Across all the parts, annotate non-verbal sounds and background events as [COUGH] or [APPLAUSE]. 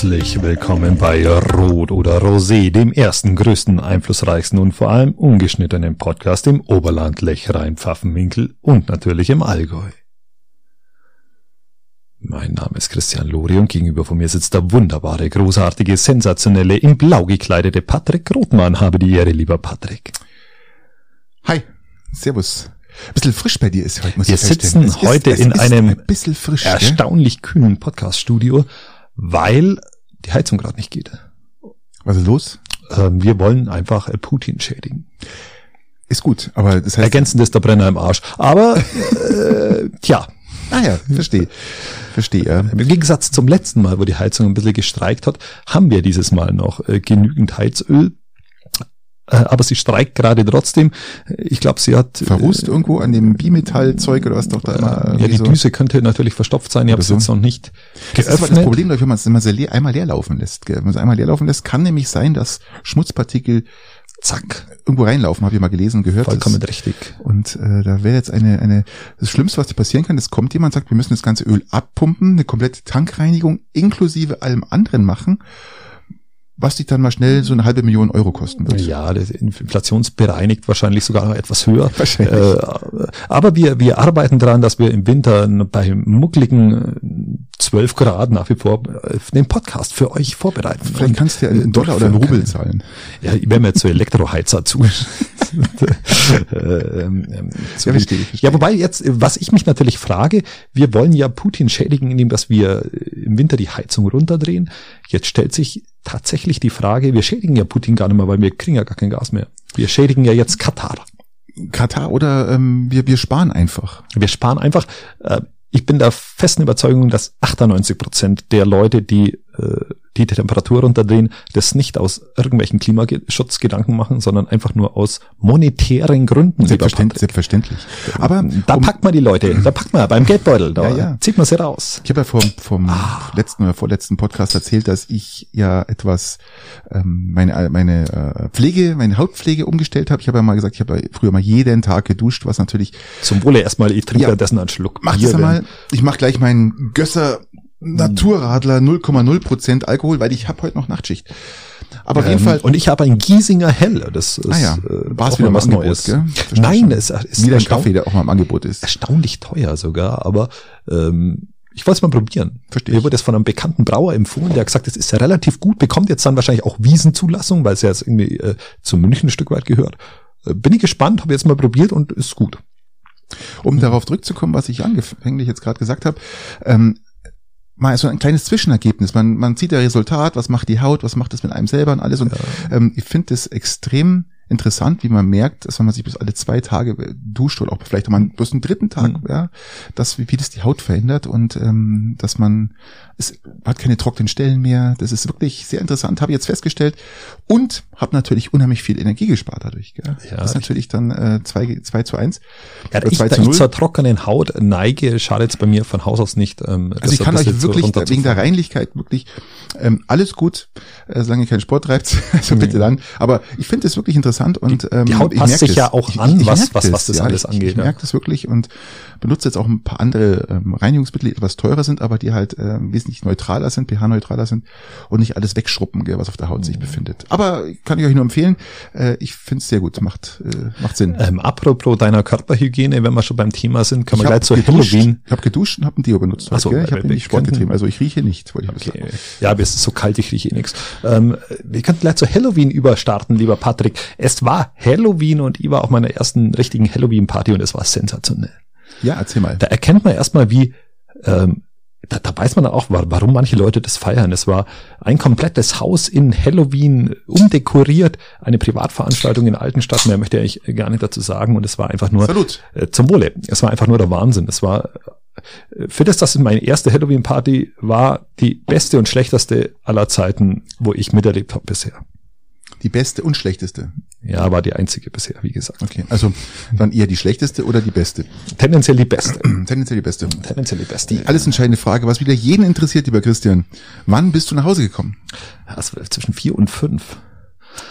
Herzlich willkommen bei Rot oder Rosé, dem ersten, größten, einflussreichsten und vor allem ungeschnittenen Podcast im Oberland, Lechrein, Pfaffenwinkel und natürlich im Allgäu. Mein Name ist Christian Lori und gegenüber von mir sitzt der wunderbare, großartige, sensationelle, in blau gekleidete Patrick Rothmann. Habe die Ehre, lieber Patrick. Hi, servus. Ein bisschen frisch bei dir ist heute, muss Wir ich sitzen heute ist, in einem ein frisch, erstaunlich kühlen Podcast-Studio, weil die Heizung gerade nicht geht. Was ist los? Ähm, wir wollen einfach äh, Putin schädigen. Ist gut, aber das heißt... Ergänzend ist der Brenner im Arsch. Aber, äh, [LAUGHS] tja. Ah ja, verstehe. Verstehe. Im Gegensatz zum letzten Mal, wo die Heizung ein bisschen gestreikt hat, haben wir dieses Mal noch äh, genügend Heizöl aber sie streikt gerade trotzdem. Ich glaube, sie hat verrußt äh, irgendwo an dem Bimetallzeug oder was doch da immer. Ja, die so Düse könnte natürlich verstopft sein. Ich habe es so. jetzt noch nicht das geöffnet. ist das Problem, wenn man es immer leer, einmal leer laufen lässt. Wenn man es einmal leer laufen lässt, kann nämlich sein, dass Schmutzpartikel zack irgendwo reinlaufen. Habe ich mal gelesen und gehört. Vollkommen das. richtig. Und äh, da wäre jetzt eine eine das Schlimmste, was dir passieren kann. Es kommt jemand, sagt, wir müssen das ganze Öl abpumpen, eine komplette Tankreinigung inklusive allem anderen machen was dich dann mal schnell so eine halbe Million Euro kosten wird. Ja, das inflationsbereinigt wahrscheinlich sogar noch etwas höher. [LAUGHS] Wahrscheinlich. Äh, aber wir, wir arbeiten daran, dass wir im Winter bei muckligen 12 äh, Grad nach wie vor äh, den Podcast für euch vorbereiten. Vielleicht kannst du ja einen Dollar oder einen Rubel zahlen. Ja, ich wäre mir jetzt so Elektroheizer zu. [LAUGHS] [LAUGHS] ähm, ähm, ja, verstehe, verstehe. ja, wobei jetzt, was ich mich natürlich frage, wir wollen ja Putin schädigen, indem dass wir im Winter die Heizung runterdrehen. Jetzt stellt sich tatsächlich die Frage, wir schädigen ja Putin gar nicht mehr, weil wir kriegen ja gar kein Gas mehr. Wir schädigen ja jetzt Katar. Katar oder ähm, wir, wir sparen einfach. Wir sparen einfach. Äh, ich bin der festen Überzeugung, dass 98 Prozent der Leute, die äh, die Temperatur runterdrehen, das nicht aus irgendwelchen Klimaschutzgedanken machen, sondern einfach nur aus monetären Gründen. Selbstverständlich. selbstverständlich. Aber da um, packt man die Leute, da packt man beim Geldbeutel, da ja, ja. zieht man sie raus. Ich habe ja vom, vom ah. letzten oder vorletzten Podcast erzählt, dass ich ja etwas ähm, meine meine äh, Pflege, meine Hautpflege umgestellt habe. Ich habe ja mal gesagt, ich habe früher mal jeden Tag geduscht, was natürlich zum Wohle erstmal. Ich trinke ja, dessen einen Schluck. Mach das einmal. Ich mache gleich meinen Gösser Naturradler 0,0 Prozent Alkohol, weil ich habe heute noch Nachtschicht. Aber ähm, auf jeden ähm, Fall. Und ich habe ein Giesinger Helle. Das ist ah ja. äh, War wieder was Angebot, Neues. Gell? Nein, es ist wieder ein Kaffee, der auch mal im Angebot ist. Erstaunlich teuer sogar, aber ähm, ich wollte es mal probieren. Verstehe. Mir wurde es von einem bekannten Brauer empfohlen, der hat gesagt, es ist ja relativ gut, bekommt jetzt dann wahrscheinlich auch Wiesenzulassung, weil es ja jetzt irgendwie äh, zu München ein Stück weit gehört. Äh, bin ich gespannt, habe jetzt mal probiert und ist gut. Um mhm. darauf zurückzukommen, was ich angefänglich jetzt gerade gesagt habe, ähm, mal so ein kleines Zwischenergebnis. Man, man sieht der Resultat, was macht die Haut, was macht es mit einem selber und alles. Und ja. ähm, ich finde das extrem interessant, wie man merkt, dass wenn man sich bis alle zwei Tage duscht oder auch vielleicht auch mal bloß einen dritten Tag, mhm. ja, dass wie, wie das die Haut verändert und ähm, dass man es hat keine trockenen Stellen mehr. Das ist wirklich sehr interessant, habe ich jetzt festgestellt und habe natürlich unheimlich viel Energie gespart dadurch. Gell? Ja, das ist natürlich dann äh, zwei, zwei zu eins. Ja, ich, 2 da zu 0. ich zur trockenen Haut neige, schadet es bei mir von Haus aus nicht. Ähm, also ich kann euch wirklich wegen der Reinlichkeit wirklich ähm, alles gut, äh, solange ihr keinen Sport treibt, [LAUGHS] also bitte dann. Aber ich finde es wirklich interessant und ähm, die Haut passt sich das. ja auch an, ich, ich was, was, was das ja, alles angeht. Ich, ich merke das wirklich und benutze jetzt auch ein paar andere ähm, Reinigungsmittel, die etwas teurer sind, aber die halt äh, wesentlich neutraler sind, pH-neutraler sind und nicht alles wegschruppen, gell, was auf der Haut mhm. sich befindet. Aber kann ich euch nur empfehlen. Äh, ich finde es sehr gut, macht äh, macht Sinn. Ähm, apropos deiner Körperhygiene, wenn wir schon beim Thema sind, kann man gleich zu geduscht, Halloween. Ich habe geduscht und habe ein Deo benutzt. Ach so, gell? Ich habe nicht Sport getrieben, also ich rieche nicht, wollte ich okay. sagen. Ja, aber es ist so kalt, ich rieche eh nichts. Ähm, wir könnten gleich zu Halloween überstarten, lieber Patrick. Es war Halloween und ich war auf meiner ersten richtigen Halloween-Party und es war sensationell. Ja, erzähl mal. Da erkennt man erstmal, wie, ähm, da, da weiß man auch, warum manche Leute das feiern. Es war ein komplettes Haus in Halloween umdekoriert, eine Privatveranstaltung in Altenstadt, mehr möchte ich gar nicht dazu sagen. Und es war einfach nur Salut. Äh, zum Wohle. Es war einfach nur der Wahnsinn. Es war äh, für das, dass es meine erste Halloween-Party war, die beste und schlechteste aller Zeiten, wo ich miterlebt habe bisher. Die beste und schlechteste. Ja, war die einzige bisher, wie gesagt. Okay, also dann eher die schlechteste oder die beste? Tendenziell die beste. [CLEARS THROAT] Tendenziell die beste. Tendenziell die beste. Die alles entscheidende Frage, was wieder jeden interessiert, lieber Christian. Wann bist du nach Hause gekommen? Also zwischen vier und fünf.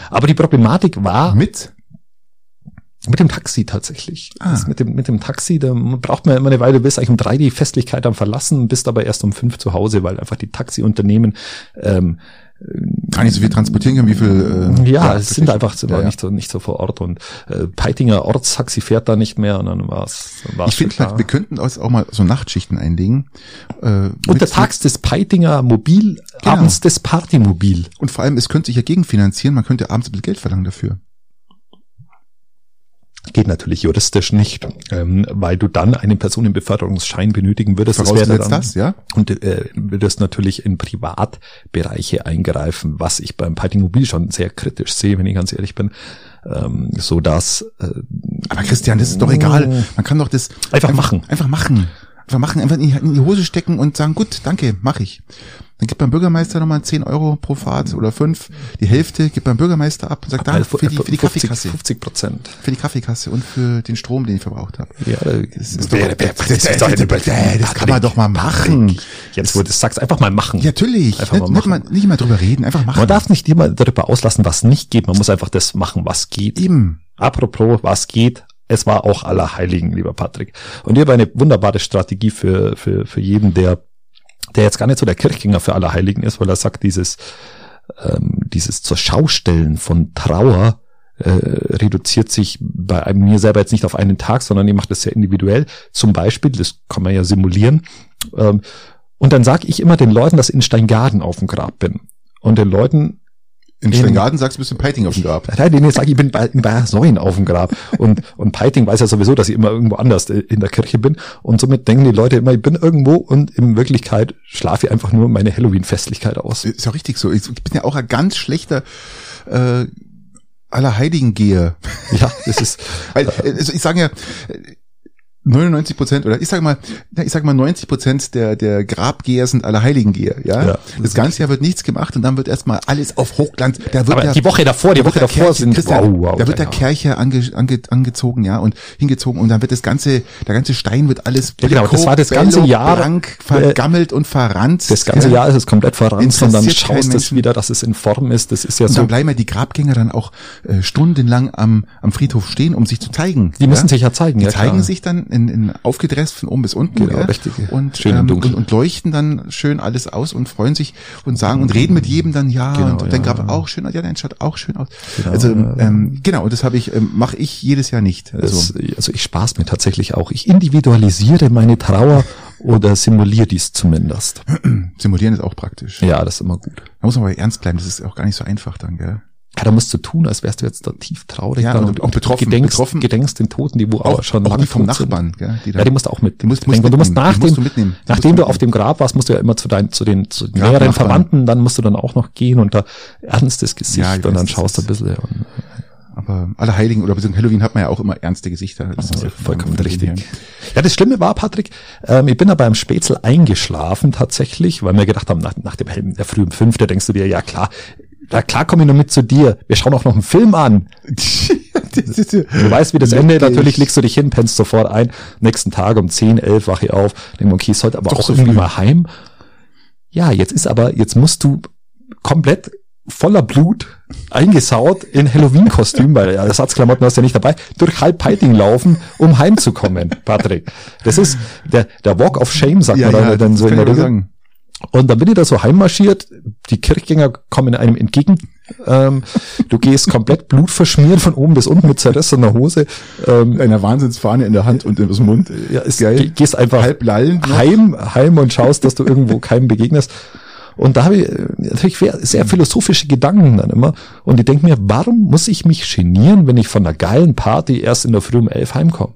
Aber die Problematik war. Mit? Mit dem Taxi tatsächlich. Ah. Das mit dem, mit dem Taxi, da braucht man immer eine Weile, du bist eigentlich um drei die Festlichkeit dann verlassen, bist aber erst um fünf zu Hause, weil einfach die Taxiunternehmen ähm, Gar nicht so viel transportieren können, wie viel. Äh, ja, es sind einfach Ja, ja. nicht so nicht so vor Ort und äh, Peitinger Ortstaxi fährt da nicht mehr und dann war's war's Ich finde, klar. wir könnten uns auch mal so Nachtschichten einlegen. Äh, Untertags des Peitinger Mobil, Genau. abends des Partymobil. Und vor allem, es könnte sich ja gegenfinanzieren, man könnte abends ein bisschen Geld verlangen dafür. Geht natürlich juristisch nicht, ähm, weil du dann einen Personenbeförderungsschein benötigen würdest. Das wäre dann, das, ja? Und äh, würdest natürlich in Privatbereiche eingreifen, was ich beim Piting Mobil schon sehr kritisch sehe, wenn ich ganz ehrlich bin. Ähm, so dass äh, Aber Christian, das ist doch egal. Man kann doch das Einfach machen. Einfach machen. Einfach machen, einfach in die, in die Hose stecken und sagen, gut, danke, mach ich. Dann gibt beim Bürgermeister nochmal 10 Euro pro Fahrt oder 5. Die Hälfte gibt beim Bürgermeister ab und sagt, da, also für die, für die 50, Kaffeekasse. 50 Prozent. Für die Kaffeekasse und für den Strom, den ich verbraucht habe. Ja, Das ist doch, das kann man doch mal machen. Jetzt, wo du es sagst, einfach mal machen. Ja, natürlich. Einfach mal Nicht, nicht, mal, machen. nicht mal drüber reden, einfach machen. Man darf nicht immer darüber auslassen, was nicht geht. Man muss einfach das machen, was geht. Eben. Apropos, was geht? Es war auch Allerheiligen, lieber Patrick. Und ihr habt eine wunderbare Strategie für, für, für jeden, der, der jetzt gar nicht so der Kirchgänger für Allerheiligen ist, weil er sagt, dieses, ähm, dieses zur Schaustellen von Trauer äh, reduziert sich bei mir selber jetzt nicht auf einen Tag, sondern ihr macht das sehr individuell. Zum Beispiel, das kann man ja simulieren. Ähm, und dann sage ich immer den Leuten, dass ich in Steingaden auf dem Grab bin. Und den Leuten In In- Steingarten sagst du, bist ein Peiting auf dem Grab. Nein, nee, nee, sag ich, ich bin bei, in Bayersäuen auf dem Grab. Und, und Peiting weiß ja sowieso, dass ich immer irgendwo anders in der Kirche bin. Und somit denken die Leute immer, ich bin irgendwo und in Wirklichkeit schlafe ich einfach nur meine Halloween-Festlichkeit aus. Ist ja richtig so. Ich bin ja auch ein ganz schlechter äh, Allerheiligengeher. Ja, das ist, [LAUGHS] Weil, also ich sage ja, 99 Prozent oder ich sage mal, ich sage mal 90 Prozent der der Grabgeher sind Allerheiligengeher. Ja, Ja. das ganze Jahr wird nichts gemacht und dann wird erstmal alles auf Hochglanz. Da wird aber der, die Woche davor, die Woche davor Kerche, sind, Christian, wow, wow, da wird der ja. Kercher ange, ange, angezogen, ja, und hingezogen und dann wird das ganze, der ganze Stein wird alles Ja, genau, das war das ganze Jahr, blank, vergammelt und verranzt. das ganze ja. Jahr ist es komplett verranzt und dann schaust du es wieder, dass es in Form ist. Das ist ja Und so, dann bleiben ja die Grabgänger dann auch äh, stundenlang am, am Friedhof stehen, um sich zu zeigen. die müssen sich ja zeigen. Die ja, zeigen sich dann in, in aufgedresst von oben bis unten Genau, ja, richtig. und, Schön ähm, und, und leuchten dann schön alles aus und freuen sich und sagen und reden mit jedem dann ja Genau, und, und dann ja. gab auch schön, ja, dein schaut auch schön aus. Genau, also ja. ähm, genau, und das habe ich ähm, mache ich jedes Jahr nicht. Also Das, also ich spaß mir tatsächlich auch. Ich individualisiere meine Trauer oder simuliere dies zumindest. simulieren ist auch praktisch. Ja, das ist immer gut. Da muss man aber ernst bleiben, das ist auch gar nicht so einfach dann, gell? Ja, da musst du tun, als wärst du jetzt da tief traurig. Ja, und auch betroffen, Gedenkst, betroffen. gedenkst den Toten, die wo Auch, aber schon auch die vom. Nachbarn, gell? Die Ja, die musst du auch mit. Die musst- bedenken. und du musst mitnehmen. nach Die musst dem, du mitnehmen. Die nachdem musst du du auf dem Grab warst, musst du ja immer zu deinen, zu den, zu den Ja, näheren. Verwandten, dann musst du dann auch noch gehen und da ernstes Gesicht Ja, und weiß, dann das schaust du ein bisschen. Und, aber alle Heiligen oder beziehungsweise Halloween hat man ja auch immer ernste Gesichter. Das ist ja vollkommen richtig. Ja, das Schlimme war, Patrick, ähm, ich bin da beim Spätzl eingeschlafen tatsächlich, weil wir gedacht haben, nach, nach dem Helm, der frühen Fünfte denkst du dir, ja klar, ja klar komme ich nur mit zu dir. Wir schauen auch noch einen Film an. Du weißt, wie das Ende, Wirklich. natürlich legst du dich hin, pennst sofort ein. Nächsten Tag um 10, 11 wache ich auf. Denk, okay, ist heute aber Doch auch so irgendwie mal heim. Ja, jetzt ist aber, jetzt musst du komplett voller Blut eingesaut in Halloween-Kostüm, weil Ersatzklamotten hast du ja nicht dabei, durch halb Peiting laufen, um heimzukommen, Patrick. Das ist der, der Walk of Shame, sagt Ja, man ja, dann so in der sagen. Und dann bin ich da so heimmarschiert, die Kirchgänger kommen einem entgegen, ähm, du gehst komplett blutverschmiert von oben bis unten mit zerrissener Hose, ähm, einer Wahnsinnsfahne in der Hand und im Mund. ja, ist, Geil. ge- gehst einfach Halb lallend heim, heim und schaust, dass du irgendwo keinem begegnest. Und da habe ich äh, natürlich sehr- sehr philosophische Gedanken dann immer. Und ich denke mir, warum muss ich mich genieren, wenn ich von einer geilen Party erst in der Früh um elf heimkomme?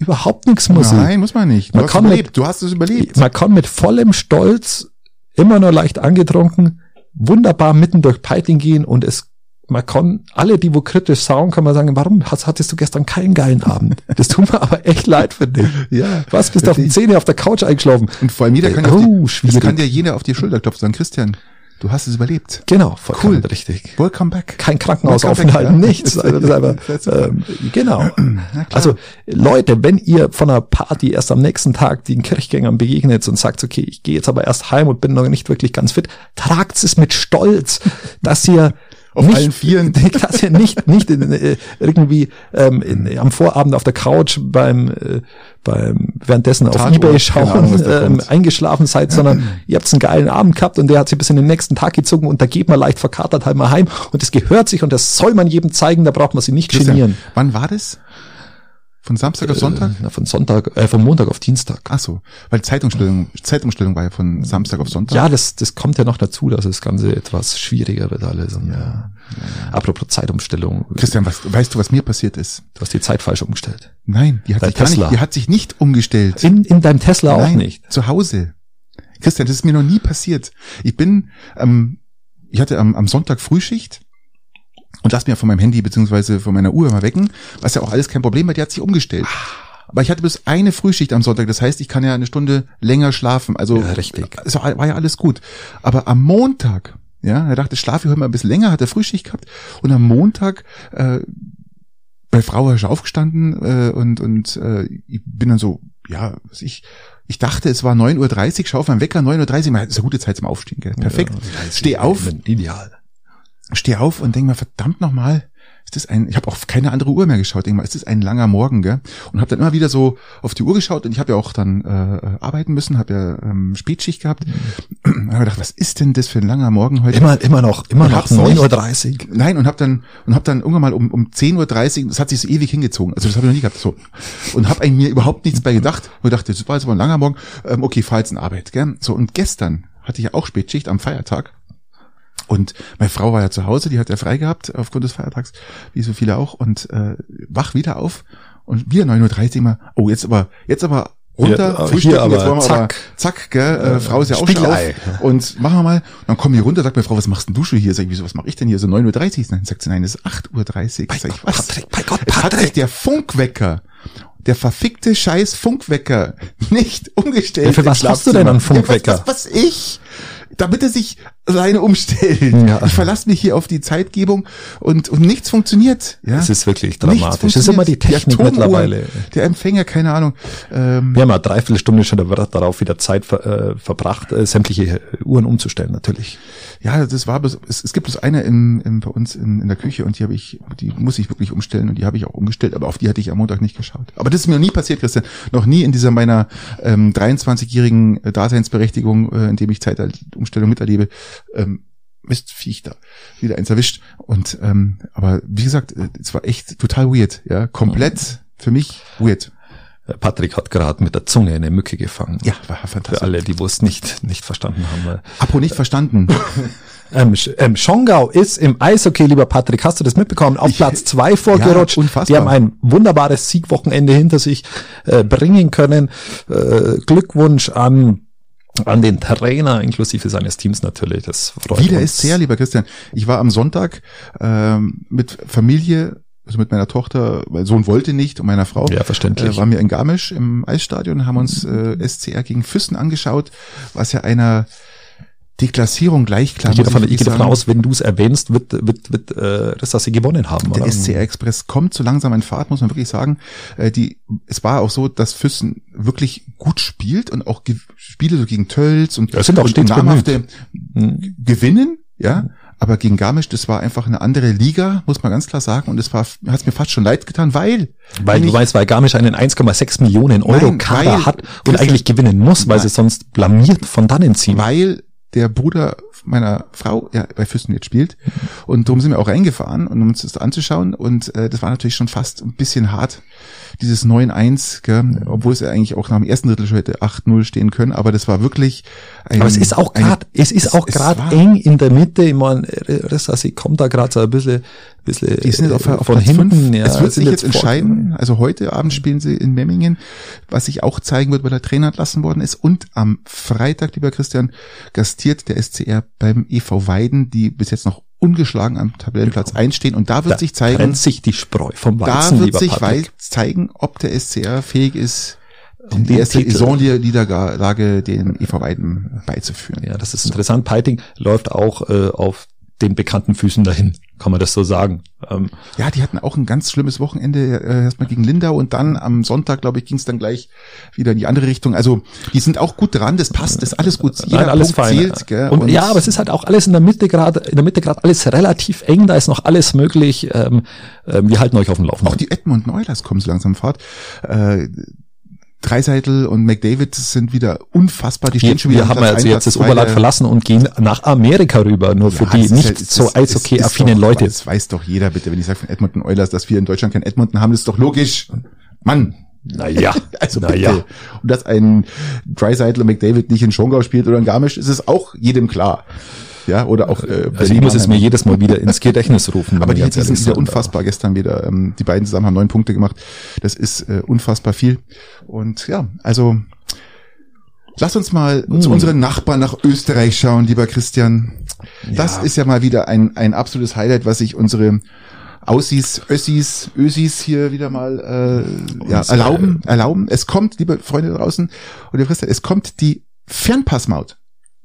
Überhaupt nichts muss Nein, muss man nicht. Du Man hast kann überlebt. Du hast es überlebt. Man kann mit vollem Stolz, immer nur leicht angetrunken, wunderbar mitten durch Peiting gehen und es man kann, alle, die wo kritisch sauen, kann man sagen, warum hast, hattest du gestern keinen geilen Abend? Das tut mir [LAUGHS] aber echt leid für dich. Ja. Was, bist du auf den Zähne auf der Couch eingeschlafen? Und vor allem jeder kann, Oh, ja auf die, kann dir jeder auf die Schulter klopfen sagen, Christian, du hast es überlebt. Genau, vollkommen Cool. richtig. Welcome back. Kein Krankenhausaufenthalt, ja. nichts. Super. ähm, genau. [CLEARS THROAT] Also Leute, wenn ihr von einer Party erst am nächsten Tag den Kirchgängern begegnet und sagt, okay, ich gehe jetzt aber erst heim und bin noch nicht wirklich ganz fit, tragt es mit Stolz, dass ihr Auf nicht, allen Vieren. [LAUGHS] Klasse nicht, nicht in, äh, irgendwie ähm, in, am Vorabend auf der Couch beim, äh, beim währenddessen auf Tatort, Ebay schauen, da ähm, eingeschlafen seid, sondern [CLEARS THROAT] ihr habt einen geilen Abend gehabt und der hat sich bis in den nächsten Tag gezogen und da geht man leicht verkatert halt mal heim und das gehört sich und das soll man jedem zeigen, da braucht man sich nicht Christian, genieren. Wann war das? Von Samstag auf Sonntag? Äh, na, von Sonntag, äh, von Montag auf Dienstag. Ach so, weil Zeitumstellung, Zeitumstellung war ja von Samstag auf Sonntag. Ja, das, das kommt ja noch dazu, dass das Ganze etwas schwieriger wird alles. Und, ja. Apropos Zeitumstellung, Christian, was, weißt du, was mir passiert ist? du hast die Zeit falsch umgestellt. Nein, die hat Dein sich Tesla. nicht, die hat sich nicht umgestellt. In, in deinem Tesla auch Nein, nicht. Zu Hause. Christian, das ist mir noch nie passiert. Ich bin, ähm, ich hatte am, am Sonntag Frühschicht und lass mir von meinem Handy beziehungsweise von meiner Uhr mal wecken, was ja auch alles kein Problem war, die hat sich umgestellt. Aber ich hatte bis eine Frühschicht am Sonntag, das heißt, ich kann ja eine Stunde länger schlafen. Also Ja, richtig. Es war, war ja alles gut. Aber am Montag, ja, er dachte, schlafe ich heute mal ein bisschen länger, hat er Frühschicht gehabt und am Montag äh, bei Frau war ich aufgestanden äh, und und äh, ich bin dann so, ja, was ich ich dachte, es war 9.30 Uhr, schau auf meinen Wecker, 9.30 Uhr, das ist eine gute Zeit zum Aufstehen, gell? Perfekt. Steh auf, Ideal. Steh auf und denk mal, verdammt nochmal, ist das ein, ich habe auf keine andere Uhr mehr geschaut, denk mal, ist das ein langer Morgen, gell? Und habe dann immer wieder so auf die Uhr geschaut und ich habe ja auch dann äh, arbeiten müssen, habe ja ähm, Spätschicht gehabt. [CLEARS THROAT] Und habe gedacht, was ist denn das für ein langer Morgen heute? Immer, immer noch, immer Und noch hab's nicht. 9.30 Uhr. Nein, und hab dann und hab dann irgendwann mal um, um 10.30 Uhr, das hat sich so ewig hingezogen. Also das habe ich noch nie gehabt. So. Und hab eigentlich mir überhaupt nichts bei gedacht. Und dachte, das war jetzt aber ein langer Morgen. Ähm, okay, fahr jetzt in Arbeit. Gell? So, und gestern hatte ich ja auch Spätschicht am Feiertag. Und meine Frau war ja zu Hause, die hat ja frei gehabt aufgrund des Feiertags, wie so viele auch, und äh, wach wieder auf und wieder 9.30 Uhr mal, oh, jetzt aber, jetzt aber runter, Ja, frühstücken, aber jetzt wollen wir zack. aber, zack, gell, äh, Frau ist ja auch schon auf. Und machen wir mal, dann kommen wir runter, sagt meine Frau, was machst denn du schon hier? Sag ich, wieso, was mache ich denn hier? So 9.30 Uhr? Dann sagt sie, nein, es ist 8.30 Uhr. Bei Sag ich, was? Patrick, bei Gott, Es hat Patrick. sich der Funkwecker, der verfickte scheiß Funkwecker [LAUGHS] nicht umgestellt. Ja, für was hast du denn einen Funkwecker? Ja, was, was, was ich? Damit er sich alleine umstellt. Ja. Ich verlasse mich hier auf die Zeitgebung und, und nichts funktioniert. Ja? Das ist wirklich dramatisch. Das ist immer die. Technik Atomuhren, mittlerweile. Der Empfänger, keine Ahnung. Ähm, Wir haben eine Dreiviertelstunde schon darauf wieder Zeit ver, äh, verbracht, äh, sämtliche Uhren umzustellen, natürlich. Ja, das war bloß, es, es gibt bloß eine in, in, bei uns in, in der Küche und die habe ich, die muss ich wirklich umstellen und die habe ich auch umgestellt, aber auf die hatte ich am Montag nicht geschaut. Aber das ist mir noch nie passiert, Christian. Noch nie in dieser meiner ähm, 23-jährigen äh, Daseinsberechtigung, äh, in dem ich Zeitumstellung miterlebe, ähm, Mist, Viech da, wieder eins erwischt. Und ähm, aber wie gesagt, äh, es war echt total weird, ja, komplett für mich weird. Äh, Patrick hat gerade mit der Zunge eine Mücke gefangen. Ja, war Für fantastisch. alle, die es nicht, nicht verstanden haben. weil- Apo nicht verstanden. [LAUGHS] Ähm, ähm, Schongau ist im Eishockey, lieber Patrick, hast du das mitbekommen? Auf Ich- Platz zwei vorgerutscht. Ja, unfassbar. Die haben ein wunderbares Siegwochenende hinter sich äh, bringen können. Äh, Glückwunsch an an den Trainer inklusive seines Teams natürlich. Das freut Wieder uns. ist sehr, lieber Christian. Ich war am Sonntag ähm, mit Familie, also mit meiner Tochter, mein Sohn wollte nicht und meiner Frau. Ja, verständlich. Äh, waren wir in Garmisch im Eisstadion, haben uns äh, SCR gegen Füssen angeschaut, was ja einer Deklassierung gleich klar Ich gehe davon, ich gehe davon aus, wenn du es erwähnst, wird, wird, wird äh, das, dass sie gewonnen haben. Der oder? SCR Express kommt so langsam in Fahrt, muss man wirklich sagen. Äh, die, es war auch so, dass Füssen wirklich gut spielt und auch Spiele so gegen Tölz und, Ja, sind auch und stets namhafte Mhm. gewinnen, ja. Aber gegen Garmisch, das war einfach eine andere Liga, muss man ganz klar sagen. Und es war, hat mir fast schon leid getan, weil, Weil du weißt, weil Garmisch einen 1,6 Millionen Euro Nein, Kader weil- hat und eigentlich gewinnen muss, weil Nein. sie sonst blamiert von dannen ziehen. weil der Bruder meiner Frau ja bei Füssen jetzt spielt. Und darum sind wir auch reingefahren, um uns das anzuschauen. Und äh, das war natürlich schon fast ein bisschen hart, dieses 9-1, gell? obwohl es ja eigentlich auch nach dem ersten Drittel schon hätte 8-0 stehen können. Aber das war wirklich ein, Aber es ist auch gerade, es ist auch gerade eng in der Mitte. Ich meine, Ressassi kommt da gerade so ein bisschen, bisschen Die sind jetzt auf, äh, auf von Platz hinten. fünf. Ja, es wird sich jetzt entscheiden. Also heute Abend spielen sie in Memmingen, was sich auch zeigen wird, weil der Trainer entlassen worden ist. Und am Freitag, lieber Christian, gastiert der SCR beim EV Weiden, die bis jetzt noch ungeschlagen am Tabellenplatz einstehen. Und da wird Da sich zeigen, trennt sich die Spreu vom da Weizen, wird lieber sich zeigen, ob der SCR fähig ist, Um die erste. Saisonniederlage den EV Weiden beizuführen. Ja, das ist interessant. Piting läuft auch äh, auf den bekannten Füßen dahin. kann man das so sagen. Ähm, ja, die hatten auch ein ganz schlimmes Wochenende äh, erstmal gegen Lindau und dann am Sonntag, glaube ich, ging es dann gleich wieder in die andere Richtung. Also die sind auch gut dran, das passt, das ist alles gut. Jeder Nein, alles Punkt fein. zählt. Gell? Und, und, ja, aber es ist halt auch alles in der Mitte gerade, in der Mitte gerade alles relativ eng, da ist noch alles möglich. Ähm, äh, wir halten euch auf dem Laufenden. Auch die Edmund Neulers kommen so langsam fort. Äh, Dreiseitel und McDavid sind wieder unfassbar. Die stehen wir, schon wieder. Wir haben also jetzt das Oberland verlassen und gehen nach Amerika rüber, nur für ja, die nicht halt, so Eishockey-affinen Leute. Das weiß doch jeder, bitte. Wenn ich sage von Edmonton Oilers, dass wir in Deutschland kein Edmonton haben, ist doch logisch. Mann. Naja, [LAUGHS] also naja. Und dass ein Dreiseitel und McDavid nicht in Schongau spielt oder in Garmisch, ist es auch jedem klar ja, oder auch äh, Also ich muss es mir jedes Mal wieder ins Gedächtnis rufen. Aber die Hitze sind wieder unfassbar. Gestern wieder, ähm, die beiden zusammen haben neun Punkte gemacht. Das ist äh, unfassbar viel. Und ja, also Lass uns mal mm. zu unseren Nachbarn nach Österreich schauen, lieber Christian. Das ja. ist ja mal wieder ein, ein absolutes Highlight, was sich unsere Aussies, Össis, Ösis hier wieder mal äh, ja, erlauben, erlauben. Es kommt, liebe Freunde draußen und ihr Christian, es kommt die Fernpassmaut.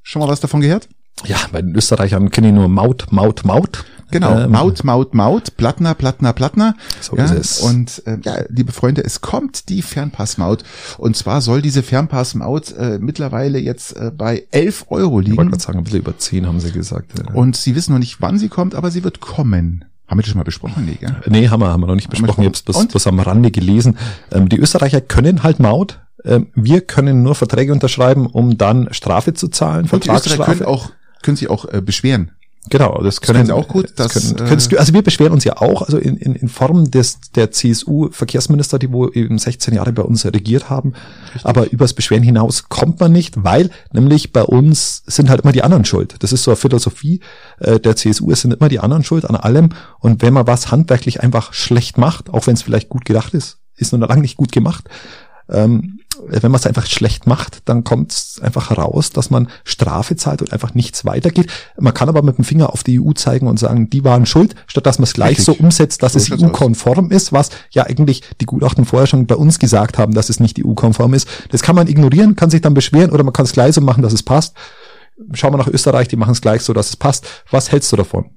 Schon mal was davon gehört? Ja, bei den Österreichern kenne ich nur Maut, Maut, Maut. Genau, ähm, Maut, Maut, Maut, Plattner, Plattner, Plattner. So ja, ist es. Und äh, ja, liebe Freunde, es kommt die Fernpassmaut. Und zwar soll diese Fernpassmaut äh, mittlerweile jetzt äh, bei 11 Euro liegen. Ich wollte gerade sagen, ein bisschen über 10 haben sie gesagt. Ja. Und sie wissen noch nicht, wann sie kommt, aber sie wird kommen. Haben wir das schon mal besprochen? Nee, gell? nee haben, wir, haben wir noch nicht besprochen. Ich habe es bloß, am Rande gelesen. Ähm, die Österreicher können halt Maut. Ähm, wir können nur Verträge unterschreiben, um dann Strafe zu zahlen. Und die Österreicher können auch können Sie auch äh, beschweren. Genau, das können, das können Sie auch gut. Das, das können, äh, du, also wir beschweren uns ja auch, also in, in, in Form des der CSU-Verkehrsminister, die wo eben 16 Jahre bei uns regiert haben. Richtig. Aber übers Beschweren hinaus kommt man nicht, weil nämlich bei uns sind halt immer die anderen schuld. Das ist so eine Philosophie äh, der CSU, es sind immer die anderen schuld an allem. Und wenn man was handwerklich einfach schlecht macht, auch wenn es vielleicht gut gedacht ist, ist nur noch lange nicht gut gemacht, ähm, wenn man es einfach schlecht macht, dann kommt es einfach heraus, dass man Strafe zahlt und einfach nichts weitergeht. Man kann aber mit dem Finger auf die EU zeigen und sagen, die waren schuld, statt dass man es gleich Richtig. so umsetzt, dass so es EU-konform ist, was ja eigentlich die Gutachten vorher schon bei uns gesagt haben, dass es nicht EU-konform ist. Das kann man ignorieren, kann sich dann beschweren oder man kann es gleich so machen, dass es passt. Schauen wir nach Österreich, die machen es gleich so, dass es passt. Was hältst du davon?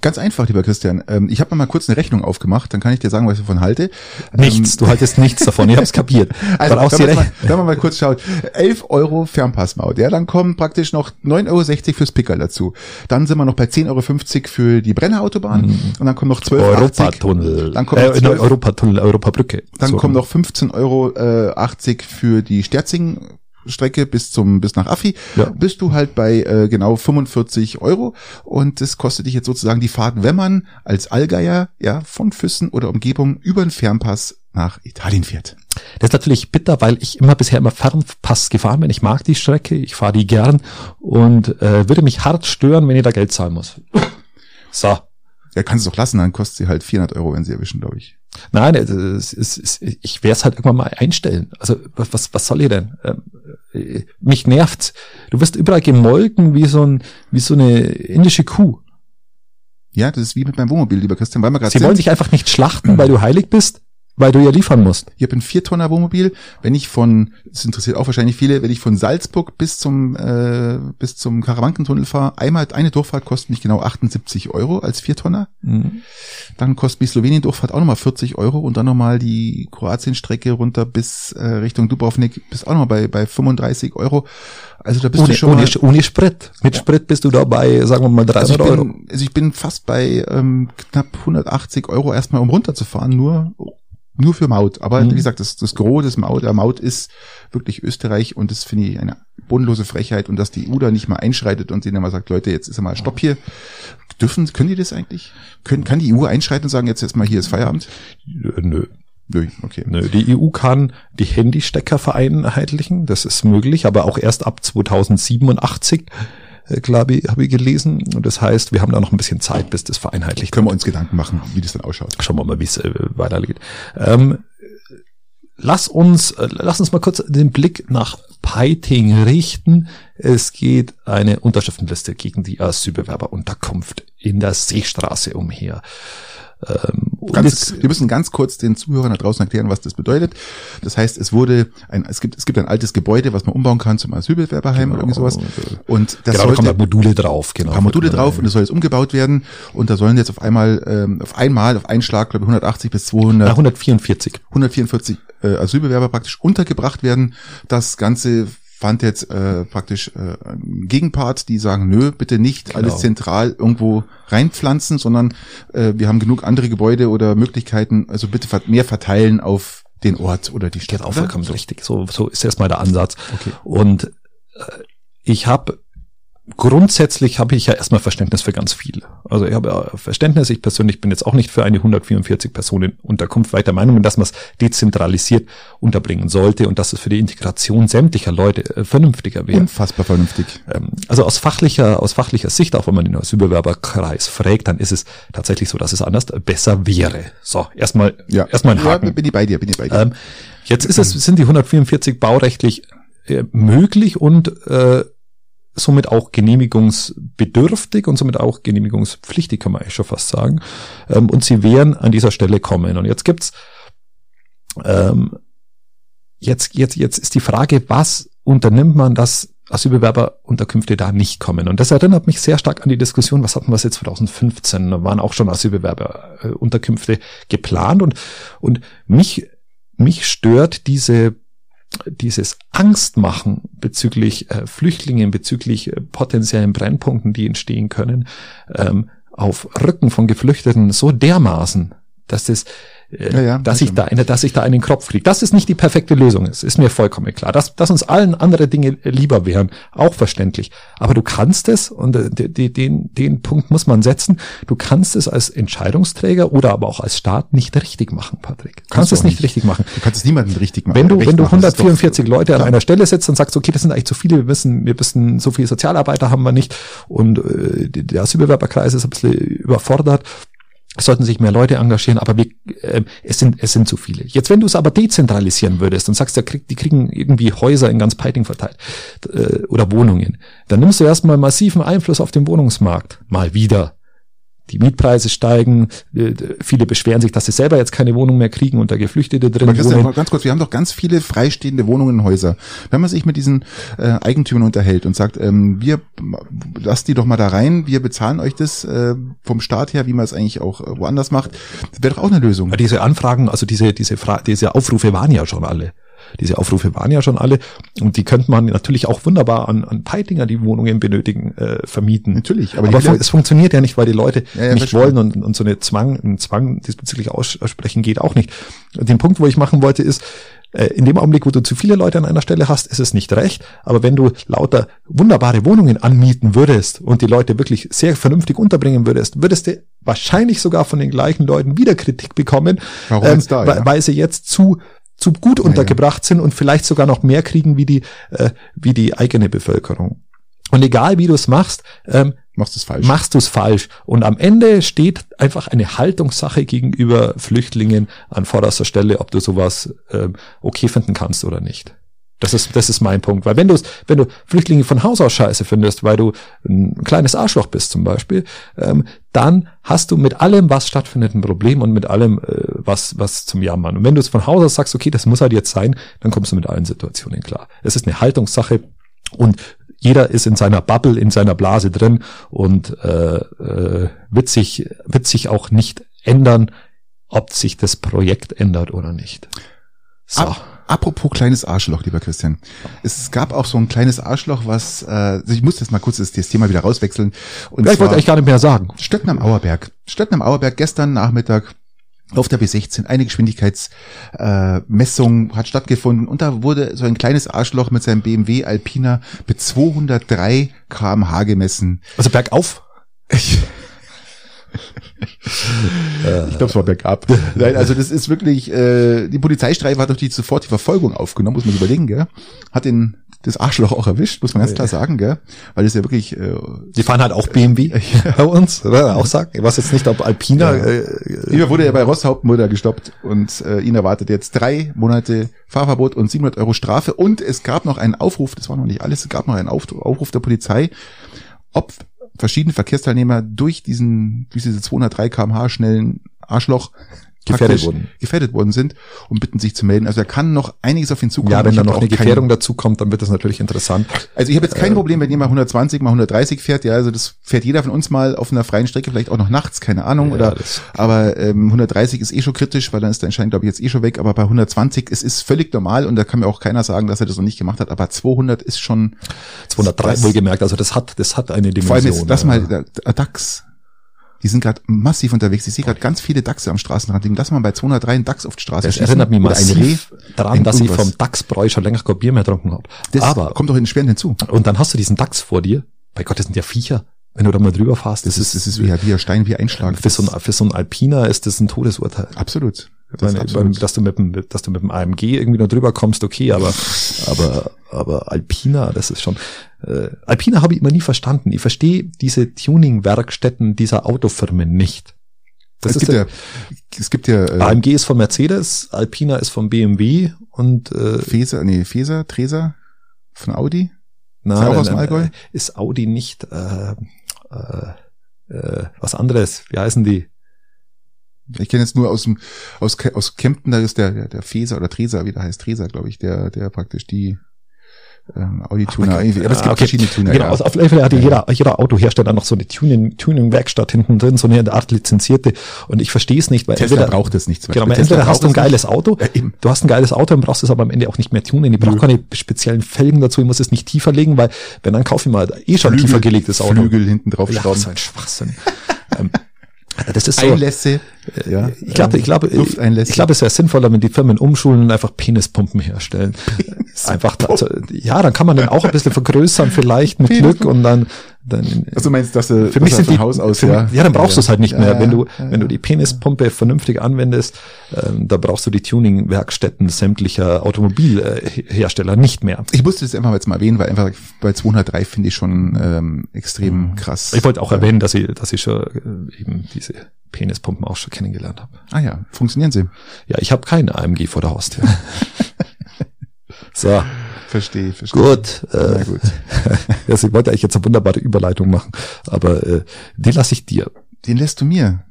Ganz einfach, lieber Christian. Ähm, ich habe mal kurz eine Rechnung aufgemacht, dann kann ich dir sagen, was ich davon halte. Nichts, ähm, du haltest nichts davon, ich habe es kapiert. [LAUGHS] Also, wenn, man mal, wenn man mal kurz schaut, 11 Euro Fernpassmaut, ja, dann kommen praktisch noch 9,60 Euro fürs Pickerl dazu. Dann sind wir noch bei 10,50 Euro für die Brennerautobahn mhm. und dann kommen noch 12 Euro. Europatunnel. Dann äh, 12, Europatunnel, Europabrücke. Dann so. kommen noch 15,80 Euro äh, für die Sterzing Strecke bis zum bis nach Affi, ja. bist du halt bei äh, genau 45 Euro und das kostet dich jetzt sozusagen die Fahrt, wenn man als Allgeier ja von Füssen oder Umgebung über den Fernpass nach Italien fährt. Das ist natürlich bitter, weil ich immer bisher immer Fernpass gefahren bin. Ich mag die Strecke, ich fahre die gern und äh, würde mich hart stören, wenn ich da Geld zahlen muss. So. Ja, kannst du doch lassen, dann kostet sie halt 400 Euro, wenn sie erwischen, glaube ich. Nein, es es ist, ich werde es halt irgendwann mal einstellen. Also was, was soll ich denn? Ähm, äh, mich nervt's. Du wirst überall gemolken wie so ein, wie so eine indische Kuh. Ja, das ist wie mit meinem Wohnmobil, lieber Christian, weil wir gerade Sie sind. wollen sich einfach nicht schlachten, weil du heilig bist. Weil du ja liefern musst. Ich habe ein Viertonner Wohnmobil. Wenn ich von, das interessiert auch wahrscheinlich viele, wenn ich von Salzburg bis zum äh, bis zum Karawankentunnel fahre, einmal eine Durchfahrt kostet mich genau 78 Euro als Viertonner. Mhm. Dann kostet mich Slowenien Durchfahrt auch nochmal 40 Euro und dann nochmal die Kroatien-Strecke runter bis äh, Richtung Dubrovnik bis auch nochmal bei bei 35 Euro. Also da bist ohne, du schon ohne, mal, ohne Sprit. Mit ja. Sprit bist du da bei, sagen wir mal, 300 also Euro. Also ich bin fast bei ähm, knapp 180 Euro erstmal, um runterzufahren, nur nur für Maut. Aber mhm. wie gesagt, das, das Gros des Maut, der Maut ist wirklich Österreich und das finde ich eine bodenlose Frechheit und dass die EU da nicht mal einschreitet und denen mal sagt, Leute, jetzt ist mal Stopp hier. Dürfen, können die das eigentlich? Können, kann die EU einschreiten und sagen, jetzt jetzt mal hier ist Feierabend? Nö. Nö, okay. Nö, die EU kann die Handystecker vereinheitlichen, das ist möglich, aber auch erst ab 2087 äh, glaube ich, habe ich gelesen. Und das heißt, wir haben da noch ein bisschen Zeit, bis das vereinheitlicht Können wir uns Gedanken machen, wie das dann ausschaut. Schauen wir mal, wie es äh, weitergeht. Ähm, lass uns, äh, lass uns mal kurz den Blick nach Peiting richten. Es geht eine Unterschriftenliste gegen die Asylbewerberunterkunft in der Seestraße umher. Ähm, Ganz, wir müssen ganz kurz den Zuhörern da draußen erklären, was das bedeutet. Das heißt, es wurde ein, es gibt, es gibt ein altes Gebäude, was man umbauen kann zum Asylbewerberheim genau, oder irgendwie sowas. Und das genau, sollte, da Module drauf, genau. Ein Module drauf und es soll jetzt umgebaut werden und da sollen jetzt auf einmal, ähm, auf einmal, auf einen Schlag, glaube ich, 180 bis 200. 144. 144 äh, Asylbewerber praktisch untergebracht werden. Das Ganze fand jetzt äh, praktisch äh, Gegenpart, die sagen, nö, bitte nicht genau. alles zentral irgendwo reinpflanzen, sondern äh, wir haben genug andere Gebäude oder Möglichkeiten, also bitte mehr verteilen auf den Ort oder die Stadt. Genau, vollkommen so. richtig. So, so ist erstmal der Ansatz. Okay. Und äh, ich habe grundsätzlich habe ich ja erstmal Verständnis für ganz viel. Also ich habe Verständnis, ich persönlich bin jetzt auch nicht für eine 144 Personen Unterkunft weiter Meinung, dass man es dezentralisiert unterbringen sollte und dass es für die Integration sämtlicher Leute äh, vernünftiger wäre. Unfassbar vernünftig. Ähm, also aus fachlicher, aus fachlicher Sicht, auch wenn man den Asylbewerberkreis fragt, dann ist es tatsächlich so, dass es anders besser wäre. So, erstmal, ja. erstmal ein Haken. Ja, bin ich bei dir, bin ich bei dir. Ähm, jetzt ist es, sind die 144 baurechtlich äh, möglich und äh, somit auch genehmigungsbedürftig und somit auch genehmigungspflichtig, kann man eigentlich schon fast sagen. Ähm, und sie werden an dieser Stelle kommen. Und jetzt gibt's ähm, jetzt, jetzt, jetzt ist die Frage, was unternimmt man, dass Asylbewerberunterkünfte da nicht kommen. Und das erinnert mich sehr stark an die Diskussion, was hatten wir jetzt 2015? Da waren auch schon Asylbewerberunterkünfte geplant und, und mich, mich stört diese dieses Angstmachen bezüglich äh, Flüchtlingen, bezüglich äh, potenziellen Brennpunkten, die entstehen können, ähm, auf Rücken von Geflüchteten so dermaßen, dass das äh, ja, ja, dass ich da eine, dass ich da einen Kopf kriege. Das ist nicht die perfekte Lösung. Es ist mir vollkommen klar. Dass, dass uns allen andere Dinge lieber wären, auch verständlich. Aber du kannst es, und äh, den, den, den Punkt muss man setzen, du kannst es als Entscheidungsträger oder aber auch als Staat nicht richtig machen, Patrick. Du kannst, kannst es nicht, richtig machen. Du kannst es niemandem richtig machen. Wenn du, wenn du 144 Leute an einer Stelle setzt und sagst, okay, das sind eigentlich zu viele, wir müssen, wir müssen, so viele Sozialarbeiter haben wir nicht und äh, der Asylbewerberkreis ist ein bisschen überfordert es sollten sich mehr Leute engagieren, aber wir, äh, es sind es sind zu viele. Jetzt, wenn du es aber dezentralisieren würdest und sagst, ja, krieg, die kriegen irgendwie Häuser in ganz Peiting verteilt äh, oder Wohnungen, dann nimmst du erstmal massiven Einfluss auf den Wohnungsmarkt. Mal wieder die Mietpreise steigen, äh, viele beschweren sich, dass sie selber jetzt keine Wohnung mehr kriegen und da Geflüchtete drin Aber wohnen. Ganz kurz, wir haben doch ganz viele freistehende Wohnungen in Häuser. Wenn man sich mit diesen äh, Eigentümern unterhält und sagt, ähm, wir lasst die doch mal da rein, wir bezahlen euch das äh, vom Staat her, wie man es eigentlich auch äh, woanders macht, wäre doch auch eine Lösung. Aber diese Anfragen, also diese diese Fra diese Aufrufe waren ja schon alle. Diese Aufrufe waren ja schon alle und die könnte man natürlich auch wunderbar an, an Peitinger, die Wohnungen benötigen, äh, vermieten. Natürlich, aber, aber es funktioniert ja nicht, weil die Leute ja, ja, nicht wollen und, und so eine Zwang, ein Zwang diesbezüglich aussprechen geht auch nicht. Den Punkt, wo ich machen wollte, ist, äh, in dem Augenblick, wo du zu viele Leute an einer Stelle hast, ist es nicht recht. Aber wenn du lauter wunderbare Wohnungen anmieten würdest und die Leute wirklich sehr vernünftig unterbringen würdest, würdest du wahrscheinlich sogar von den gleichen Leuten wieder Kritik bekommen, Warum ähm, da, ja? weil sie jetzt zu zu gut untergebracht sind und vielleicht sogar noch mehr kriegen wie die, äh, wie die eigene Bevölkerung. Und egal wie du es machst, ähm, machst du es falsch. Machst du es falsch. Und am Ende steht einfach eine Haltungssache gegenüber Flüchtlingen an vorderster Stelle, ob du sowas ähm, okay finden kannst oder nicht. Das ist, das ist mein Punkt. Weil wenn du wenn du Flüchtlinge von Haus aus scheiße findest, weil du ein kleines Arschloch bist zum Beispiel, ähm, dann hast du mit allem, was stattfindet, ein Problem und mit allem, äh, was, was zum Jammern. Und wenn du es von Haus aus sagst, okay, das muss halt jetzt sein, dann kommst du mit allen Situationen klar. Es ist eine Haltungssache und jeder ist in seiner Bubble, in seiner Blase drin und äh, äh, wird sich, wird sich auch nicht ändern, ob sich das Projekt ändert oder nicht. So. Ab Apropos kleines Arschloch, lieber Christian. Es gab auch so ein kleines Arschloch, was, äh, ich muss jetzt mal kurz das, das Thema wieder rauswechseln. Und ja, ich wollte eigentlich gar nicht mehr sagen. Stöcken am Auerberg. Stöcken am Auerberg gestern Nachmittag auf der B16 eine Geschwindigkeitsmessung äh, hat stattgefunden und da wurde so ein kleines Arschloch mit seinem BMW Alpina mit 203 kmh gemessen. Also bergauf? ich glaube, es war bergab. Nein, also das ist wirklich, äh, die Polizeistreife hat doch die sofort die Verfolgung aufgenommen, muss man überlegen, gell? Hat den das Arschloch auch erwischt, muss man ganz klar sagen, gell? Weil das ja wirklich. Äh, die fahren halt auch BMW äh, [LAUGHS] [LAUGHS] bei uns, oder? Auch sagen. Ich weiß jetzt nicht, ob Alpina. Ja. Äh, Hier wurde ja bei Ross Hauptmutter gestoppt und äh, ihn erwartet jetzt drei Monate Fahrverbot und 700 Euro Strafe. Und es gab noch einen Aufruf, das war noch nicht alles, es gab noch einen Aufruf der Polizei, ob verschiedene Verkehrsteilnehmer durch diesen, durch diese 203 kmh schnellen Arschloch Gefährdet wurden. gefährdet worden sind und bitten sich zu melden. Also da kann noch einiges auf ihn zukommen. Ja, wenn da noch eine Gefährdung dazu kommt, dann wird das natürlich interessant. Also ich habe jetzt kein Äh, Problem, wenn jemand 120 mal 130 fährt. Ja, also das fährt jeder von uns mal auf einer freien Strecke, vielleicht auch noch nachts, keine Ahnung. Ja, oder das- aber ähm, 130 ist eh schon kritisch, weil dann ist der Entscheidung, glaube ich, jetzt eh schon weg. Aber bei 120, es ist völlig normal und da kann mir auch keiner sagen, dass er das noch nicht gemacht hat. Aber 200 ist schon 203 Das- wohlgemerkt, also das hat, das hat eine Dimension. vor allem lass ja. mal DAX. Die sind gerade massiv unterwegs. Ich sehe gerade ganz viele DAXe am Straßenrand liegen. Lass mal bei 203 einen DAX auf die Straße Das erinnert mich Oder ein Reh. daran, dass ich irgendwas. vom DAX-Bräu schon länger kein Bier mehr getrunken habe. Das Aber, kommt doch in den Schweren hinzu. und dann hast du diesen DAX vor dir. Bei Gott, das sind ja Viecher. Wenn du da mal drüber fährst, Das ist, das ist wie, wie ein Stein, wie einschlagen. für so, ein, für so ein Alpiner ist das ein Todesurteil. Absolut. Ich Das meine, dass du mit dem, dass du mit dem AMG irgendwie noch drüber kommst, okay, aber, aber, aber Alpina, das ist schon, äh, Alpina habe ich immer nie verstanden. Ich verstehe diese Tuning-Werkstätten dieser Autofirmen nicht. Das es ist gibt der, ja, es gibt ja äh, AMG ist von Mercedes, Alpina ist von BMW und, äh, Feser, nee, Feser, Treser von Audi. na, Ist auch nein, aus dem nein, Allgäu? äh, Ist Audi nicht, äh, äh, äh, was anderes? Wie heißen die? Ich kenne jetzt nur aus dem aus, aus Kempten, da ist der der, der Feser oder Treser, wie der heißt Treser, glaube ich, der der praktisch die ähm, Audi Tuner. Ach, irgendwie. Aber es gibt okay. verschiedene Tuner. Genau, ja. also auf jeden Fall hat jeder, jeder Autohersteller noch so eine Tuning, Tuning-Werkstatt hinten drin, so eine Art lizenzierte. Und ich verstehe es nicht, weil Tesla entweder, braucht es nicht. zum genau, Beispiel. weil entweder hast du ein geiles Auto, Ja, du hast ein geiles Auto und brauchst es aber am Ende auch nicht mehr tunen. Ich brauche keine speziellen Felgen dazu, ich muss es nicht tiefer legen, weil wenn dann kaufe ich mal eh schon ein Flügel- tiefer gelegtes Auto. Flügel hinten drauf ja, schrauben. so ein Schwachsinn. [LAUGHS] ähm, das ist so. Einlässe. Ja. Ich glaube, ich glaube, Lufteinlässe. ich glaube, es wäre sinnvoller, wenn die Firmen umschulen und einfach Penispumpen herstellen. [LAUGHS] Einfach, dazu, ja, dann kann man den auch ein bisschen vergrößern vielleicht mit Glück und dann, dann Also du meinst, dass du für mich sind die, Haus aus, ja. ja, dann brauchst du es halt nicht Ja, mehr. ja, wenn du, ja, wenn du die Penispumpe vernünftig anwendest, ähm, da brauchst du die Tuning-Werkstätten sämtlicher Automobilhersteller nicht mehr. Ich musste das einfach jetzt mal erwähnen, weil einfach bei 203 finde ich schon ähm, extrem krass. Ich wollte auch erwähnen, dass ich, dass ich schon äh, eben diese Penispumpen auch schon kennengelernt habe. Ah ja, funktionieren sie. Ja, ich habe keine AMG vor der Haustür. [LAUGHS] so, Verstehe, verstehe. gut. Äh, gut. [LAUGHS] also ich wollte eigentlich jetzt eine wunderbare Überleitung machen, aber äh, die lasse ich dir. Den lässt du mir.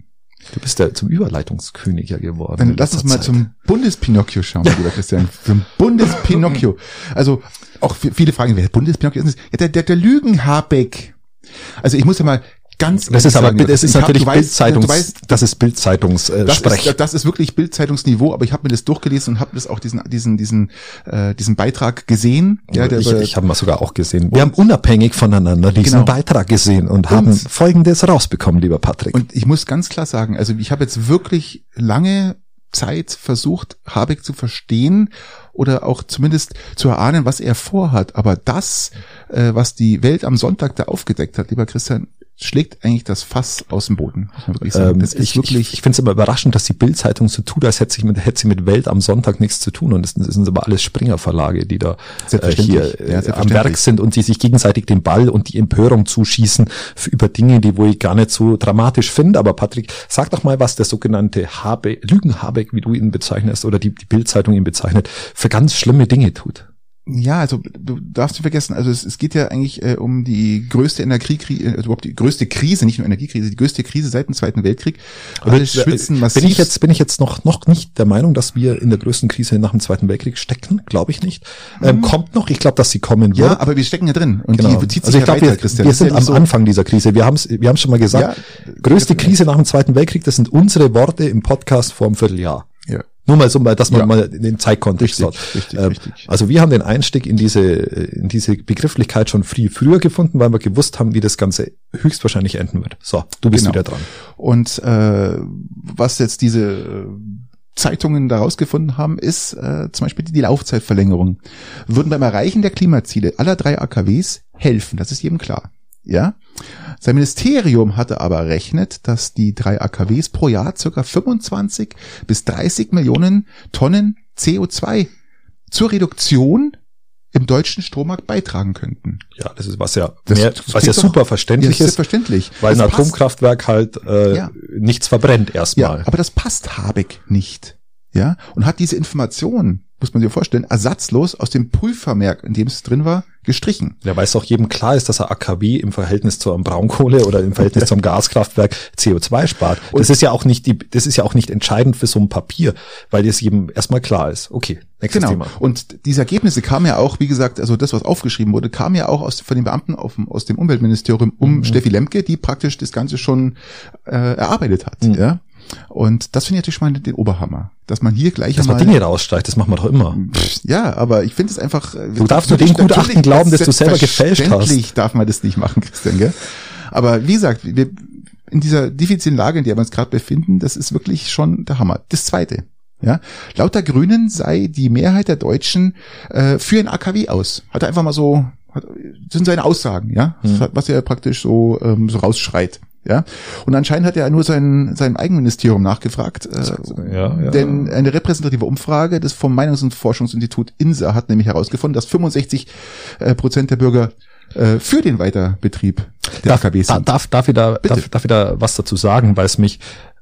Du bist ja zum Überleitungskönig ja geworden. Dann lass uns mal Zeit. zum Bundespinocchio schauen, lieber Christian. [LAUGHS] Zum Bundespinocchio. Also auch viele fragen, wer Bundespinocchio ist. Ja, der, der, der Lügenhabeck. Also ich muss ja mal ganz Das ist aber, sagen, das ist natürlich Bildzeitungs, das ist Bildzeitungs äh, das Sprech. ist, das ist wirklich Bildzeitungsniveau, aber ich habe mir das durchgelesen und habe das auch diesen diesen diesen äh, diesen Beitrag gesehen. Ja, der ich ich habe mal sogar auch gesehen. Wir haben unabhängig voneinander diesen Genau. Beitrag gesehen und haben Folgendes rausbekommen, lieber Patrick. Und ich muss ganz klar sagen, also ich habe jetzt wirklich lange Zeit versucht, Habeck zu verstehen oder auch zumindest zu erahnen, was er vorhat. Aber das, äh, was die Welt am Sonntag da aufgedeckt hat, lieber Christian, schlägt eigentlich das Fass aus dem Boden. Ähm, das ist ich wirklich. ich, ich finde es immer überraschend, dass die Bild-Zeitung so tut, als hätte sie, mit, hätte sie mit Welt am Sonntag nichts zu tun. Und das, das sind aber alles Springer-Verlage, die da äh, hier Ja, äh, am. Werk sind und die sich gegenseitig den Ball und die Empörung zuschießen für, über Dinge, die wo ich gar nicht so dramatisch finde. Aber Patrick, sag doch mal, was der sogenannte Habe, Lügen-Habeck, wie du ihn bezeichnest, oder die, die Bild-Zeitung ihn bezeichnet, für ganz schlimme Dinge tut. Ja, also du darfst nicht vergessen, also es, es geht ja eigentlich äh, um die größte Energiekrise, also überhaupt die größte Krise, nicht nur Energiekrise, die größte Krise seit dem Zweiten Weltkrieg. Alle Bin- schwitzen bin massiv. ich jetzt bin ich jetzt noch noch nicht der Meinung, dass wir in der größten Krise nach dem Zweiten Weltkrieg stecken, glaube ich nicht. Ähm, kommt noch, ich glaube, dass sie kommen wird. Mhm. ja, aber wir stecken ja drin und Genau. die zieht sich Also ich ja glaube, weiter, wir, Christian. wir sind ja am so- Anfang dieser Krise. Wir haben es wir haben schon mal gesagt, größte Krise nach dem Zweiten Weltkrieg, das sind unsere Worte im Podcast vor einem Vierteljahr. Nur mal so, mal, dass man Ja. mal den Zeitkontext Richtig, hat. richtig, Ähm, richtig. Also wir haben den Einstieg in diese, in diese Begrifflichkeit schon früh, früher gefunden, weil wir gewusst haben, wie das Ganze höchstwahrscheinlich enden wird. So, du bist Genau. wieder dran. Und äh, was jetzt diese äh, Zeitungen daraus gefunden haben, ist äh, zum Beispiel die Laufzeitverlängerung. Würden beim Erreichen der Klimaziele aller drei AKWs helfen, das ist jedem klar. Ja. Sein Ministerium hatte aber rechnet, dass die drei AKWs pro Jahr circa 25 bis 30 Millionen Tonnen CO2 zur Reduktion im deutschen Strommarkt beitragen könnten. Ja, das ist was ja, Das- mehr, was ja klingt doch- super Ja, verständlich ist, selbstverständlich. weil ein Das passt. Atomkraftwerk halt äh, Ja. nichts verbrennt erstmal. Ja, aber das passt Habeck nicht. Ja, und hat diese Information muss man sich vorstellen, ersatzlos aus dem Pulvermerk, in dem es drin war, gestrichen. Ja, weil es auch jedem klar ist, dass er AKW im Verhältnis zur Braunkohle oder im Verhältnis [LAUGHS] zum Gaskraftwerk CO2 spart. Und das ist ja auch nicht die, das ist ja auch nicht entscheidend für so ein Papier, weil das jedem erstmal klar ist. Okay, nächstes genau. Thema. Und diese Ergebnisse kamen ja auch, wie gesagt, also das, was aufgeschrieben wurde, kam ja auch aus, von den Beamten auf, aus dem Umweltministerium um mhm. Steffi Lemke, die praktisch das Ganze schon äh, erarbeitet hat. Mhm. Ja. Und das finde ich natürlich schon mal den Oberhammer, dass man hier gleich dass man Dinge raussteigt, das machen wir doch immer. Ja, aber ich finde es einfach. Äh, du darfst nur den Gutachten glauben, dass du selber gefälscht hast. Darf man das nicht machen, Christian. Gell? Aber wie gesagt, wir, in dieser diffizilen Lage, in der wir uns gerade befinden, das ist wirklich schon der Hammer. Das Zweite. Ja, laut der Grünen sei die Mehrheit der Deutschen äh, für ein AKW aus. Hat er einfach mal so, hat, das sind seine Aussagen, ja, hm. was er praktisch so ähm, so rausschreit. Ja, und anscheinend hat er nur sein, seinem Eigenministerium nachgefragt. Äh, ja, ja. Denn eine repräsentative Umfrage des vom Meinungs- und Forschungsinstitut INSA hat nämlich herausgefunden, dass 65 äh, Prozent der Bürger äh, für den Weiterbetrieb der darf, AKW sind. Darf, darf, ich da, darf, darf ich da was dazu sagen, weil es mich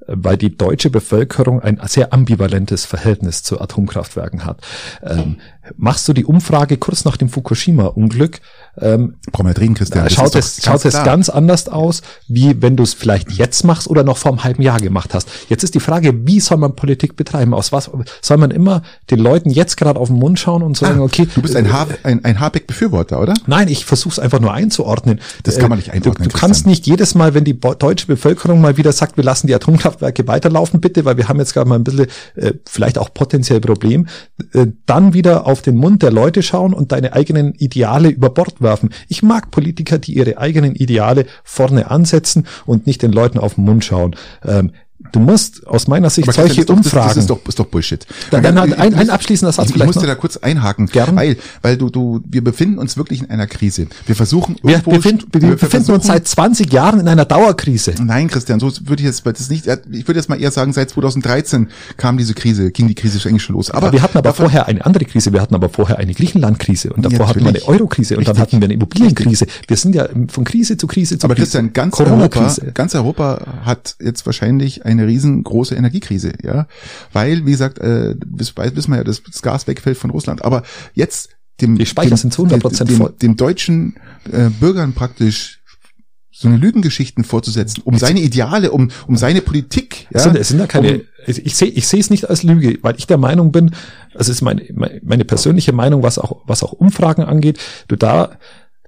weil die deutsche Bevölkerung ein sehr ambivalentes Verhältnis zu Atomkraftwerken hat. Ähm, machst du die Umfrage kurz nach dem Fukushima-Unglück, ähm, Brauchen wir reden, Christian. schaut es, schaut es ganz anders aus, wie wenn du es vielleicht jetzt machst oder noch vor einem halben Jahr gemacht hast. Jetzt ist die Frage, wie soll man Politik betreiben? Aus was soll man immer den Leuten jetzt gerade auf den Mund schauen und sagen, ah, okay. Du bist ein, ha ein, ein Habeck-Befürworter, oder? Nein, ich versuche es einfach nur einzuordnen. Das kann man nicht einordnen. Du, du kannst nicht jedes Mal, wenn die deutsche Bevölkerung mal wieder sagt, wir lassen die Atomkraftwerke weiterlaufen, bitte, weil wir haben jetzt gerade mal ein bisschen äh, vielleicht auch potenziell Problem, äh, dann wieder auf den Mund der Leute schauen und deine eigenen Ideale über Bord werfen. Ich mag Politiker, die ihre eigenen Ideale vorne ansetzen und nicht den Leuten auf den Mund schauen. Ähm, Du musst aus meiner Sicht Aber solche doch, Umfragen. Das, das, ist doch, ist doch Bullshit. Dann, dann ein, ein, ein abschließender Satz ich, vielleicht. Ich musste da kurz einhaken, Gern. weil, weil du, du, wir befinden uns wirklich in einer Krise. Wir versuchen wir, befind, wir, wir befinden uns seit 20 Jahren in einer Dauerkrise. Nein, Christian, so würde ich jetzt das nicht. Ich würde jetzt mal eher sagen, seit 2013 kam diese Krise, ging die Krise eigentlich schon los. Aber, aber wir hatten aber davon, vorher eine andere Krise. Wir hatten aber vorher eine Griechenland-Krise und davor ja, hatten wir eine Euro-Krise und dann hatten wir eine Immobilienkrise. Wir sind ja von Krise zu Krise zu aber Krise. Aber Christian, ganz Europa, ganz Europa hat jetzt wahrscheinlich eine riesengroße große Energiekrise, ja, weil wie gesagt, äh, bis, wissen wir ja, dass das Gas wegfällt von Russland, aber jetzt dem dem, sind zu 100 dem, dem, deutschen äh, Bürgern praktisch so eine Lügengeschichten vorzusetzen, um seine Ideale, um, um seine Politik. Ja, es sind, ja keine, um, ich sehe ich sehe es nicht als Lüge, weil ich der Meinung bin, es ist meine, meine persönliche Meinung, was auch, was auch Umfragen angeht, du da,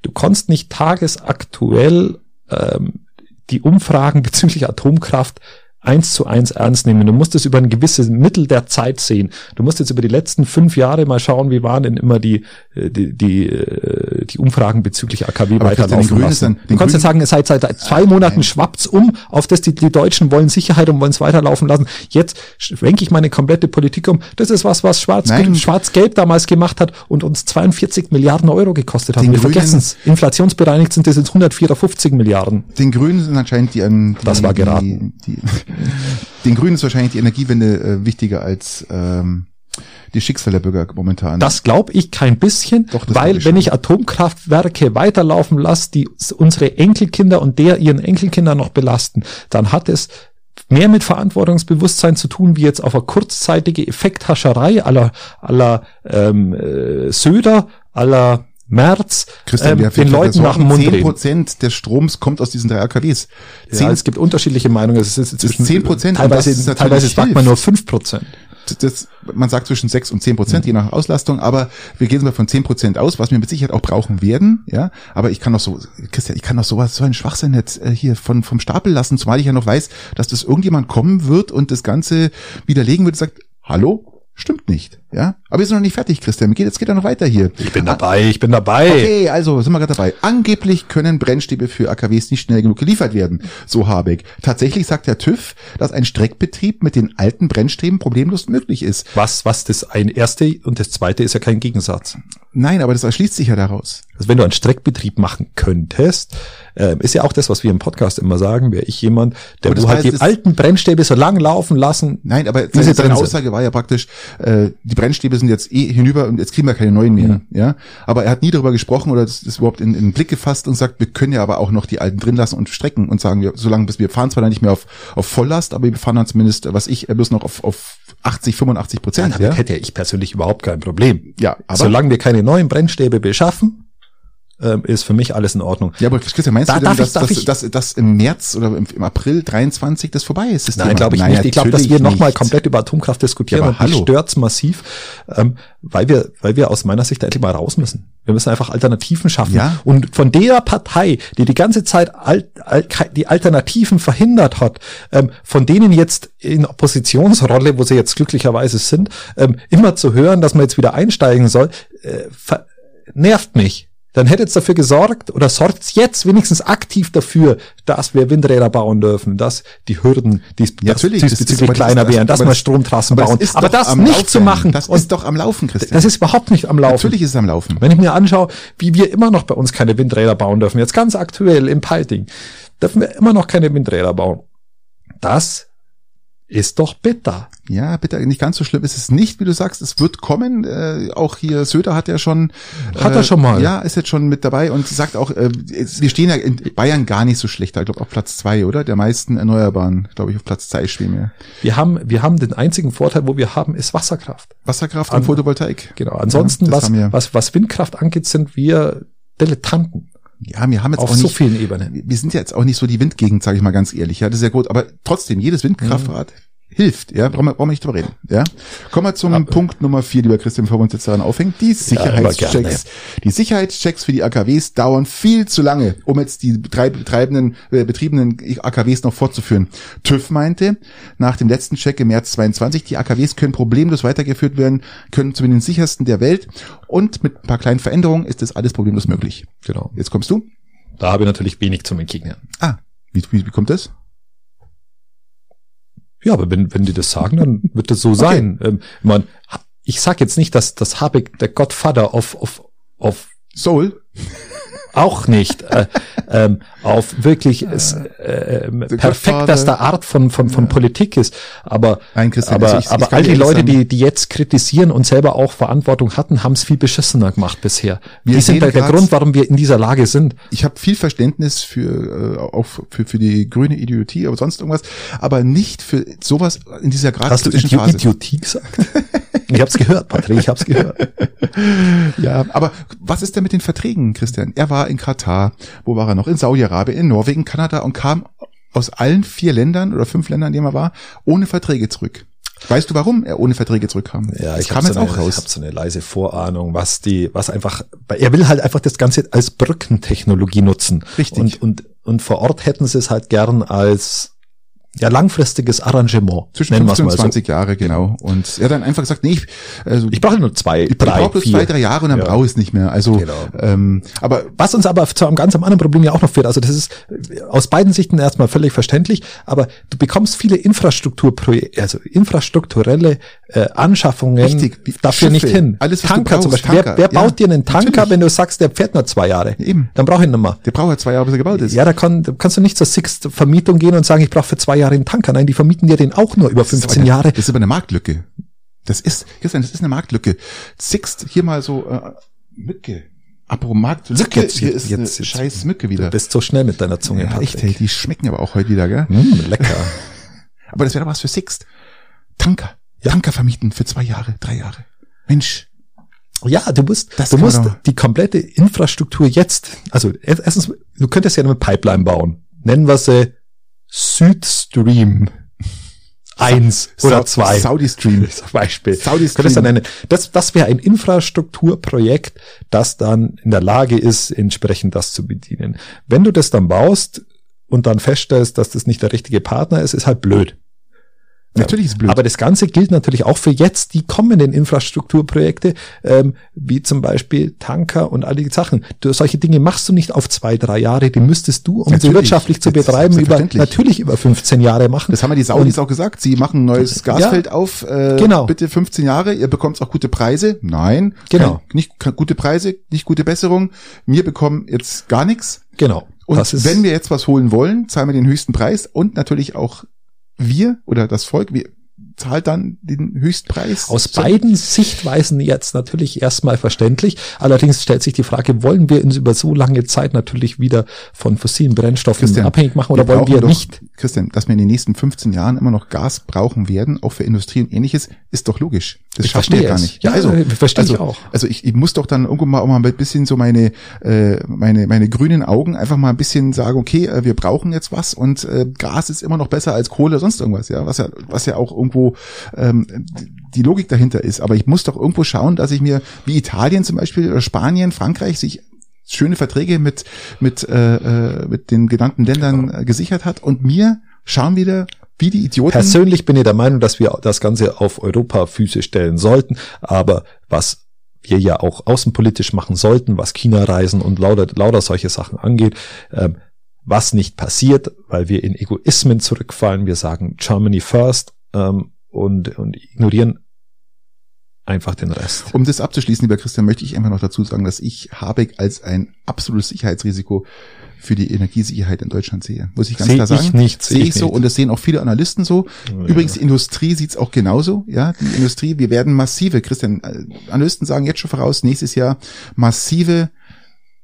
du kannst nicht tagesaktuell ähm, die Umfragen [LAUGHS] bezüglich Atomkraft eins zu eins ernst nehmen. Du musst es über ein gewisses Mittel der Zeit sehen. Du musst jetzt über die letzten fünf Jahre mal schauen, wie waren denn immer die, äh, die, die, äh, die Umfragen bezüglich AKW Aber weiterlaufen lassen. Dann, du kannst jetzt sagen, es seit, seit zwei Monaten schwappt's um, auf das die, die Deutschen wollen Sicherheit und wollen es weiterlaufen lassen. Jetzt schwenke ich meine komplette Politik um. Das ist was, was Schwarz-Gelb Schwarz damals gemacht hat und uns 42 Milliarden Euro gekostet hat. Wir vergessen es. Inflationsbereinigt sind das jetzt 154 Milliarden. Den Grünen sind anscheinend die, ähm, die das war geraten. Die, die den Grünen ist wahrscheinlich die Energiewende äh, wichtiger als ähm, die Schicksale der Bürger momentan. Das glaube ich kein bisschen, Doch, weil wenn ich Atomkraftwerke weiterlaufen lasse, die unsere Enkelkinder und der ihren Enkelkinder noch belasten, dann hat es mehr mit Verantwortungsbewusstsein zu tun, wie jetzt auf eine kurzzeitige Effekthascherei aller aller ähm, äh, Söder, aller März Christian, ähm, den Leuten nach dem Mund 10 Prozent des Stroms kommt aus diesen drei AKWs. Ja, es gibt unterschiedliche Meinungen. Es ist zwischen 10 Prozent. Teilweise, teilweise sagt man nur 5 Prozent. Das, man sagt zwischen 6 und 10 Prozent, mhm. je nach Auslastung, aber wir gehen mal von 10 Prozent aus, was wir mit Sicherheit auch brauchen werden, ja. Aber ich kann doch so, Christian, ich kann doch sowas, so ein Schwachsinn jetzt äh, hier von, vom Stapel lassen, zumal ich ja noch weiß, dass das irgendjemand kommen wird und das Ganze widerlegen wird und sagt, hallo, Stimmt nicht, ja. Aber wir sind noch nicht fertig, Christian. Geht, jetzt geht er noch weiter hier. Ich bin dabei, ich bin dabei. Okay, also sind wir gerade dabei. Angeblich können Brennstäbe für AKWs nicht schnell genug geliefert werden, so Habeck. Tatsächlich sagt der TÜV, dass ein Streckbetrieb mit den alten Brennstäben problemlos möglich ist. Was, was das ein erste und das zweite ist ja kein Gegensatz. Nein, aber das erschließt sich ja daraus. Also wenn du einen Streckbetrieb machen könntest, äh, ist ja auch das, was wir im Podcast immer sagen, wäre ich jemand, der wo halt die alten Brennstäbe so lang laufen lassen. Nein, aber seine, seine Aussage war ja praktisch, äh, die Brennstäbe sind jetzt eh hinüber und jetzt kriegen wir keine neuen mehr. Mhm. Ja, aber er hat nie darüber gesprochen oder das, das überhaupt in, in den Blick gefasst und sagt, wir können ja aber auch noch die alten drin lassen und strecken und sagen, wir, solange bis wir fahren zwar dann nicht mehr auf, auf Volllast, aber wir fahren dann zumindest, was ich, bloß noch auf, auf 80, 85 Ja, Prozent. damit Ja, hätte ich persönlich überhaupt kein Problem. ja, aber, Solange wir keine neuen Brennstäbe beschaffen, ähm, ist für mich alles in Ordnung. ja, aber Christian, meinst Da du denn, dass, dass, dass, dass im März oder im, im April 23 das vorbei ist? Das Nein, glaube ich Nein, nicht. Ich glaube, dass wir nochmal komplett über Atomkraft diskutieren Ja, und aber mich hallo. stört's massiv, ähm, weil wir, weil wir aus meiner Sicht endlich mal raus müssen. Wir müssen einfach Alternativen schaffen. Ja. Und von der Partei, die die ganze Zeit al al die Alternativen verhindert hat, ähm, von denen jetzt in Oppositionsrolle, wo sie jetzt glücklicherweise sind, ähm, immer zu hören, dass man jetzt wieder einsteigen soll, äh, nervt mich. Dann hätte es dafür gesorgt oder sorgt jetzt wenigstens aktiv dafür, dass wir Windräder bauen dürfen, dass die Hürden dies, Ja, natürlich, das diesbezüglich das- kleiner das- wären, dass wir das- Stromtrassen aber bauen. ist aber das nicht Laufen. zu machen, Das ist doch am Laufen, Christian. das ist überhaupt nicht am Laufen. Natürlich ist es am Laufen. Wenn ich mir anschaue, wie wir immer noch bei uns keine Windräder bauen dürfen, jetzt ganz aktuell im Palting, dürfen wir immer noch keine Windräder bauen. Das ist doch bitter. Ja, bitte, nicht ganz so schlimm ist es nicht, wie du sagst. Es wird kommen. Äh, auch hier Söder hat ja schon. Hat äh, er schon mal. Ja, ist jetzt schon mit dabei und sagt auch, äh, wir stehen ja in Bayern gar nicht so schlecht. da. Ich glaube auf Platz zwei, oder? Der meisten Erneuerbaren, glaube ich, auf Platz zwei schweben wir. Wir haben, wir haben den einzigen Vorteil, wo wir haben, ist Wasserkraft. Wasserkraft An- und Photovoltaik. Genau. Ansonsten, Ja, was, was, was Windkraft angeht, sind wir Dilettanten Ja, wir haben jetzt auf auch so nicht. vielen Ebenen. wir sind ja jetzt auch nicht so die Windgegend, sage ich mal ganz ehrlich. Ja, das ist ja gut. Aber trotzdem, jedes Windkraftrad hilft. Ja, brauchen wir, brauchen wir nicht drüber reden. Ja, kommen wir zum Punkt Nummer vier, lieber Christian, bevor wir uns jetzt daran aufhängen. Die Sicherheitschecks. gerne. die Sicherheitschecks für die AKWs dauern viel zu lange, um jetzt die drei betreibenden, äh, betriebenen AKWs noch fortzuführen. TÜV meinte, nach dem letzten Check im März 22, die AKWs können problemlos weitergeführt werden, können zu den sichersten der Welt und mit ein paar kleinen Veränderungen ist das alles problemlos möglich. Genau. Jetzt kommst du. Da habe ich natürlich wenig zum Entgegnen. Ah, wie, wie, wie kommt das? Ja, aber wenn, wenn die das sagen, dann wird das so sein. Ähm, ich, mein, ich sag jetzt nicht, dass das Habeck der Godfather auf, auf, auf Soul? Auch nicht äh, [LAUGHS] ähm, auf wirklich äh, ähm, perfektester. Art von von von Politik ist, aber Nein, Christian, aber, also ich- ich aber kann all die Leute, sagen- die die jetzt kritisieren und selber auch Verantwortung hatten, haben es viel beschissener gemacht bisher. Wir die sind der, der grad- Grund, warum wir in dieser Lage sind. ich habe viel Verständnis für äh, auch für, für die grüne Idiotie oder sonst irgendwas, aber nicht für sowas in dieser gerade Hast du kritischen Idi Phase. Idiotie gesagt? [LAUGHS] ich hab's gehört, Patrick, ich hab's gehört. Ja, aber was ist denn mit den Verträgen, Christian? Er war in Katar, wo war er noch? In Saudi-Arabien, in Norwegen, Kanada und kam aus allen vier Ländern oder fünf Ländern, in denen er war, ohne Verträge zurück. Weißt du, warum er ohne Verträge zurückkam? Ja, ich habe so, eine- auch ich raus. hab so eine leise Vorahnung, was die, was einfach, er will halt einfach das Ganze als Brückentechnologie nutzen. Richtig. Und, und, und vor Ort hätten sie es halt gern als ja, langfristiges Arrangement. Zwischen nennen wir's 15 und mal so. 20 Jahre, genau. Und er hat dann einfach gesagt, nee, ich, also, Ich brauche nur zwei, ich drei, brauche bloß vier. zwei, drei Jahre und dann Ja. brauche ich es nicht mehr. Also, Genau. ähm, aber Was uns aber zu einem ganz anderen Problem ja auch noch führt, also das ist äh, aus beiden Sichten erstmal völlig verständlich, aber du bekommst viele Infrastrukturprojekte, also infrastrukturelle äh, Anschaffungen Richtig, dafür Schiffe, nicht hin. alles, was Tanker zum brauchst, Beispiel. Tanker, wer wer ja, baut dir einen Tanker, natürlich. wenn du sagst, der fährt nur zwei Jahre? Eben. Dann brauche ich ihn mehr. der braucht ja zwei Jahre, bis er gebaut ist. Ja, da, kann, da kannst du nicht zur Sixt Vermietung gehen und sagen, ich brauche für zwei Jahre einen Tanker. Nein, die vermieten dir den auch nur über Das ist 15 aber- Jahre. Das ist aber eine Marktlücke. Das ist, Christian, das ist eine Marktlücke. Sixt, hier mal so, äh, Mücke. Apropos Marktlücke, Jetzt, hier jetzt, ist jetzt, eine scheiß Mücke wieder. Du bist so schnell mit deiner Zunge, ja, Patrick. echt, die schmecken aber auch heute wieder, gell? Mm, lecker. [LAUGHS] Aber das wäre doch was für Sixt. Tanker. Tanker vermieten für zwei Jahre, drei Jahre. Mensch. Ja, du musst, Das du musst doch- die komplette Infrastruktur jetzt, also er- erstens, du könntest ja eine Pipeline bauen. Nennen wir sie Südstream 1 oder Sau- 2. Saudi Stream. [LAUGHS] Zum Beispiel. Saudi Stream. dann eine, das, das wäre ein Infrastrukturprojekt, das dann in der Lage ist, entsprechend das zu bedienen. Wenn du das dann baust und dann feststellst, dass das nicht der richtige Partner ist, ist halt blöd. Natürlich ist es blöd. Aber das Ganze gilt natürlich auch für jetzt die kommenden Infrastrukturprojekte, ähm, wie zum Beispiel Tanker und all die Sachen. Du, solche Dinge machst du nicht auf zwei, drei Jahre. Die müsstest du, um sie Natürlich. wirtschaftlich zu betreiben, über, natürlich über 15 Jahre machen. das haben ja die Saudis auch gesagt. Sie machen ein neues Gasfeld auf. Äh, Genau. Bitte 15 Jahre. Ihr bekommt auch gute Preise. Nein. Genau. Kein, nicht kein, gute Preise, nicht gute Besserung. Wir bekommen jetzt gar nichts. Genau. Und wenn wir jetzt was holen wollen, zahlen wir den höchsten Preis und natürlich auch wir oder das Volk, wir, zahlt dann den Höchstpreis. Aus beiden Sichtweisen jetzt natürlich erstmal verständlich. Allerdings stellt sich die Frage, wollen wir uns über so lange Zeit natürlich wieder von fossilen Brennstoffen Christian, abhängig machen oder wir wollen wir doch, nicht? Christian, dass wir in den nächsten 15 Jahren immer noch Gas brauchen werden, auch für Industrie und ähnliches, ist doch logisch. Das schafft ihr gar nicht. Ja, also, verstehe also, ich auch. Also ich, ich muss doch dann irgendwo mal auch mal ein bisschen so meine, äh, meine, meine grünen Augen einfach mal ein bisschen sagen, okay, äh, wir brauchen jetzt was und äh, Gas ist immer noch besser als Kohle, sonst irgendwas, ja, was ja, was ja auch irgendwo ähm, die Logik dahinter ist. Aber ich muss doch irgendwo schauen, dass ich mir, wie Italien zum Beispiel oder Spanien, Frankreich, sich schöne Verträge mit mit äh, äh mit den genannten Ländern äh, gesichert hat und mir schauen wieder wie die Idioten. Persönlich bin ich der Meinung, dass wir das Ganze auf Europa Füße stellen sollten, aber was wir ja auch außenpolitisch machen sollten, was China-Reisen und lauter, lauter solche Sachen angeht, ähm, was nicht passiert, weil wir in Egoismen zurückfallen. Wir sagen Germany first ähm, und, und ignorieren einfach den Rest. Um das abzuschließen, lieber Christian, möchte ich einfach noch dazu sagen, dass ich Habeck als ein absolutes Sicherheitsrisiko für die Energiesicherheit in Deutschland sehe. Muss ich ganz seh klar sagen. Ich nicht, sehe ich, ich so nicht. und das sehen auch viele Analysten so. Ja. Übrigens, die Industrie sieht es auch genauso. Ja, die Industrie, wir werden massive, Christian, äh, Analysten sagen jetzt schon voraus, nächstes Jahr massive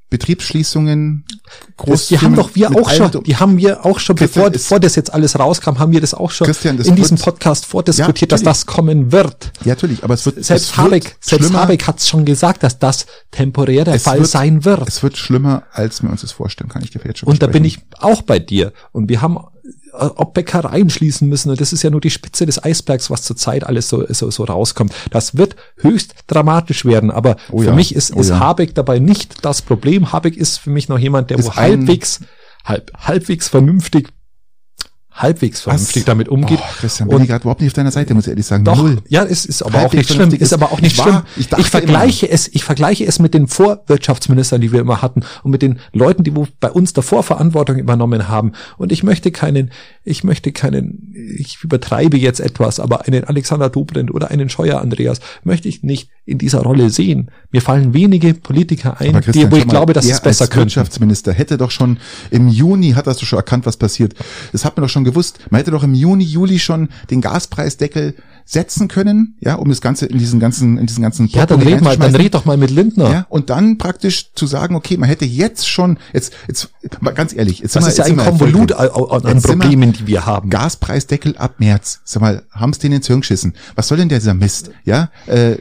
Betriebsschließungen, groß. Die haben doch wir auch schon, die haben wir auch schon, Christian, bevor, bevor das jetzt alles rauskam, haben wir das auch schon Christian, das in diesem Podcast vordiskutiert, ja, dass das kommen wird. Ja, natürlich, aber es wird selbst es Habeck, wird selbst Habeck hat es schon gesagt, dass das temporär der Fall wird, sein wird. Es wird schlimmer, als wir uns das vorstellen, kann ich dir jetzt schon Und da bin ich auch bei dir. Und wir haben ob Bäckereien schließen müssen. Und das ist ja nur die Spitze des Eisbergs, was zurzeit alles so, so, so rauskommt. Das wird höchst dramatisch werden. Aber oh für ja. mich ist, oh ist ja. Habeck dabei nicht das Problem. Habeck ist für mich noch jemand, der ist wo halbwegs, halb, halbwegs vernünftig halbwegs vernünftig Was? damit umgeht. Oh, Christian, bin und ich gerade überhaupt nicht auf deiner Seite, muss ich ehrlich sagen. Doch, Null. Ja, es ist aber halbwegs auch nicht schlimm. Ist aber auch nicht schlimm. Ich, ich vergleiche immer. es, ich vergleiche es mit den Vorwirtschaftsministern, die wir immer hatten und mit den Leuten, die bei uns davor Verantwortung übernommen haben. Und ich möchte keinen, ich möchte keinen, ich übertreibe jetzt etwas, aber einen Alexander Dobrindt oder einen Scheuer Andreas möchte ich nicht in dieser Rolle sehen. Mir fallen wenige Politiker ein, die, wo ich glaube, dass es besser könnte. Wirtschaftsminister hätte doch schon im Juni, hat das doch schon erkannt, was passiert. Das hat man doch schon gewusst. Man hätte doch im Juni, Juli schon den Gaspreisdeckel setzen können, ja, um das Ganze in diesen ganzen, in diesen ganzen Ja, dann red mal, dann red doch mal mit Lindner. Ja, und dann praktisch zu sagen, okay, man hätte jetzt schon, jetzt, jetzt, mal ganz ehrlich, jetzt das ist ja ein Konvolut an Problemen, die wir haben. Gaspreisdeckel ab März. Sag mal, haben's den ins Hirn geschissen? Was soll denn dieser Mist? Ja, äh,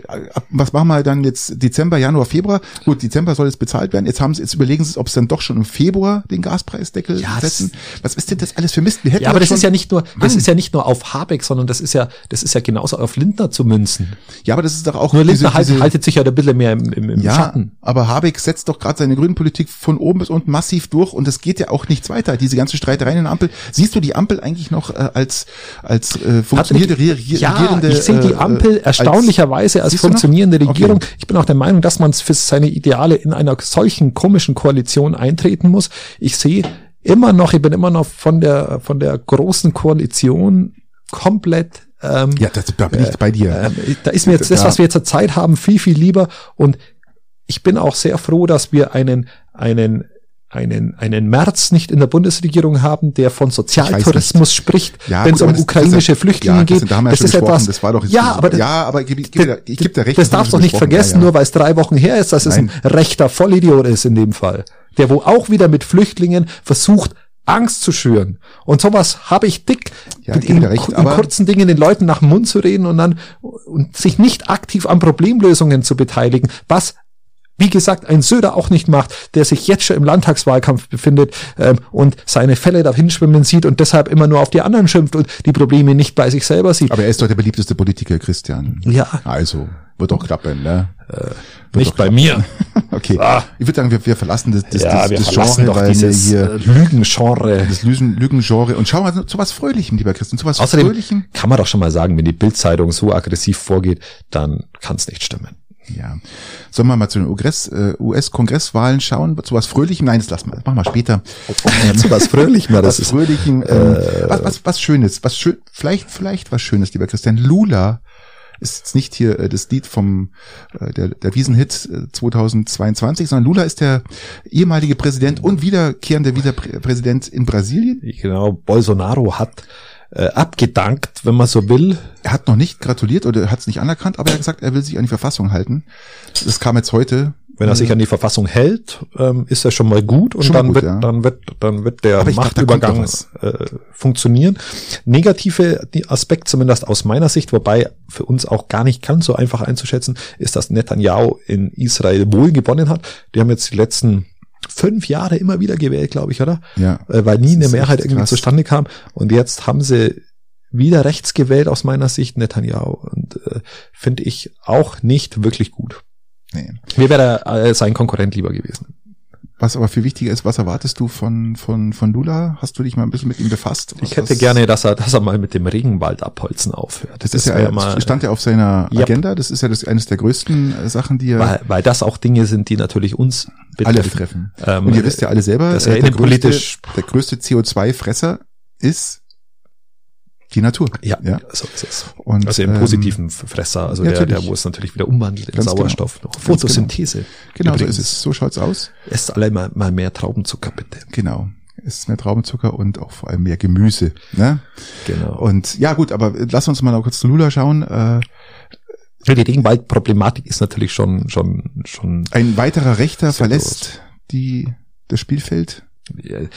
was machen wir dann jetzt Dezember, Januar, Februar? Gut, Dezember soll jetzt bezahlt werden. Jetzt haben sie, jetzt überlegen sie, ob es dann doch schon im Februar den Gaspreisdeckel ja, setzen. Was ist denn das alles für Mist? Wir hätten ja, aber das ist ja nicht nur, das ist ja nicht nur auf Habeck, sondern das ist ja, das ist ja genauso auf Lindner zu münzen. Ja, aber das ist doch auch nur Lindner diese, diese, haltet sich ja ein bisschen mehr im, im, im ja, Schatten. Aber Habeck setzt doch gerade seine grünen Politik von oben bis unten massiv durch und es geht ja auch nichts weiter. Diese ganze Streitereien in der Ampel. Siehst du die Ampel eigentlich noch äh, als als äh, funktionierende Re ja, regierende? Ich sehe die äh, Ampel äh, erstaunlicherweise als, als funktionierende Regierung. Okay. Ich bin auch der Meinung, dass man für seine Ideale in einer solchen komischen Koalition eintreten muss. Ich sehe immer noch, ich bin immer noch von der von der großen Koalition komplett ähm, ja, das, da bin ich bei dir. Äh, da ist mir jetzt das, was wir zur Zeit haben, viel, viel lieber. Und ich bin auch sehr froh, dass wir einen, einen, einen, einen März nicht in der Bundesregierung haben, der von Sozialtourismus spricht, ja, wenn es um ukrainische das, Flüchtlinge ja, geht. Das, das ist etwas, das war doch ja, aber, ja, aber ich, ich, ich, ich gebe dir recht. Das darfst du nicht vergessen, ja, nur weil es drei Wochen her ist, dass Nein. es ein rechter Vollidiot ist in dem Fall. Der wo auch wieder mit Flüchtlingen versucht, Angst zu schüren. Und sowas habe ich dick, ja, in, recht, in kurzen Dingen den Leuten nach dem Mund zu reden und dann und sich nicht aktiv an Problemlösungen zu beteiligen, was wie gesagt, ein Söder auch nicht macht, der sich jetzt schon im Landtagswahlkampf befindet ähm, und seine Fälle dahin schwimmen sieht und deshalb immer nur auf die anderen schimpft und die Probleme nicht bei sich selber sieht. Aber er ist doch der beliebteste Politiker, Christian. Ja. Also, wird doch klappen, ne? Äh, nicht bei mir. [LAUGHS] okay. Ah. Ich würde sagen, wir, wir verlassen das, das, ja, das, wir das Genre, doch dieses hier Lügengenre. Das Lügen, Lügengenre. Und schau mal zu was Fröhlichem, lieber Christian, zu was Außerdem Fröhlichem. kann man doch schon mal sagen, wenn die Bildzeitung so aggressiv vorgeht, dann kann es nicht stimmen. Ja. Sollen wir mal zu den US-Kongresswahlen äh, schauen? Zu was Fröhlichem? Nein, das lassen wir. Das machen wir später. [LAUGHS] zu was Fröhlichem, das [LAUGHS] was ist. Fröhlichem, ähm, äh, was, was, was Schönes, was schön, vielleicht, vielleicht was Schönes, lieber Christian. Lula ist jetzt nicht hier äh, das Lied vom äh, der, der Wiesenhit äh, 2022, sondern Lula ist der ehemalige Präsident und wiederkehrende Wiederpräsident in Brasilien. Genau, Bolsonaro hat äh, abgedankt, wenn man so will. er hat noch nicht gratuliert oder hat es nicht anerkannt, aber er hat gesagt, er will sich an die Verfassung halten. Das kam jetzt heute. Wenn er sich an die Verfassung hält, ähm, ist er schon mal gut und Schon dann gut, wird, ja. dann wird, dann wird der Machtübergang äh, funktionieren. Negative Aspekt zumindest aus meiner Sicht, wobei für uns auch gar nicht ganz so einfach einzuschätzen, ist, dass Netanyahu in Israel wohl gewonnen hat. Die haben jetzt die letzten fünf Jahre immer wieder gewählt, glaube ich, oder? Ja. Äh, weil nie eine Mehrheit irgendwie krass. zustande kam. Und jetzt haben sie wieder rechts gewählt aus meiner Sicht, Netanyahu. Und äh, finde ich auch nicht wirklich gut. Nee. Mir wäre äh, sein Konkurrent lieber gewesen. Was aber viel wichtiger ist, was erwartest du von, von, von Lula? Hast du dich mal ein bisschen mit ihm befasst? Ich hätte was- gerne, dass er, dass er mal mit dem Regenwald abholzen aufhört. Das, ist ja, wär mal, stand ja auf seiner Yep. Agenda. Das ist ja das, eines der größten äh, Sachen, die ja weil, weil das auch Dinge sind, die natürlich uns alle betreffen. Ähm, Und ihr wisst ja alle selber, dass er äh, der, größte, der größte CO2-Fresser ist die Natur. Ja, Ja. so ist es. Und, Also im ähm, positiven Fresser, also ja, der, der, wo es natürlich wieder umwandelt in genau. Sauerstoff. Noch Ganz Photosynthese. Genau, Übrigens. so ist es. So schaut's aus. Esst alle mal, mal mehr Traubenzucker, bitte. Genau. Es ist mehr Traubenzucker und auch vor allem mehr Gemüse. Ne? Genau. Und ja gut, aber lass uns mal noch kurz zu Lula schauen. Äh, die Regenwaldproblematik ist natürlich schon, schon, schon. ein weiterer Rechter verlässt die das Spielfeld. Äh,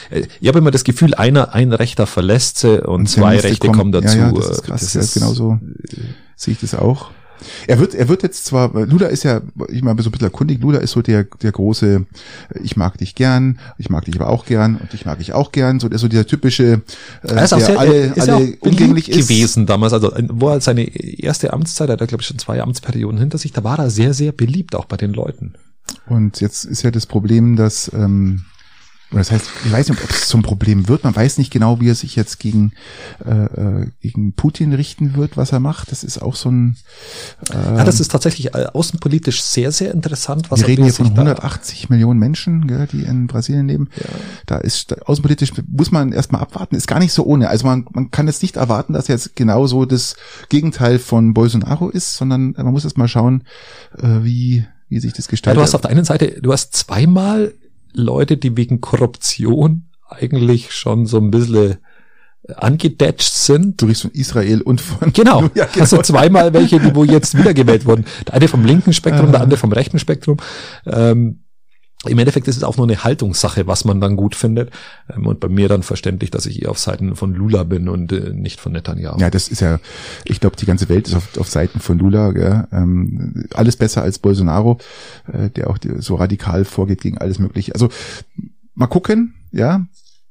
Ich habe immer das Gefühl, einer, ein Rechter verlässt sie und, Und zwei Rechte kommt. kommen dazu. Ja, ja, das ist Äh, krass. Das ja, ist genauso sehe ich das auch. Er wird, er wird jetzt zwar, Lula ist ja, ich mal so ein bisschen erkundigt, Lula ist so der, der große, ich mag dich gern, ich mag dich aber auch gern und dich mag ich auch gern, so der, so dieser typische, äh, Er ist der sehr, alle, ist alle umgänglich ist. gewesen damals. Also äh, wo er seine erste Amtszeit, hat er glaube ich schon zwei Amtsperioden hinter sich, da war er sehr, sehr beliebt, auch bei den Leuten. Und jetzt ist ja das Problem, dass, ähm, das heißt, ich weiß nicht, ob es zum Problem wird. Man weiß nicht genau, wie er sich jetzt gegen, äh, äh, gegen Putin richten wird, was er macht. Das ist auch so ein, äh, Ja, das ist tatsächlich äh, außenpolitisch sehr, sehr interessant. Was wir reden er hier von sich da- 180 Millionen Menschen, gell, die in Brasilien leben. Da ist da, außenpolitisch muss man erstmal abwarten. Ist gar nicht so ohne. Also man, man kann jetzt nicht erwarten, dass jetzt genauso das Gegenteil von Bolsonaro ist, sondern man muss erst mal schauen, äh, wie wie sich das Ja, gestaltet. du hast auf der einen Seite, du hast zweimal Leute, die wegen Korruption eigentlich schon so ein bisschen angedetscht sind. du riechst von Israel und von [LAUGHS] Genau. [LAUGHS] Ja, genau. Also zweimal welche, die wo jetzt wiedergewählt wurden. Der eine vom linken Spektrum, der andere vom rechten Spektrum. Ähm, Im Endeffekt ist es auch nur eine Haltungssache, was man dann gut findet. Ähm, und bei mir dann verständlich, dass ich eher auf Seiten von Lula bin und äh, nicht von Netanyahu. Ja, das ist ja, ich glaube, die ganze Welt ist auf, auf Seiten von Lula. Gell? Ähm, alles besser als Bolsonaro, äh, der auch so radikal vorgeht gegen alles Mögliche. Also mal gucken, ja,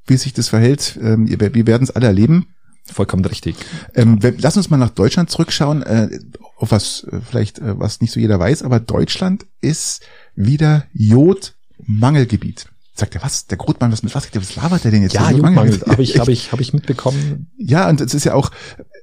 wie sich das verhält. Ähm, wir wir werden es alle erleben. Vollkommen richtig. Ähm, lass uns mal nach Deutschland zurückschauen, äh, auf was äh, vielleicht, äh, was nicht so jeder weiß, aber Deutschland ist wieder Jodmangelgebiet. Sagt er, was? Der Grotmann, was mit was, was labert der denn jetzt? Ja, Jugendmangel habe ich, habe ich, habe ich mitbekommen. Ja, und es ist ja auch,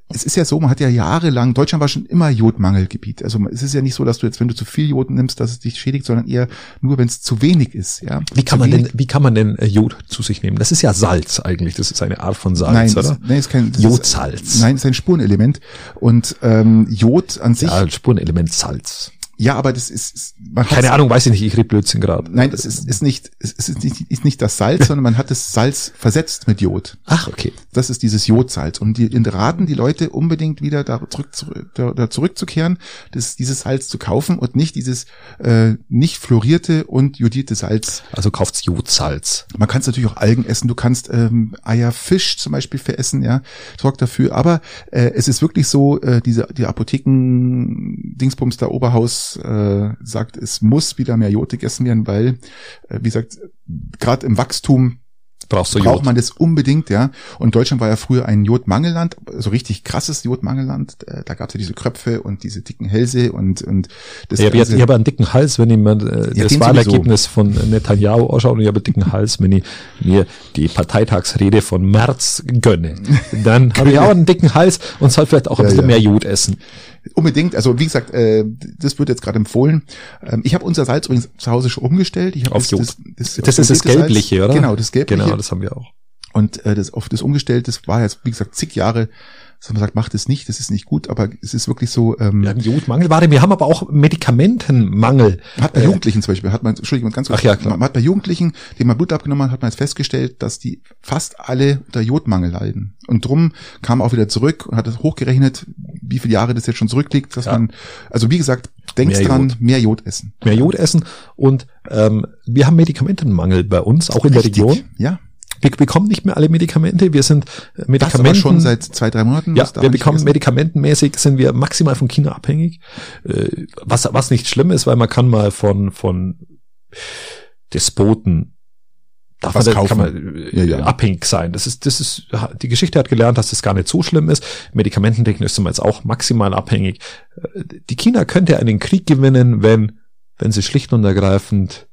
es ist ja so, man hat ja jahrelang, Deutschland war schon immer Jodmangelgebiet. Also es ist ja nicht so, dass du jetzt, wenn du zu viel Jod nimmst, dass es dich schädigt, sondern eher nur, wenn es zu wenig ist. Ja. Wie kann zu man wenig, denn, wie kann man denn äh, Jod zu sich nehmen? Das ist ja Salz eigentlich. Das ist eine Art von Salz, Nein, oder? das, nein, ist kein Jodsalz. Ist, nein, ist ein Spurenelement. Und ähm, Jod an sich, Ja, Spurenelement Salz. Aber das ist, man Keine Ahnung, weiß ich nicht. Ich rede Blödsinn gerade. Nein, es ist, ist nicht, es ist nicht, ist nicht das Salz, [LAUGHS] sondern man hat das Salz versetzt mit Jod. Ach, okay. Das ist dieses Jodsalz. Und die raten die Leute unbedingt wieder da, zurück, zurück, da, da zurückzukehren, das, dieses Salz zu kaufen und nicht dieses äh, nicht florierte und jodierte Salz. Also kauft's Jodsalz. Man kann natürlich auch Algen essen, du kannst ähm, Eier, Fisch zum Beispiel veressen, ja, sorgt dafür. Aber äh, es ist wirklich so, äh, diese die Apotheken Dingsbums da Oberhaus äh, sagt, es muss wieder mehr Jod gegessen werden, weil, äh, wie gesagt, gerade im Wachstum Brauchst du braucht Jod? man das unbedingt, ja. Und Deutschland war ja früher ein Jodmangelland, so richtig krasses Jodmangelland. Äh, Da gab es ja diese Kröpfe und diese dicken Hälse und und das Ja, ich, Ganze- ich habe einen dicken Hals, wenn ich mir äh, Ja, das Wahlergebnis von Netanyahu ausschaue und ich habe einen dicken Hals, wenn ich mir die Parteitagsrede von März gönne. Dann habe ich [LAUGHS] auch einen dicken Hals und soll vielleicht auch ein Ja, bisschen ja. mehr Jod essen. Unbedingt. Also wie gesagt, äh, das wird jetzt gerade empfohlen. Ähm, ich habe unser Salz übrigens zu Hause schon umgestellt. Ich Auf Jod. Das, das, Das ist das Gelbliche, Salz. oder? Genau, das Gelbliche. Genau, das haben wir auch. Und äh, das auf das umgestellt, das war jetzt, wie gesagt, zig Jahre, man sagt, macht es nicht, das ist nicht gut, aber es ist wirklich so, ähm, Wir haben Jodmangel. Warte, wir haben aber auch Medikamentenmangel. Hat bei Jugendlichen zum Beispiel, hat man, Entschuldigung, ganz kurz, Ach ja, klar. man hat bei Jugendlichen, denen man Blut abgenommen hat, hat man jetzt festgestellt, dass die fast alle unter Jodmangel leiden. Und drum kam auch wieder zurück und hat es hochgerechnet, wie viele Jahre das jetzt schon zurückliegt, dass Ja. man, also wie gesagt, denkt Mehr dran, Jod. mehr Jod essen. Mehr Jod essen und ähm, wir haben Medikamentenmangel bei uns, auch in der Richtig. Region. Ja. Wir bekommen nicht mehr alle Medikamente. Wir sind äh, Das Medikamenten schon seit zwei, drei Monaten. Ja, das wir man bekommen medikamentenmäßig sind wir maximal von China abhängig. Äh, Was, was nicht schlimm ist, weil man kann mal von, von Despoten darf Was man, kann kaufen. man äh, Ja, ja. abhängig sein. Das ist, das ist, die Geschichte hat gelernt, dass das gar nicht so schlimm ist. Medikamententechnisch sind wir jetzt auch maximal abhängig. Äh, Die China könnte einen Krieg gewinnen, wenn, wenn sie schlicht und ergreifend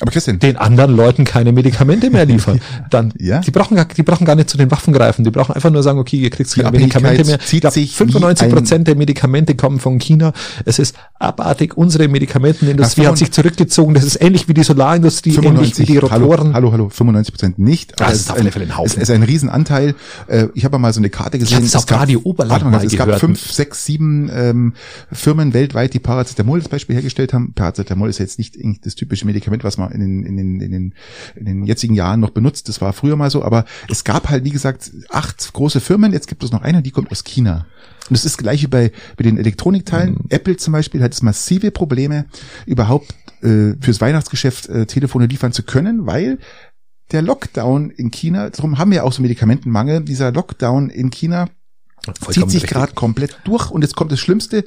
Aber Christian, den anderen Leuten keine Medikamente mehr liefern. [LAUGHS] Dann, Ja. die brauchen gar, die brauchen gar nicht zu den Waffen greifen. Die brauchen einfach nur sagen, okay, ihr kriegt keine Medikamente mehr. zieht Ich glaub, sich wie 95 ein- Prozent der Medikamente kommen von China. Es ist abartig. Unsere Medikamentenindustrie Ja, hat sich zurückgezogen. Das ist ähnlich wie die Solarindustrie, ähnlich wie die hallo, Rotoren. hallo, hallo, 95 Prozent nicht. Das ist auf alle Fälle ein Haufen. Es ist ein Riesenanteil. Äh, Ich habe mal so eine Karte gesehen. hab's Es auf gab- Radio Oberland mal, mal Es gab fünf, sechs, sieben ähm, Firmen weltweit, die Paracetamol als Beispiel hergestellt haben. Paracetamol ist jetzt nicht das typische Medikament, was man in den, in den, in den, in den jetzigen Jahren noch benutzt. Das war früher mal so. Aber es gab halt, wie gesagt, acht große Firmen. Jetzt gibt es noch eine, die kommt aus China. Und das ist gleich wie bei, bei den Elektronikteilen. Mhm. Apple zum Beispiel hat jetzt massive Probleme, überhaupt äh, fürs Weihnachtsgeschäft äh, Telefone liefern zu können, weil der Lockdown in China, darum haben wir auch so Medikamentenmangel, dieser Lockdown in China Vollkommen zieht sich gerade komplett durch und jetzt kommt das Schlimmste,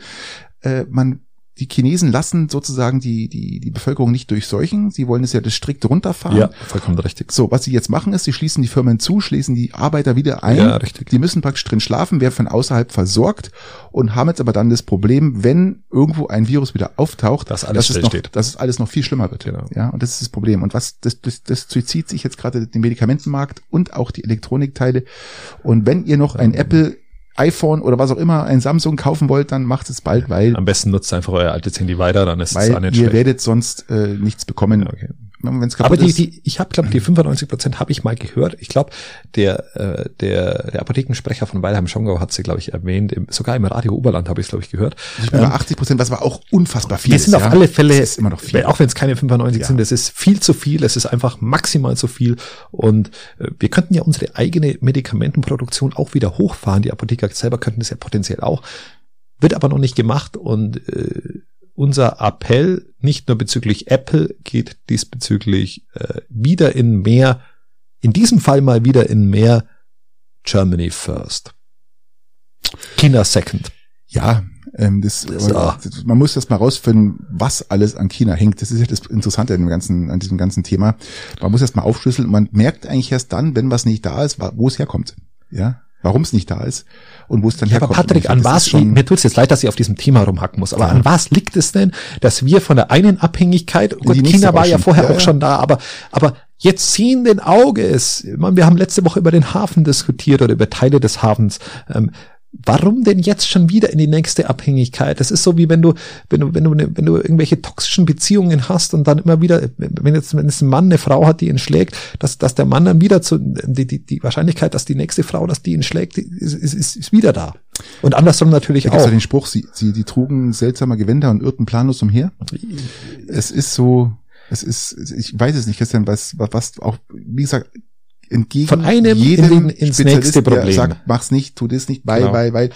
äh, man die Chinesen lassen sozusagen die, die, die Bevölkerung nicht durchseuchen. Sie wollen es ja das strikt runterfahren. Ja, vollkommen richtig. So, was sie jetzt machen ist, sie schließen die Firmen zu, schließen die Arbeiter wieder ein. Ja, richtig. Die müssen praktisch drin schlafen, werden von außerhalb versorgt und haben jetzt aber dann das Problem, wenn irgendwo ein Virus wieder auftaucht, Dass alles es noch, dass es alles noch viel schlimmer wird. Genau. Ja, und das ist das Problem. Und was, das, das, das zieht sich jetzt gerade den Medikamentenmarkt und auch die Elektronikteile. Und wenn ihr noch ein Apple iPhone oder was auch immer, ein Samsung kaufen wollt, dann macht es bald, weil, Am besten nutzt einfach euer altes Handy weiter, dann ist es nicht ihr schlecht. werdet sonst äh, nichts bekommen. Okay. Wenn es Aber kaputt die, ist. die, ich habe, glaube die 95 Prozent habe ich mal gehört. Ich glaube, der, äh, der, der Apothekensprecher von Weilheim Schongau hat sie, glaube ich, erwähnt. Im, sogar im Radio Oberland habe ich es, glaube ich, gehört. Ich bin bei 80 Prozent, was war auch unfassbar viel. Wir sind ist, auf ja. alle Fälle, Das ist immer noch viel. auch wenn es keine 95 Ja. sind, das ist viel zu viel, es ist einfach maximal zu viel. Und äh, wir könnten ja unsere eigene Medikamentenproduktion auch wieder hochfahren. Die Apotheker selber könnten das ja potenziell auch. Wird aber noch nicht gemacht und äh, unser Appell, nicht nur bezüglich Apple, geht diesbezüglich äh, wieder in mehr, in diesem Fall mal wieder in mehr Germany first. China second. Ja, ähm, das, So. man muss das mal rausfinden, was alles an China hängt. Das ist ja das Interessante an dem ganzen, an diesem ganzen Thema. Man muss erst mal aufschlüsseln. Man merkt eigentlich erst dann, wenn was nicht da ist, wo es herkommt. Ja, warum es nicht da ist und wo es dann Ja, aber herkommt. Patrick, Und an was, schon, mir tut's jetzt leid, dass ich auf diesem Thema rumhacken muss, aber Ja. an was liegt es denn, dass wir von der einen Abhängigkeit, gut, nächste China war ja vorher Ja, auch schon da, aber, aber jetzt sehenden Auges, ich meine, wir haben letzte Woche über den Hafen diskutiert oder über Teile des Hafens, ähm, Warum denn jetzt schon wieder in die nächste Abhängigkeit? Das ist so wie wenn du, wenn du, wenn du, wenn du irgendwelche toxischen Beziehungen hast und dann immer wieder, wenn jetzt, wenn es ein Mann eine Frau hat, die ihn schlägt, dass, dass der Mann dann wieder zu, die, die, die Wahrscheinlichkeit, dass die nächste Frau, dass die ihn schlägt, ist, ist, ist, wieder da. Und andersrum natürlich Da auch. ja den Spruch, sie, sie, die trugen seltsame Gewänder und irrten planlos umher. Es ist so, es ist, ich weiß es nicht, Christian, was, was, was auch, wie gesagt, entgegen Von einem jedem in ins Spezialist, nächste der Problem. sagt, mach's nicht, tu das nicht, weil, Genau. weil, weil,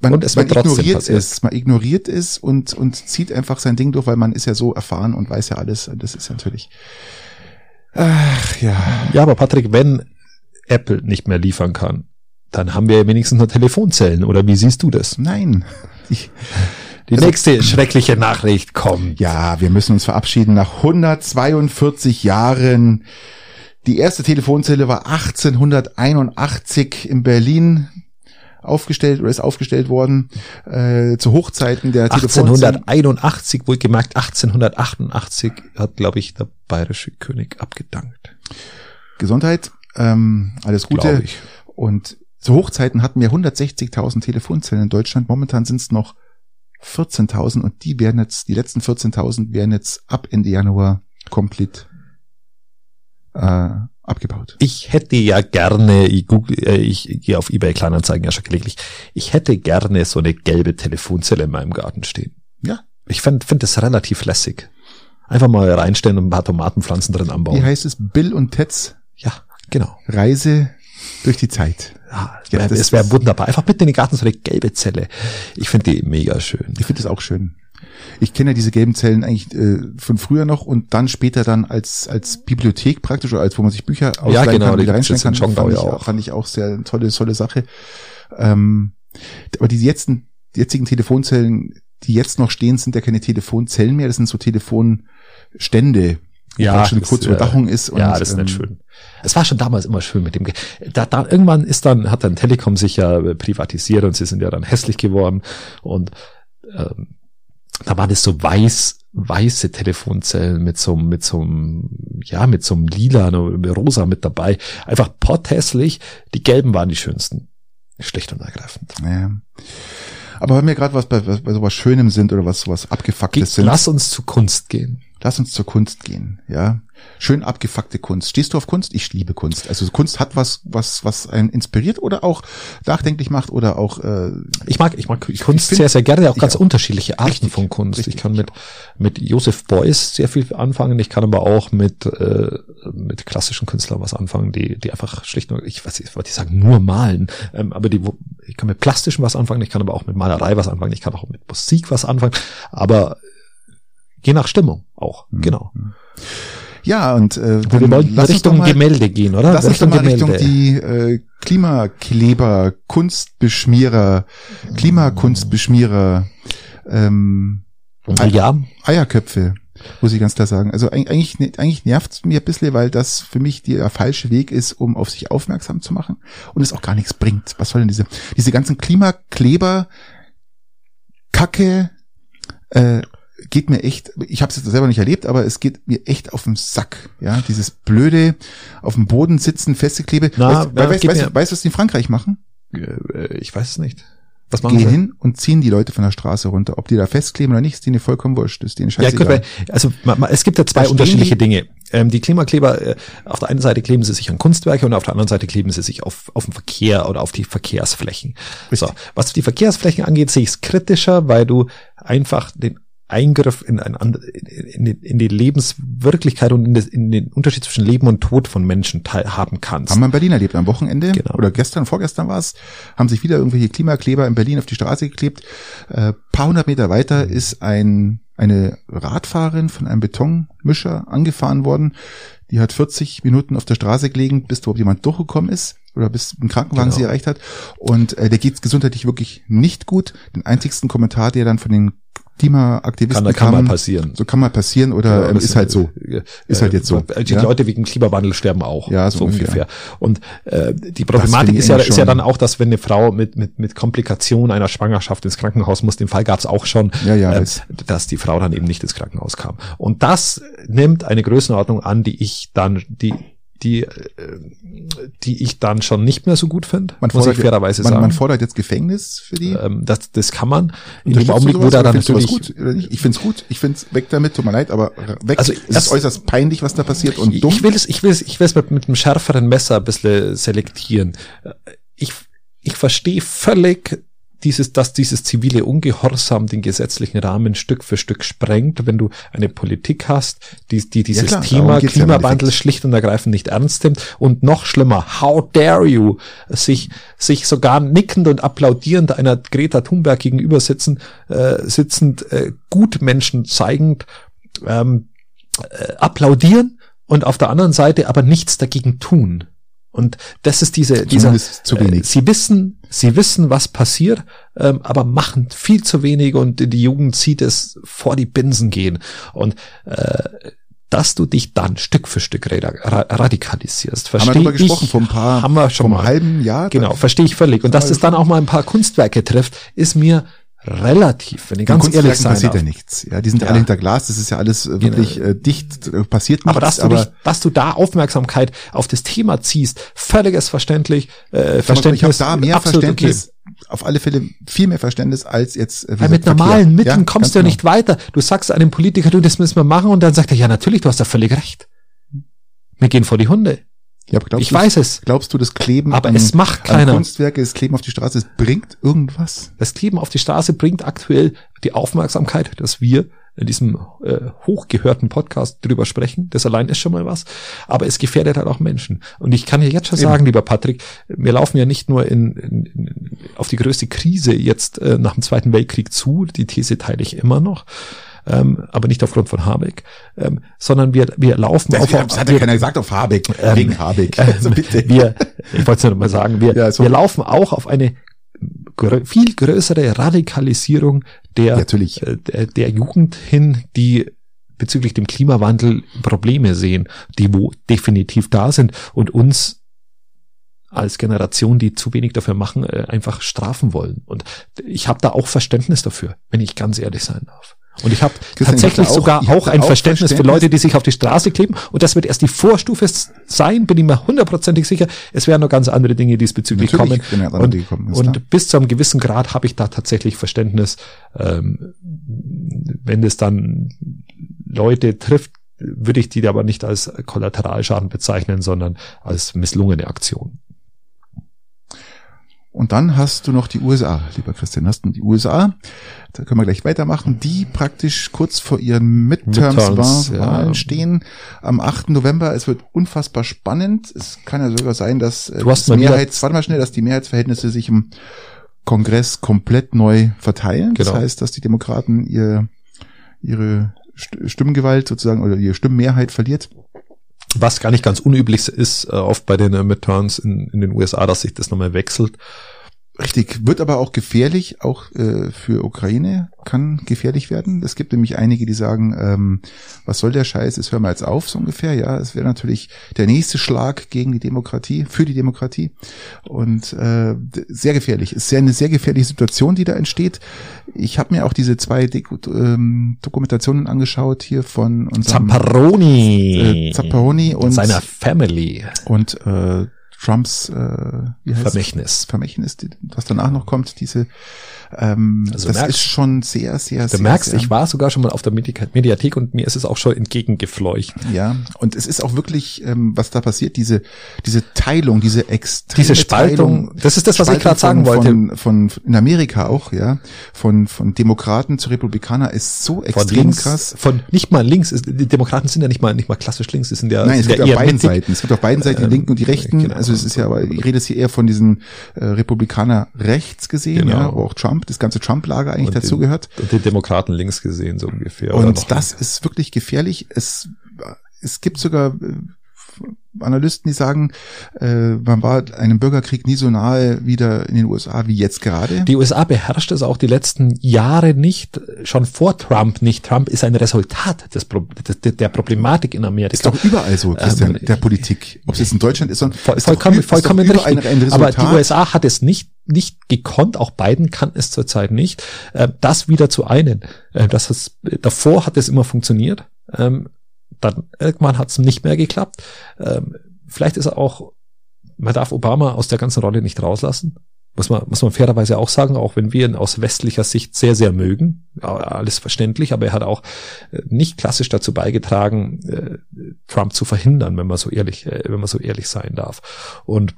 man, Und es man ignoriert es, man ignoriert es und, und zieht einfach sein Ding durch, weil man ist ja so erfahren und weiß ja alles, und das ist natürlich, ach, ja. Ja, aber Patrick, wenn Apple nicht mehr liefern kann, dann haben wir ja wenigstens noch Telefonzellen, oder wie siehst du das? Nein. Ich, Die [LAUGHS] Also- nächste schreckliche Nachricht kommt. Ja, wir müssen uns verabschieden nach 142 Jahren. Die erste Telefonzelle war 1881 in Berlin aufgestellt oder ist aufgestellt worden äh, zu Hochzeiten der Telefonzelle. 1881, wohlgemerkt 1888 hat, glaube ich, der bayerische König abgedankt. Gesundheit, ähm, alles Gute. Ich. Und zu Hochzeiten hatten wir 160.000 Telefonzellen in Deutschland. Momentan sind es noch 14.000 und die werden jetzt, die letzten 14.000 werden jetzt ab Ende Januar komplett äh, abgebaut. Ich hätte ja gerne, ich, google, äh, ich gehe auf eBay Kleinanzeigen ja schon gelegentlich, ich hätte gerne so eine gelbe Telefonzelle in meinem Garten stehen. Ja. Ich finde find das relativ lässig. Einfach mal reinstellen und ein paar Tomatenpflanzen drin Wie anbauen. heißt es? Bill und Teds Ja, genau. Reise durch die Zeit. Ja, ja es wäre wär wunderbar. Einfach bitte in den Garten so eine gelbe Zelle. Ich finde die mega schön. Ich finde es auch schön. Ich kenne ja diese gelben Zellen eigentlich äh, von früher noch und dann später dann als als Bibliothek praktisch oder als wo man sich Bücher ausleihen ja, genau, kann, wieder reinstellen kann. Fand, fand, ich, auch. fand ich auch sehr tolle tolle Sache. Ähm, aber die die jetzigen Telefonzellen, die jetzt noch stehen, sind ja keine Telefonzellen mehr, das sind so Telefonstände, ja, schon eine kurze Überdachung ist. Und, ja, das ist ähm, nicht schön. Es war schon damals immer schön mit dem. Ge da, da irgendwann ist dann hat dann Telekom sich ja privatisiert und sie sind ja dann hässlich geworden und ähm, da war das so weiß weiße Telefonzellen mit so mit so ja mit so einem lila oder rosa mit dabei. Einfach potthässlich. Die gelben waren die schönsten. Schlecht und ergreifend. Ja. aber wenn wir gerade was bei, bei sowas Schönem sind oder was was abgefucktes sind lass uns zu Kunst gehen Lass uns zur Kunst gehen, ja. Schön abgefuckte Kunst. Stehst du auf Kunst? Ich liebe Kunst. Also Kunst hat was, was, was einen inspiriert oder auch nachdenklich macht oder auch. Äh, ich mag, ich mag Kunst find, sehr, sehr gerne. Auch ganz auch. unterschiedliche Arten richtig, von Kunst. Richtig, ich kann mit mit Joseph Beuys sehr viel anfangen. Ich kann aber auch mit äh, mit klassischen Künstlern was anfangen, die die einfach schlicht nur, ich weiß, ich wollte sagen nur malen, ähm, aber die, ich kann mit plastischen was anfangen. Ich kann aber auch mit Malerei was anfangen. Ich kann auch mit Musik was anfangen. Aber Je nach Stimmung auch, mhm. genau. Ja, und äh, wir wollen Richtung mal, Gemälde gehen, oder? Lass uns doch mal Richtung die äh, Klimakleber, Kunstbeschmierer, Klimakunstbeschmierer, ähm, ja. Eierköpfe, muss ich ganz klar sagen. Also eigentlich, eigentlich nervt es mir ein bisschen, weil das für mich der falsche Weg ist, um auf sich aufmerksam zu machen und es auch gar nichts bringt. Was soll denn diese, diese ganzen Klimakleber, Kacke, äh, geht mir echt, ich habe es jetzt selber nicht erlebt, aber es geht mir echt auf den Sack. Ja, dieses blöde auf dem Boden sitzen, festgeklebe. Na, weißt, ja, weißt, weißt, weißt, was die in Frankreich machen? Äh, ich weiß es nicht. Was machen Geh sie? hin und ziehen die Leute von der Straße runter. Ob die da festkleben oder nicht, ist denen vollkommen wurscht. Ist denen scheißegal. Ja, gut, also es gibt ja zwei unterschiedliche die, Dinge. Ähm, die Klimakleber, äh, auf der einen Seite kleben sie sich an Kunstwerke und auf der anderen Seite kleben sie sich auf, auf den Verkehr oder auf die Verkehrsflächen. Richtig. So, was die Verkehrsflächen angeht, sehe ich es kritischer, weil du einfach den Eingriff in, ein, in, die, in die Lebenswirklichkeit und in, das, in, den Unterschied zwischen Leben und Tod von Menschen teilhaben kannst. Haben wir in Berlin erlebt am Wochenende genau. oder gestern, vorgestern war es, haben sich wieder irgendwelche Klimakleber in Berlin auf die Straße geklebt. Äh, paar hundert Meter weiter ist ein eine Radfahrerin von einem Betonmischer angefahren worden. Die hat 40 Minuten auf der Straße gelegen, bis überhaupt jemand durchgekommen ist oder bis ein Krankenwagen genau. sie erreicht hat. Und äh, der geht gesundheitlich wirklich nicht gut. Den einzigsten Kommentar, der dann von den Klimaaktivisten kann, kann mal passieren. So kann mal passieren oder ja, ähm, ist halt so. Äh, ist halt jetzt so. Die ja? Leute wegen Klimawandel sterben auch. Ja, so, so ungefähr. Und äh, die Problematik ist ja, ist ja dann auch, dass wenn eine Frau mit, mit, mit Komplikationen einer Schwangerschaft ins Krankenhaus muss, den Fall gab es auch schon, ja, ja, äh, dass die Frau dann eben nicht ins Krankenhaus kam. Und das nimmt eine Größenordnung an, die ich dann, die die, äh, die ich dann schon nicht mehr so gut finde, man muss ich fairerweise man, sagen. Man fordert jetzt Gefängnis für die? Ähm, das, das kann man. In dem Augenblick, wo da dann natürlich... Gut, Ich finde es gut, ich finde es weg damit, tut mir leid, aber weg. Also, es ist äußerst peinlich, was da passiert und dumm. Ich will es, ich will es, ich will es mit, mit einem schärferen Messer ein bisschen selektieren. Ich, ich verstehe völlig dieses, dass dieses zivile Ungehorsam den gesetzlichen Rahmen Stück für Stück sprengt, wenn du eine Politik hast, die, die dieses ja, klar, Thema Klimawandel schlicht und ergreifend nicht ernst nimmt und noch schlimmer, how dare you, sich, sich sogar nickend und applaudierend einer Greta Thunberg gegenüber sitzen, äh, sitzend, äh, Gutmenschen zeigend, ähm, äh, applaudieren und auf der anderen Seite aber nichts dagegen tun. Und das ist diese, dieser, zu wenig. Äh, sie wissen, sie wissen, was passiert, ähm, aber machen viel zu wenig und die Jugend zieht es vor die Binsen gehen. Und äh, dass du dich dann Stück für Stück radikalisierst. Verstehe haben wir darüber gesprochen, vor ein paar, haben wir schon vor einem halben Jahr. Genau, verstehe ich völlig. Und dass es dann auch mal ein paar Kunstwerke trifft, ist mir relativ, wenn ich ganz ehrlich sein passiert darf. ja nichts. Ja, die sind ja. alle hinter Glas, das ist ja alles äh, wirklich genau. äh, dicht, äh, passiert nichts. Aber dass, aber du dich, dass du da Aufmerksamkeit auf das Thema ziehst, völliges verständlich, äh, Verständnis. Ich habe da mehr Verständnis, okay. auf alle Fälle viel mehr Verständnis als jetzt. Äh, Weil mit normalen Mitteln ja, kommst du ja genau. nicht weiter. Du sagst einem Politiker, du, das müssen wir machen und dann sagt er, ja natürlich, du hast da völlig recht. Wir gehen vor die Hunde. Ja, ich weiß es. Glaubst du, das Kleben aber an, es macht keiner. Kunstwerke, das Kleben auf die Straße, es bringt irgendwas? Das Kleben auf die Straße bringt aktuell die Aufmerksamkeit, dass wir in diesem äh, hochgehörten Podcast drüber sprechen. Das allein ist schon mal was. Aber es gefährdet halt auch Menschen. Und ich kann ja jetzt schon Eben. sagen, lieber Patrick, wir laufen ja nicht nur in, in, in auf die größte Krise jetzt äh, nach dem Zweiten Weltkrieg zu. Die These teile ich immer noch ähm, aber nicht aufgrund von Habeck, ähm, sondern wir, wir laufen das, auf, das hat ja keiner gesagt auf Habeck, ähm, wegen Habeck. [LAUGHS] Also bitte. Wir, ich wollte es nur mal sagen, wir, ja, so. wir laufen auch auf eine viel größere Radikalisierung der, Natürlich. Äh, der, der Jugend hin, die bezüglich dem Klimawandel Probleme sehen, die wo definitiv da sind und uns als Generation, die zu wenig dafür machen, äh, einfach strafen wollen. Und ich habe da auch Verständnis dafür, wenn ich ganz ehrlich sein darf. Und ich habe tatsächlich auch, sogar auch ein auch Verständnis, Verständnis, für Leute, die sich auf die Straße kleben. Und das wird erst die Vorstufe sein, bin ich mir hundertprozentig sicher. Es werden noch ganz andere Dinge diesbezüglich Natürlich kommen. Und, gekommen, und bis zu einem gewissen Grad habe ich da tatsächlich Verständnis, ähm, wenn es dann Leute trifft, würde ich die aber nicht als Kollateralschaden bezeichnen, sondern als misslungene Aktion. Und dann hast du noch die USA, lieber Christian, hast du die USA, da können wir gleich weitermachen, die praktisch kurz vor ihren Midterms-Wahlen ja. stehen am 8. November. Es wird unfassbar spannend. Es kann ja sogar sein, dass äh, du hast das Mehrheits, warte mal schnell, dass die Mehrheitsverhältnisse sich im Kongress komplett neu verteilen. Genau. Das heißt, dass die Demokraten ihr, ihre Stimmgewalt sozusagen oder ihre Stimmmehrheit verliert. Was gar nicht ganz unüblich ist, äh, oft bei den äh, Midterms in, in den USA, dass sich das nochmal wechselt. Richtig, wird aber auch gefährlich, auch äh, für Ukraine kann gefährlich werden. Es gibt nämlich einige, die sagen, ähm, was soll der Scheiß, es hör mal jetzt auf, so ungefähr. Ja, es wäre natürlich der nächste Schlag gegen die Demokratie, für die Demokratie. Und äh, sehr gefährlich. Es ist sehr, eine sehr gefährliche Situation, die da entsteht. Ich habe mir auch diese zwei Deko ähm, Dokumentationen angeschaut hier von unserem Zapparoni, äh, Zapparoni und seiner Family. Und äh, Trumps äh, wie heißt Vermächtnis. Vermächtnis, was danach noch kommt, diese ähm, also das merkst, ist schon sehr, sehr, du sehr. Du merkst, sehr, ich war sogar schon mal auf der Mediathek und mir ist es auch schon entgegengefleucht. Ja, und es ist auch wirklich, ähm, was da passiert, diese, diese Teilung, diese extreme Diese Spaltung, Teilung, das ist das, was Spaltung ich gerade sagen wollte. Von, von, von, in Amerika auch, ja, von, von Demokraten zu Republikaner ist so extrem links, krass. Von nicht mal links, die Demokraten sind ja nicht mal, nicht mal klassisch links, es sind ja, Nein, es gibt auf beiden mittig. Seiten. Es gibt auf beiden Seiten die ähm, Linken und die Rechten. Genau. Also es ist ja, aber ich rede jetzt hier eher von diesen äh, Republikaner rechts gesehen, genau. ja, wo auch Trump, das ganze Trump Lager eigentlich und dazugehört. Und die Demokraten links gesehen so ungefähr. Und das ist wirklich gefährlich. Es, es gibt sogar äh, Analysten, die sagen, äh, man war einem Bürgerkrieg nie so nahe wieder in den USA wie jetzt gerade. Die USA beherrscht es auch die letzten Jahre nicht, schon vor Trump nicht. Trump ist ein Resultat des, des der Problematik in Amerika. Ist doch überall so, Christian, ähm, der Politik. Ob es jetzt in Deutschland ist, sondern voll, vollkommen, doch, vollkommen richtig. Ein, ein Aber die USA hat es nicht nicht gekonnt, auch Biden kann es zurzeit nicht, äh, das wieder zu einen. Äh, das ist, davor hat es immer funktioniert. Ähm, dann irgendwann hat es nicht mehr geklappt. Ähm, vielleicht ist er auch, man darf Obama aus der ganzen Rolle nicht rauslassen. Muss man, muss man fairerweise auch sagen, auch wenn wir ihn aus westlicher Sicht sehr, sehr mögen, alles verständlich, aber er hat auch äh, nicht klassisch dazu beigetragen, äh, Trump zu verhindern, wenn man so ehrlich, äh, wenn man so ehrlich sein darf. Und,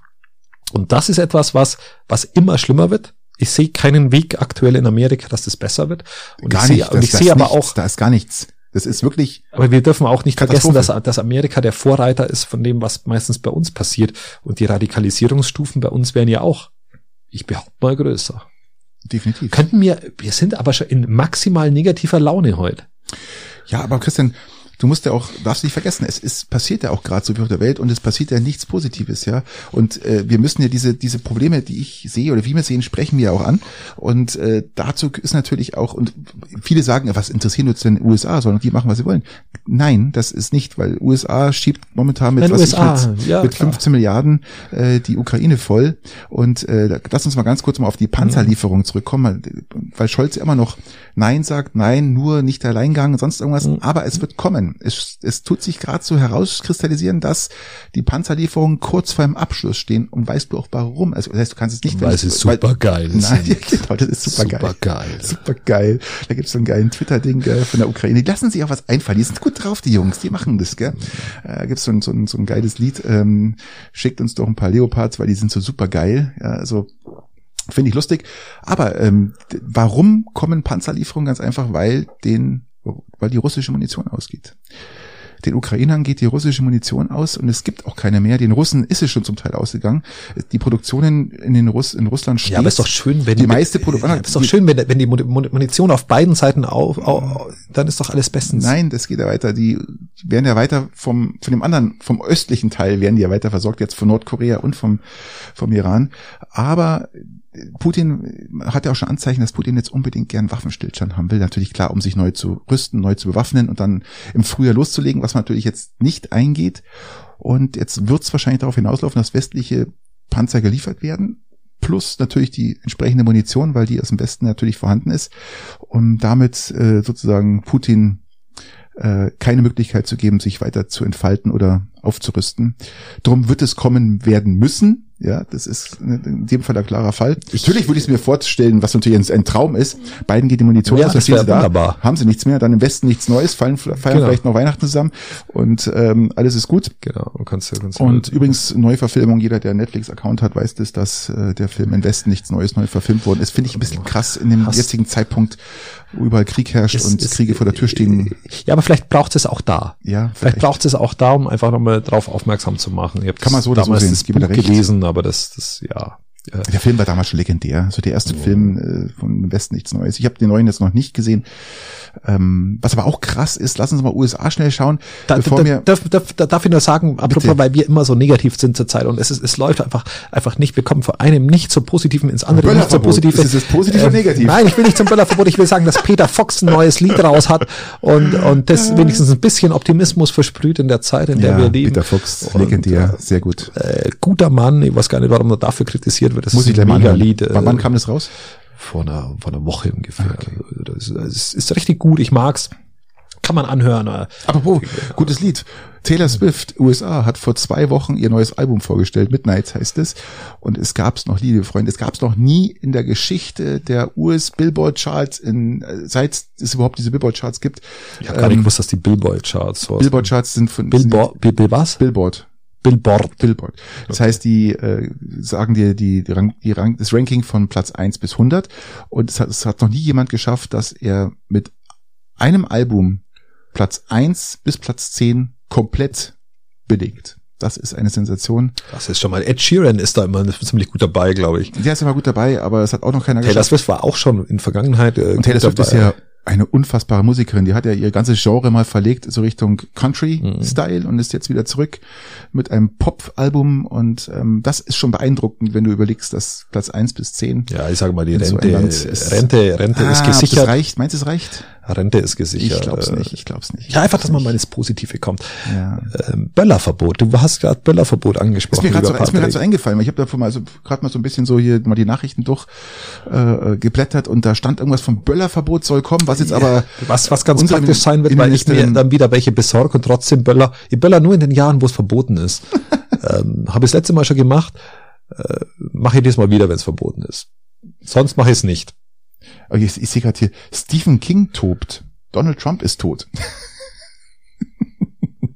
und das ist etwas, was, was immer schlimmer wird. Ich sehe keinen Weg aktuell in Amerika, dass das besser wird. Und gar ich sehe, und ich sehe aber nichts, auch, da ist gar nichts. Das ist wirklich. Aber wir dürfen auch nicht vergessen, dass, dass Amerika der Vorreiter ist von dem, was meistens bei uns passiert. Und die Radikalisierungsstufen bei uns wären ja auch, ich behaupte mal, größer. Definitiv. Könnten wir, wir sind aber schon in maximal negativer Laune heute. Ja, aber Christian, du musst ja auch, darfst nicht vergessen, es ist, passiert ja auch gerade so wie auf der Welt und es passiert ja nichts Positives, ja. Und äh, wir müssen ja diese, diese Probleme, die ich sehe oder wie wir sehen, sprechen wir auch an. Und äh, dazu ist natürlich auch, und viele sagen, was interessieren uns denn USA, sondern die machen, was sie wollen. Nein, das ist nicht, weil USA schiebt momentan mit, was USA, ich, mit, ja, mit 15 Milliarden äh, die Ukraine voll. Und äh, lass uns mal ganz kurz mal auf die Panzerlieferung zurückkommen, weil Scholz immer noch Nein sagt, nein, nur nicht Alleingang, sonst irgendwas, mhm. aber es wird kommen. Es, es tut sich gerade so herauskristallisieren, dass die Panzerlieferungen kurz vor dem Abschluss stehen und weißt du auch warum. Also das heißt, du kannst es nicht, weil es ist super geil. Nein, [LAUGHS] genau, das ist super, super geil. geil. Super geil. Da gibt's so einen geilen Twitter-Ding von der Ukraine. Die lassen sich auch was einfallen. Die sind gut drauf, die Jungs. Die machen das, gell? Da gibt's so ein, so ein, so ein geiles Lied. Ähm, schickt uns doch ein paar Leopards, weil die sind so super geil. Ja, also Finde ich lustig. Aber ähm, warum kommen Panzerlieferungen? Ganz einfach, weil den weil die russische Munition ausgeht. Den Ukrainern geht die russische Munition aus und es gibt auch keine mehr. Den Russen ist es schon zum Teil ausgegangen. Die Produktionen in, den Russ in Russland stehen. Ja, aber ist doch schön, wenn die meiste Produktion. Ja, ist doch schön, wenn, wenn die Munition auf beiden Seiten auf, auf, dann ist doch alles bestens. Nein, das geht ja weiter. Die werden ja weiter vom von dem anderen, vom östlichen Teil werden die ja weiter versorgt jetzt von Nordkorea und vom vom Iran. Aber Putin hat ja auch schon Anzeichen, dass Putin jetzt unbedingt gern Waffenstillstand haben will. Natürlich klar, um sich neu zu rüsten, neu zu bewaffnen und dann im Frühjahr loszulegen, was man natürlich jetzt nicht eingeht. Und jetzt wird es wahrscheinlich darauf hinauslaufen, dass westliche Panzer geliefert werden. Plus natürlich die entsprechende Munition, weil die aus dem Westen natürlich vorhanden ist, um damit äh, sozusagen Putin äh, keine Möglichkeit zu geben, sich weiter zu entfalten oder aufzurüsten. Drum wird es kommen werden müssen, ja, das ist in dem Fall ein klarer Fall. Ich, natürlich würde ich es mir vorstellen, was natürlich ein Traum ist. Beiden geht die Munition ja, aus, stehen sie da, haben sie nichts mehr, dann im Westen nichts Neues, feiern, feiern genau. vielleicht noch Weihnachten zusammen und ähm, alles ist gut. Genau, und kannst du, kannst du Und übrigens Neuverfilmung, jeder, der Netflix-Account hat, weiß das, dass äh, der Film im Westen nichts Neues neu verfilmt worden ist. Finde ich ein bisschen krass in dem Hast jetzigen Zeitpunkt, wo überall Krieg herrscht es, und es, Kriege vor der Tür stehen. Ja, aber vielleicht braucht es auch da. Ja, vielleicht, vielleicht braucht es auch da, um einfach nochmal drauf aufmerksam zu machen. Kann man so damals so sehen. das Buch gelesen, aber das, das ja. Der Film war damals schon legendär. Also der erste oh. Film äh, von Westen nichts Neues. Ich habe den neuen jetzt noch nicht gesehen. Ähm, was aber auch krass ist, lassen Sie mal USA schnell schauen. Da, bevor da, mir darf, darf, darf ich nur sagen, apropos, bitte. weil wir immer so negativ sind zur Zeit und es ist, es läuft einfach, einfach nicht. Wir kommen von einem nicht so positiven ins andere nicht so positive. Ist es positiv äh, oder negativ? Nein, ich will nicht zum Böllerverbot. Ich will sagen, dass Peter Fox ein neues Lied raus hat und, und das wenigstens ein bisschen Optimismus versprüht in der Zeit, in der ja, wir leben. Peter Fox, legendär, und, sehr gut. Äh, guter Mann, ich weiß gar nicht, warum er dafür kritisiert wird. Das Muss ist ein mega Lied. Äh, wann kam das raus? vor einer, vor einer Woche ungefähr. Okay. Das, ist, das ist richtig gut, ich mag's. Kann man anhören. Apropos, gutes Lied. Taylor Swift, USA, hat vor zwei Wochen ihr neues Album vorgestellt. Midnights heißt es. Und es gab's noch, liebe Freunde, es gab's noch nie in der Geschichte der US Billboard Charts, in, seit es überhaupt diese Billboard Charts gibt. Ich habe ähm, gar nicht gewusst, dass die Billboard Charts so Billboard Charts sind von Billboard, Bill, Bill was? Billboard. Billboard. Billboard. Das okay. heißt, die äh, sagen dir die, die, Rang, die Rang, das Ranking von Platz eins bis 100 und es hat, es hat noch nie jemand geschafft, dass er mit einem Album Platz eins bis Platz zehn komplett belegt. Das ist eine Sensation. Das ist schon mal. Ed Sheeran ist da immer ziemlich gut dabei, glaube ich. Der ist immer gut dabei, aber es hat auch noch keiner Taylor geschafft. Taylor Swift war auch schon in Vergangenheit. Äh, und Taylor Swift dabei. ist ja eine unfassbare Musikerin. Die hat ja ihr ganzes Genre mal verlegt, so Richtung Country-Style mhm. und ist jetzt wieder zurück mit einem Pop-Album und ähm, das ist schon beeindruckend, wenn du überlegst, dass Platz eins bis zehn. Ja, ich sage mal, die Rente, so ist, Rente, Rente ah, ist gesichert. Das reicht. Meinst du, es reicht? Rente ist gesichert. Ich glaub's nicht, ich glaub's nicht. Ja, einfach, dass man mal ins Positive kommt. Ja. Ähm, Böllerverbot. Du hast gerade Böllerverbot angesprochen. Ist mir gerade so, so eingefallen, ich habe davon mal so gerade mal so ein bisschen so hier mal die Nachrichten durch äh, geblättert und da stand irgendwas vom Böllerverbot soll kommen, was jetzt aber was was ganz praktisch sein wird, weil ich mir dann wieder welche besorge und trotzdem Böller. Ich Böller nur in den Jahren, wo es verboten ist. [LAUGHS] ähm, habe ich das letzte Mal schon gemacht. Äh, mache ich diesmal wieder, wenn es verboten ist. Sonst mache ich es nicht. Okay, ich, ich sehe gerade hier, Stephen King tobt. Donald Trump ist tot. [LAUGHS]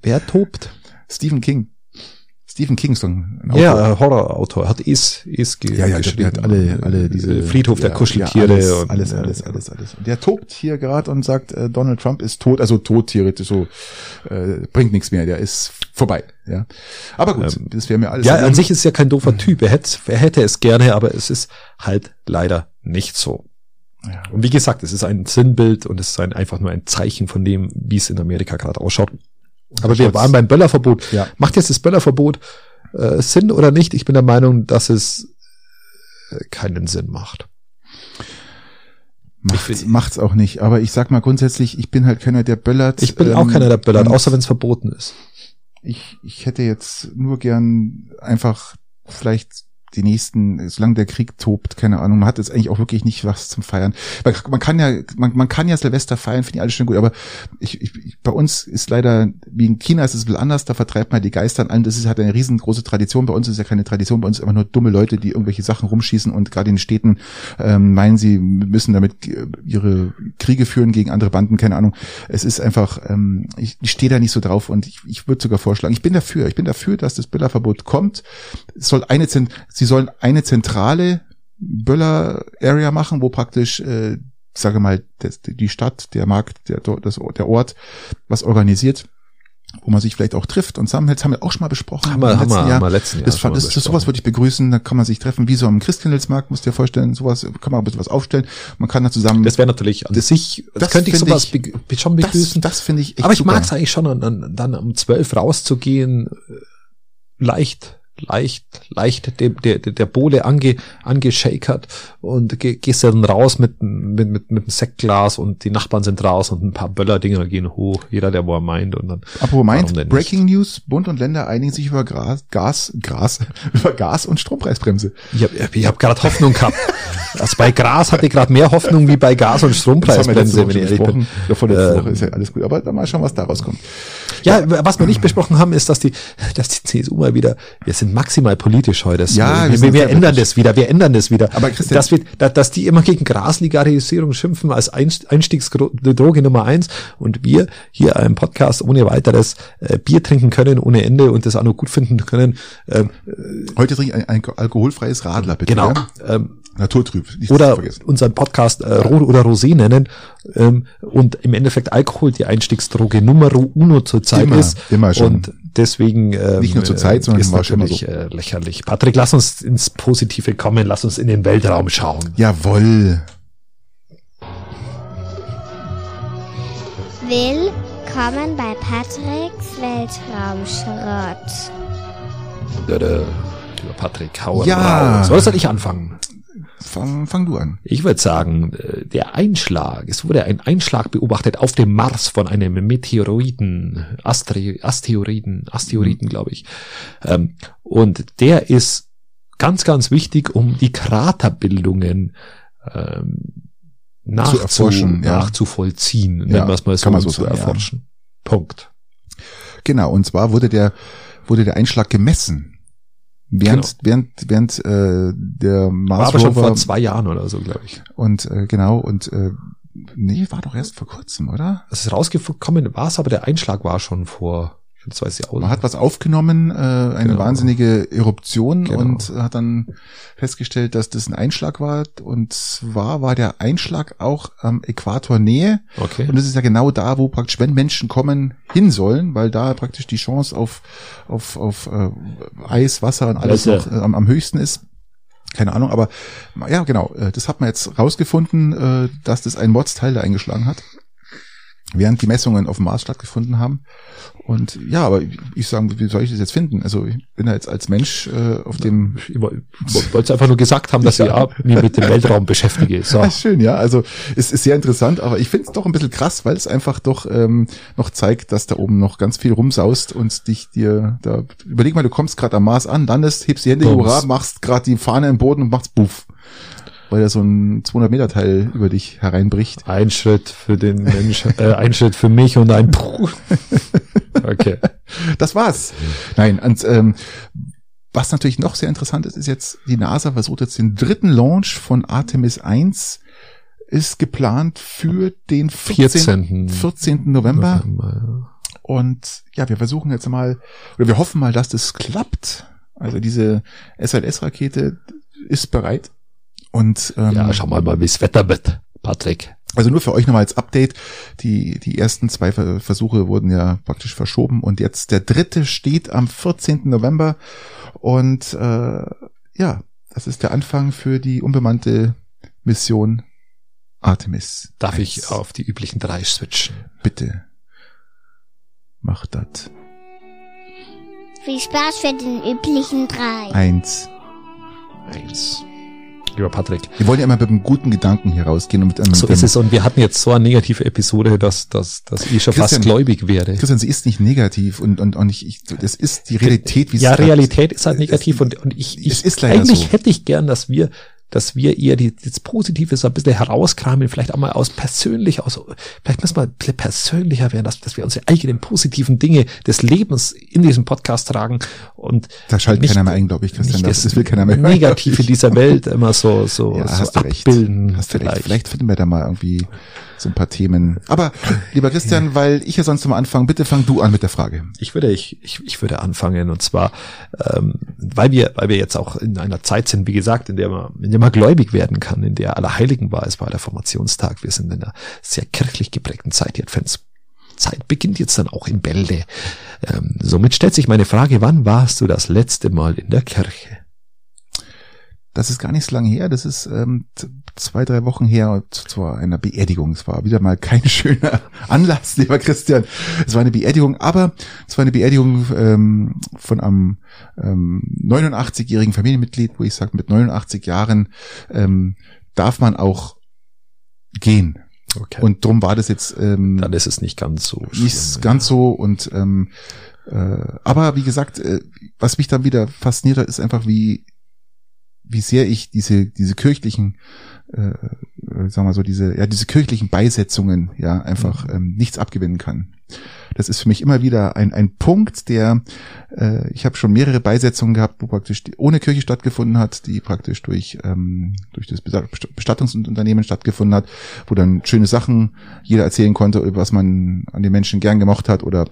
Wer tobt? Stephen King. Stephen King so ein Autor. Ja, Horrorautor. Hat Is, Is Ja, ja, der hat alle, alle diese Friedhof der Kuscheltiere ja, alles, und alles, alles, alles, alles. Und der tobt hier gerade und sagt, äh, Donald Trump ist tot, also tot theoretisch so, äh, bringt nichts mehr, der ist vorbei. Ja, aber gut, ähm, das wäre mir alles. Ja, an sich ist ja kein doofer Typ. Er hätte, er hätte es gerne, aber es ist halt leider nicht so. Ja. Und wie gesagt, es ist ein Sinnbild und es ist ein, einfach nur ein Zeichen von dem, wie es in Amerika gerade ausschaut. Aber wir waren beim Böllerverbot. Ja. Macht jetzt das Böllerverbot äh, Sinn oder nicht? Ich bin der Meinung, dass es äh, keinen Sinn macht. Macht, macht's auch nicht. Aber ich sag mal grundsätzlich, ich bin halt keiner, der böllert. Ich bin ähm, auch keiner, der böllert, außer wenn es verboten ist. Ich, ich hätte jetzt nur gern einfach vielleicht die nächsten, solange der Krieg tobt, keine Ahnung, man hat jetzt eigentlich auch wirklich nicht was zum Feiern. Man, man kann ja, man, man kann ja Silvester feiern, finde ich alles schön gut, aber ich, ich, bei uns ist leider, wie in China ist es ein bisschen anders, da vertreibt man die Geister an allem, das ist, hat eine riesengroße Tradition, bei uns ist ja keine Tradition, bei uns ist einfach nur dumme Leute, die irgendwelche Sachen rumschießen und gerade in den Städten ähm, meinen, sie müssen damit ihre Kriege führen gegen andere Banden, keine Ahnung. Es ist einfach, ähm, ich, ich stehe da nicht so drauf und ich, ich würde sogar vorschlagen, ich bin dafür, ich bin dafür, dass das Bilderverbot kommt. Es soll eine, sie sollen eine zentrale Böller-Area machen, wo praktisch äh, sage mal, das, die Stadt, der Markt, der, das, der Ort was organisiert, wo man sich vielleicht auch trifft und zusammenhält. Das haben wir auch schon mal besprochen. Haben wir, haben wir, haben wir letzten Jahr das, schon mal das, das, sowas würde ich begrüßen. Da kann man sich treffen, wie so am Christkindlesmarkt, musst du dir vorstellen. Sowas kann man ein bisschen was aufstellen. Man kann da zusammen. Das wäre natürlich an Das- sich, das, das könnte ich sowas ich- be schon das, begrüßen. das finde ich echt Aber ich mag es eigentlich schon, dann, dann, dann um zwölf rauszugehen, äh, leicht, leicht, leicht der, der, der Bohle ange, angeschakert und ge, gehst dann raus mit, mit, mit, mit einem Sektglas und die Nachbarn sind raus und ein paar Böllerdinger gehen hoch, jeder, der wo er meint und dann. Apropos meint, denn nicht? Breaking News, Bund und Länder einigen sich über Gras, Gas, Gras, [LAUGHS] über Gas und Strompreisbremse. Ich habe ich hab gerade Hoffnung gehabt. Also bei Gras hatte ich gerade mehr Hoffnung wie bei Gas- und Strompreisbremse, wenn ich ehrlich bin. Ja, vorletzte Ähm, Woche ist ja alles gut. Aber dann mal schauen, was daraus kommt. Ja, was wir nicht besprochen haben, ist, dass die, [LAUGHS] dass die CSU mal wieder, wir sind maximal politisch heute. Ja, wir wir, wir, ändern das wieder, wir ändern das wieder. Aber Christian- dass, wir, da- dass die immer gegen Graslegalisierung schimpfen als Einst- Einstiegsdroge Nummer eins und wir hier im Podcast ohne weiteres äh, Bier trinken können ohne Ende und das auch noch gut finden können. Ähm, Heute trinke ich ein, ein alkoholfreies Radler, bitte. genau. Ja? Ähm, Naturtrüb. Nicht oder unseren Podcast äh, Rot oder Rosé nennen ähm, und im Endeffekt Alkohol die Einstiegsdroge Nummer uno zurzeit Immer, ist. immer schon. Und deswegen ähm, Nicht nur zur Zeit, sondern ist war schon immer natürlich äh, lächerlich. Patrick, lass uns ins Positive kommen, lass uns in den Weltraum schauen. Jawoll. Willkommen bei Patricks Weltraumschrott. Lieber Patrick, hau Ja. raus. Oder soll ich anfangen? Fang, fang du an. Ich würde sagen, äh, der Einschlag, es wurde ein Einschlag beobachtet auf dem Mars von einem Meteoroiden, Astre, Asteroiden, Asteroiden, glaube ich. Ähm, und der ist ganz, ganz wichtig, um die Kraterbildungen ähm, nachzu, erforschen, ja. nachzuvollziehen, Ja, wir es mal so, kann man so zu sagen, ja. erforschen. Punkt. Genau, und zwar wurde der, wurde der Einschlag gemessen. Während, während, während äh, der War Mars aber schon vor zwei Jahren oder so, glaube ich. und äh, genau und äh, nee, war doch erst vor kurzem, oder? Es ist rausgekommen, war es aber der Einschlag war schon vor, das weiß ich auch Man hat was aufgenommen, äh, eine Genau. wahnsinnige Eruption Genau. und hat dann festgestellt, dass das ein Einschlag war. Und zwar war der Einschlag auch am Äquator Nähe. Okay. Und das ist ja genau da, wo praktisch, wenn Menschen kommen, hin sollen, weil da praktisch die Chance auf, auf, auf äh, Eis, Wasser und alles noch äh, am, am höchsten ist. Keine Ahnung, aber ja, genau, äh, das hat man jetzt rausgefunden, äh, dass das ein Mordsteil da eingeschlagen hat, während die Messungen auf dem Mars stattgefunden haben. Und ja, aber ich, sagen, wie soll ich das jetzt finden? Also ich bin da jetzt als Mensch äh, auf dem Ich woll- wollte einfach nur gesagt haben, dass ich ja, mich mit dem Weltraum beschäftige. So. [LAUGHS] Schön, ja. Also es ist sehr interessant, aber ich finde es doch ein bisschen krass, weil es einfach doch ähm, noch zeigt, dass da oben noch ganz viel rumsaust und dich dir da. Überleg mal, du kommst gerade am Mars an, landest, hebst die Hände Bums. hurra, machst gerade die Fahne im Boden und machst Buff. Weil da so ein 200 Meter Teil über dich hereinbricht. Ein Schritt für den Mensch, äh, ein Schritt für mich und ein Puh. [LAUGHS] Okay. Das war's. Nein, und ähm, was natürlich noch sehr interessant ist, ist jetzt, die NASA versucht jetzt den dritten Launch von Artemis 1 ist geplant für den 14. 14. 14. November. November, Und ja, wir versuchen jetzt mal, oder wir hoffen mal, dass das klappt. Also diese SLS-Rakete ist bereit. Und ähm, Ja, schau mal, mal wie das Wetter wird, Patrick. also nur für euch nochmal als Update. Die, die ersten zwei Ver- Versuche wurden ja praktisch verschoben und jetzt der dritte steht am 14. November. Und äh, ja, das ist der Anfang für die unbemannte Mission Artemis. Darf 1. ich auf die üblichen drei switchen? Bitte. Mach das. Viel Spaß für den üblichen drei. Eins. Eins. Lieber Patrick. Wir wollen ja immer mit einem guten Gedanken hier rausgehen und mit einem, So ist es. Und wir hatten jetzt so eine negative Episode, dass, dass, dass ich schon fast Christian, gläubig wäre. Christian, sie ist nicht negativ und, und, und ich, ich, das ist die Realität, wie Ja, es grad- Realität ist halt negativ und, und ich, ich Es ist eigentlich so. hätte ich gern, dass wir, dass wir eher die, das Positive so ein bisschen herauskramen, vielleicht auch mal aus persönlich, aus, vielleicht müssen wir ein bisschen persönlicher werden, dass, dass wir unsere eigenen positiven Dinge des Lebens in diesem Podcast tragen und Da schaltet keiner mehr ein, glaube ich, Christian. Das, das, will keiner mehr hören. Negative dieser Welt immer so, so, Ja, so hast du recht. abbilden. Hast du recht. Vielleicht finden wir da mal irgendwie so ein paar Themen. Aber, lieber Christian, weil ich ja sonst immer anfange, bitte fang du an mit der Frage. Ich würde, ich, ich, ich würde anfangen und zwar, ähm, weil wir, weil wir jetzt auch in einer Zeit sind, wie gesagt, in der wir, in der man gläubig werden kann, in der Allerheiligen war. Es war der Formationstag. Wir sind in einer sehr kirchlich geprägten Zeit. Die Adventszeit beginnt jetzt dann auch in Bälde. Ähm, somit stellt sich meine Frage, wann warst du das letzte Mal in der Kirche? Das ist gar nicht so lange her. Das ist ähm, zwei, drei Wochen her zu einer Beerdigung. Es war wieder mal kein [LAUGHS] schöner Anlass, lieber Christian. Es war eine Beerdigung, aber es war eine Beerdigung ähm, von einem ähm, 89-jährigen Familienmitglied, wo ich sage, mit 89 Jahren ähm, darf man auch gehen. Okay. Und drum war das jetzt. Ähm, Dann ist es nicht ganz so. Nicht schlimm, ganz ja. so und ähm, äh, aber wie gesagt, äh, was mich dann wieder fasziniert hat, ist einfach, wie wie sehr ich diese diese kirchlichen äh, sagen wir so diese ja diese kirchlichen Beisetzungen ja einfach mhm. ähm, nichts abgewinnen kann. Das ist für mich immer wieder ein ein Punkt, der äh, ich habe schon mehrere Beisetzungen gehabt, wo praktisch die, ohne Kirche stattgefunden hat, die praktisch durch ähm, durch das Bestattungsunternehmen stattgefunden hat, wo dann schöne Sachen jeder erzählen konnte, über was man an den Menschen gern gemocht hat oder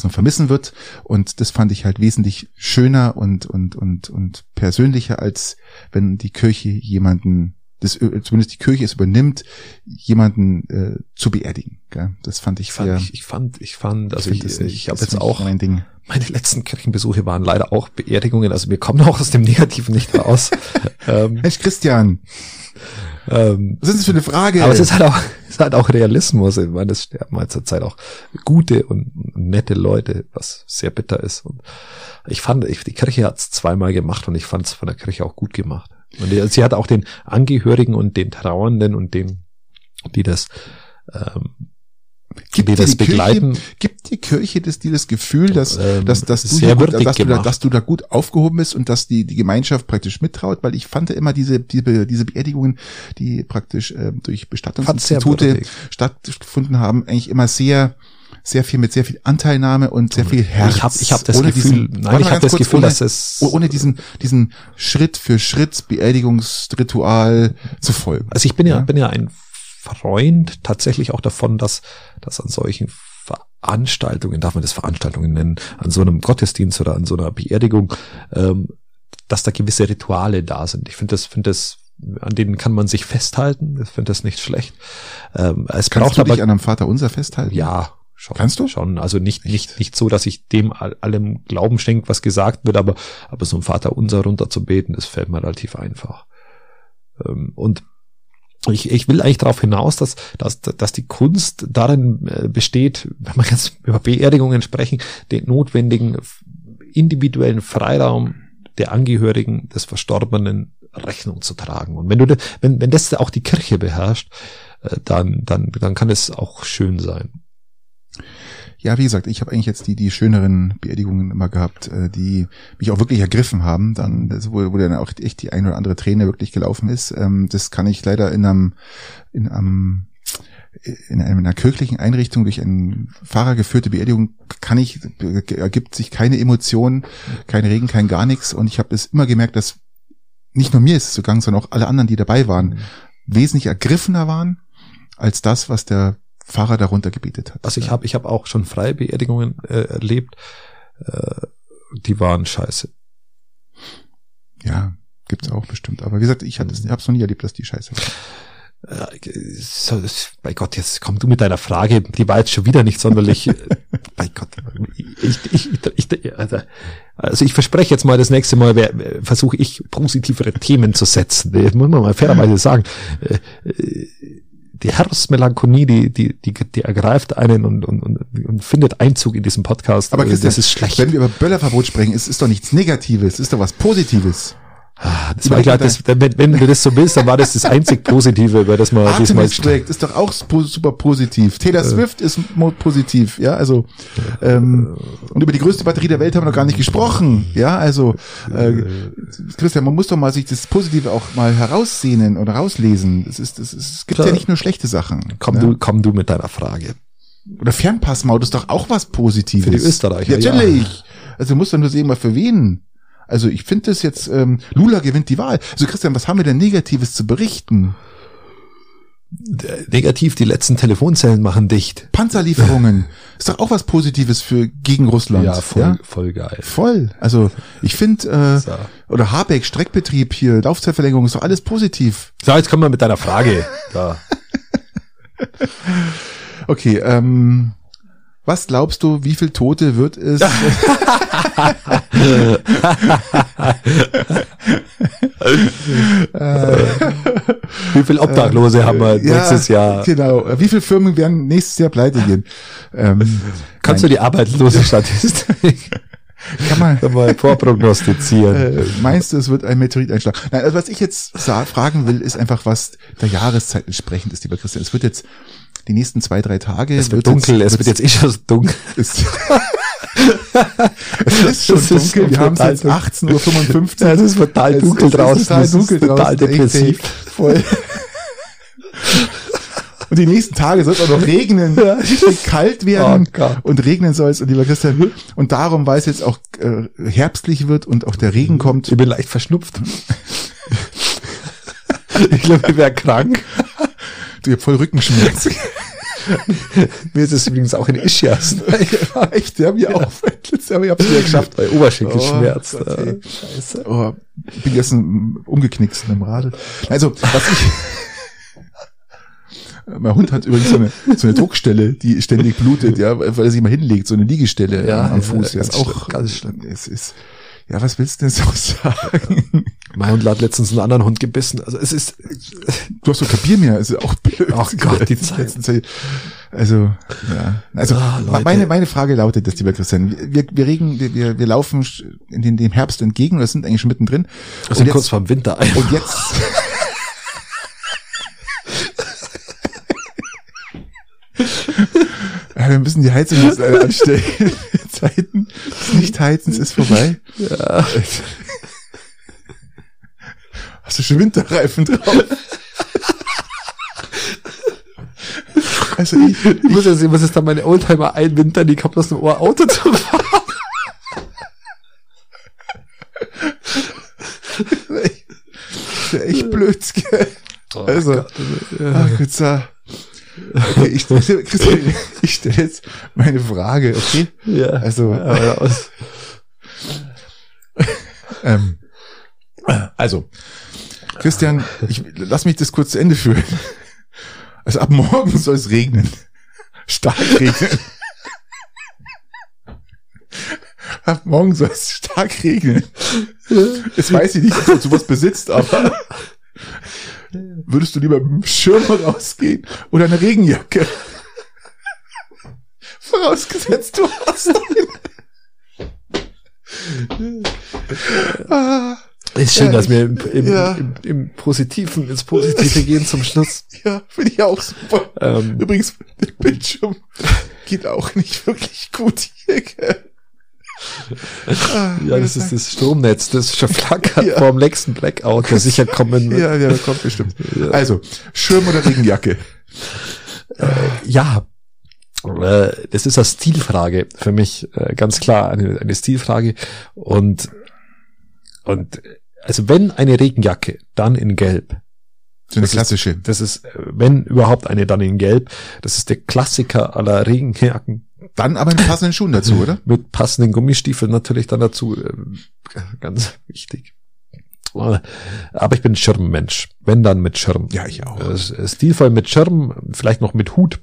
was man vermissen wird. Und das fand ich halt wesentlich schöner und, und, und, und persönlicher, als wenn die Kirche jemanden, das, zumindest die Kirche es übernimmt, jemanden äh, zu beerdigen. Gell? Das fand ich sehr. Ich, ich fand, ich fand, also ich, ich, ich habe jetzt auch mein Ding. Meine letzten Kirchenbesuche waren leider auch Beerdigungen. Also wir kommen auch aus dem Negativen nicht raus. [LAUGHS] ähm, Mensch, Christian. Ähm, Was ist das für eine Frage? Aber es ist halt auch, [LAUGHS] es ist halt auch Realismus. Ich meine, es sterben halt zur Zeit auch gute und nette Leute, was sehr bitter ist. Und ich fand, ich, die Kirche hat es zweimal gemacht und ich fand es von der Kirche auch gut gemacht. Und die, sie hat auch den Angehörigen und den Trauernden und den, die das ähm, Gibt die das die begleiten. Kirche, gibt die Kirche das, dir das Gefühl, dass, ähm, dass, dass, du hier, dass, du da, dass du da gut aufgehoben bist und dass die, die Gemeinschaft praktisch mittraut? Weil ich fand immer diese, diese, diese Beerdigungen, die praktisch äh, durch Bestattungsinstitute stattgefunden haben, eigentlich immer sehr, sehr viel mit sehr viel Anteilnahme und sehr viel Herz. Ich habe ich hab das ohne Gefühl, diesen, nein, ich habe das Gefühl, ohne, dass es ohne diesen diesen Schritt für Schritt Beerdigungsritual zu folgen. Also ich bin ja, ja? bin ja ein Freund tatsächlich auch davon, dass, dass an solchen Veranstaltungen, darf man das Veranstaltungen nennen, an so einem Gottesdienst oder an so einer Beerdigung, ähm, dass da gewisse Rituale da sind. Ich finde das, finde das, an denen kann man sich festhalten. Ich finde das nicht schlecht. Ähm, es Kannst braucht du dich aber, an einem Vater unser festhalten? Ja, Schon, Kannst du? Schon. Also nicht, nicht, nicht so, dass ich dem allem Glauben schenke, was gesagt wird, aber, aber so ein Vater unser runterzubeten, das fällt mir relativ einfach. Ähm, und ich, ich will eigentlich darauf hinaus, dass, dass, dass die Kunst darin äh, besteht, wenn wir jetzt über Beerdigungen sprechen, den notwendigen individuellen Freiraum der Angehörigen des Verstorbenen Rechnung zu tragen. Und wenn du, wenn, wenn das auch die Kirche beherrscht, äh, dann, dann, dann kann es auch schön sein. Ja, wie gesagt, ich habe eigentlich jetzt die die schöneren Beerdigungen immer gehabt, äh, die mich auch wirklich ergriffen haben, dann wo, wo dann auch echt die ein oder andere Träne wirklich gelaufen ist. Ähm, das kann ich leider in einem in einem in einer kirchlichen Einrichtung durch einen Pfarrer geführte Beerdigung kann ich ergibt sich keine Emotion, kein Regen, kein gar nichts und ich habe es immer gemerkt, dass nicht nur mir ist es so gegangen, sondern auch alle anderen, die dabei waren, mhm. wesentlich ergriffener waren als das, was der Pfarrer darunter gebetet hat. Also ich habe ich hab auch schon freie Beerdigungen äh, erlebt, äh, die waren scheiße. Ja, gibt's auch bestimmt. Aber wie gesagt, ich habe es noch nie erlebt, dass die scheiße waren. So, bei Gott, jetzt komm du mit deiner Frage, die war jetzt schon wieder nicht sonderlich. Äh, [LAUGHS] bei Gott, ich, ich, ich, also, also ich verspreche jetzt mal, das nächste Mal versuche ich positivere Themen zu setzen. Das muss man mal fairerweise sagen. Die Herbstmelancholie, die, die, die, die ergreift einen und, und, und, und findet Einzug in diesem Podcast. Aber Christian, das ist schlecht. Wenn wir über Böllerverbot sprechen, ist, ist doch nichts Negatives, ist doch was Positives. Ah, das war klar, das, wenn, wenn du das so willst, dann war das das einzig Positive, über das man diesmal Projekt ist doch auch super positiv. Taylor äh. Swift ist positiv, ja, also ähm, und über die größte Batterie der Welt haben wir noch gar nicht gesprochen, ja, also äh, Christian, man muss doch mal sich das Positive auch mal heraussehnen oder rauslesen. Es ist, es, es gibt klar. ja nicht nur schlechte Sachen. Komm ja? du, komm du mit deiner Frage. Oder Fernpassmaut ist doch auch was Positives. Für die Österreicher. Natürlich. Ja. Also du musst dann nur sehen, mal für wen. Also ich finde das jetzt, ähm, Lula gewinnt die Wahl. Also Christian, was haben wir denn Negatives zu berichten? Negativ, die letzten Telefonzellen machen dicht. Panzerlieferungen. [LAUGHS] ist doch auch was Positives für gegen Russland. Ja, voll, voll geil. Voll. Also ich finde, äh, So. oder Habeck, Streckbetrieb hier, Laufzeitverlängerung, ist doch alles positiv. So, jetzt kommen wir mit deiner Frage. Da. [LAUGHS] Okay, ähm, was glaubst du, wie viel Tote wird es? [LAUGHS] Wie viel Obdachlose haben wir nächstes Jahr? Genau. Wie viele Firmen werden nächstes Jahr pleite gehen? Ähm, Kannst du die Arbeitslosenstatistik [LAUGHS] kann man, mal vorprognostizieren? äh, meinst du, es wird ein Meteorit einschlagen? Nein, also was ich jetzt fragen will, ist einfach, was der Jahreszeit entsprechend ist, lieber Christian. Es wird jetzt die nächsten zwei, drei Tage. es wird dunkel, es wird jetzt eh schon dunkel. [LAUGHS] Ist, [LAUGHS] es ist schon Es ist dunkel. Wir haben es jetzt dunkel. 18.55 Uhr. Ja, es ist total Es- dunkel es ist draußen. Total Es ist dunkel total draußen. Depressiv. [LAUGHS] Voll. Und die nächsten Tage soll es auch noch regnen, Ja. richtig kalt werden Oh und regnen soll es. Und lieber Christian, und darum, weil es jetzt auch äh, herbstlich wird und auch der Regen kommt, Ich bin leicht verschnupft. ich glaube, ich wäre krank. Du hast voll Rückenschmerzen. [LAUGHS] Mir ist es übrigens auch in Ischias. [LAUGHS] Echt, ja, mir auch. Letztes Jahr, ich hab's wieder geschafft. Bei Oberschenkelschmerz. Oh Gott, ey. Äh, Scheiße. Oh, ich bin gestern umgeknickt in einem Radl. Also, was ich... [LAUGHS] Mein Hund hat übrigens so eine, so eine Druckstelle, die ständig blutet, ja, weil er sich mal hinlegt, so eine Liegestelle Ja, am Fuß. ja, Ja, ist auch ganz schlimm. Es ist, ja, was willst du denn so [LAUGHS] sagen? Mein Hund hat letztens einen anderen Hund gebissen. Also es ist, Du hast so Kapier mehr, ist ja auch blöd. Ach Gott, die Zeit. Also, ja. Also, Leute. meine, meine Frage lautet das, lieber Christian. Wir, wir regen, wir, wir, wir laufen in den, dem Herbst entgegen, wir sind eigentlich schon mittendrin. wir sind kurz vorm Winter. Und jetzt. [LAUGHS] wir müssen die Heizung jetzt äh, anstellen. [LAUGHS] Zeiten des Nichtheizens ist vorbei. Ja. Hast du schon Winterreifen drauf? Also ich, Ich muss ja sehen, was ist da meine Oldtimer einwintern, die kommt aus dem Ohr Auto zu fahren. [LAUGHS] ist ja echt blöd, gell? Also, Gott, ach, jetzt, äh, okay, ich, [LAUGHS] Christian, ich stelle jetzt meine Frage, okay? ja. Also, Ähm, also, Christian, ich lass mich das kurz zu Ende führen. Also ab morgen soll es regnen. Stark regnen. Ab morgen soll es stark regnen. Jetzt weiß ich nicht, ob du sowas besitzt, aber würdest du lieber mit dem Schirm rausgehen oder eine Regenjacke? Vorausgesetzt, du hast einen. ah. Ist schön, Ja, dass wir im, im, ja. im, im Positiven ins Positive gehen zum Schluss. Ja, finde ich auch super. Ähm, Übrigens, der Bildschirm geht auch nicht wirklich gut hier. Gell? Ah, ja, das ist das Stromnetz, das schon flackert Ja. vor dem nächsten Blackout, der sicher kommen wird. Ja, ja, das kommt bestimmt. Also, Schirm oder Regenjacke? Ja, äh, das ist eine Stilfrage für mich, äh, ganz klar eine, eine Stilfrage. Und, und also wenn eine Regenjacke, dann in Gelb. So eine Das ist- klassische. Das ist, äh, wenn überhaupt eine, dann in Gelb. Das ist der Klassiker aller Regenjacken. Dann aber einen passenden Schuhen dazu, oder? [LAUGHS] Mit passenden Gummistiefeln natürlich dann dazu. ähm, Ganz wichtig. Aber ich bin Schirmmensch. Wenn dann mit Schirm. Ja, ich auch. Äh, Stilvoll mit Schirm, vielleicht noch mit Hut.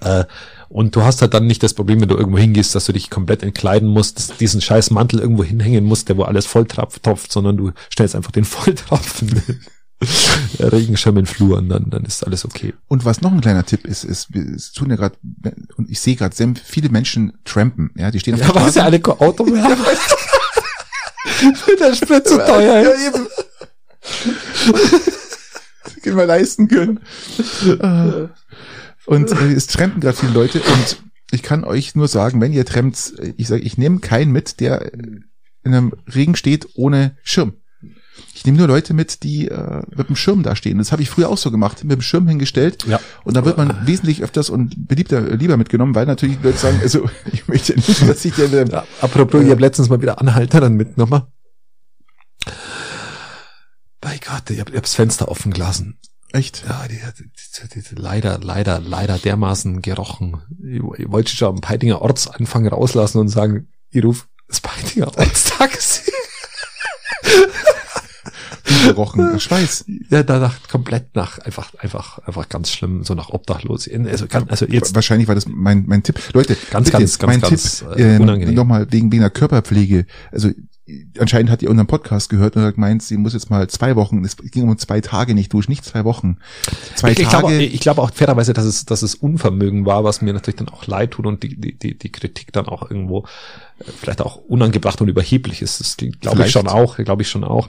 Äh, Und du hast halt dann nicht das Problem, wenn du irgendwo hingehst, dass du dich komplett entkleiden musst, diesen scheiß Mantel irgendwo hinhängen musst, der wo alles voll tropft, sondern du stellst einfach den Volltropfen [LAUGHS] Regenschirm in Flur und dann, dann ist alles okay. Und was noch ein kleiner Tipp ist, ist, wir es tun ja gerade, und ich sehe gerade, viele Menschen trampen, ja, die stehen auf Ja, der aber ist ja Straße. alle Auto mehr. [LAUGHS] der Sprit zu teuer Ja, ist. eben. [LAUGHS] Können wir leisten können. Ah. Und äh, es trampen gerade viele Leute und ich kann euch nur sagen, wenn ihr trampt, ich sage, ich nehme keinen mit, der in einem Regen steht ohne Schirm. Ich nehme nur Leute mit, die äh, mit dem Schirm da stehen. Das habe ich früher auch so gemacht, mit dem Schirm hingestellt. Ja. Und da wird man wesentlich öfters und beliebter lieber mitgenommen, weil natürlich Leute sagen, also [LAUGHS] ich möchte nicht, dass ich der Ja, apropos, ich habe letztens mal wieder Anhalter dann mit nochmal. Bei Gott, ich habe hab das Fenster offen gelassen. Echt? Ja, die, die, die, die, leider, leider, leider dermaßen gerochen. Ich, ich wollte schon am Peitinger Ortsanfang rauslassen und sagen, ich ruf das Peitinger Ortstaxi. [LAUGHS] gerochen. Schweiß. Ja, da nach, komplett nach, einfach, einfach, einfach ganz schlimm, so nach Obdachlos. Also, ganz, also jetzt. Wahrscheinlich war das mein, mein Tipp. Leute, ganz, bitte, ganz, ganz, mein ganz, Tipp, äh, unangenehm. nochmal wegen, wegen der Körperpflege. Also, anscheinend hat ihr unseren Podcast gehört und hat gemeint, sie muss jetzt mal zwei Wochen, es ging um zwei Tage nicht duschen, nicht zwei Wochen. Zwei ich, ich Tage. glaube, ich glaube auch fairerweise, dass es, dass es Unvermögen war, was mir natürlich dann auch leid tut und die, die, die, Kritik dann auch irgendwo äh, vielleicht auch unangebracht und überheblich ist. Das glaube ich schon auch, glaube ich schon auch.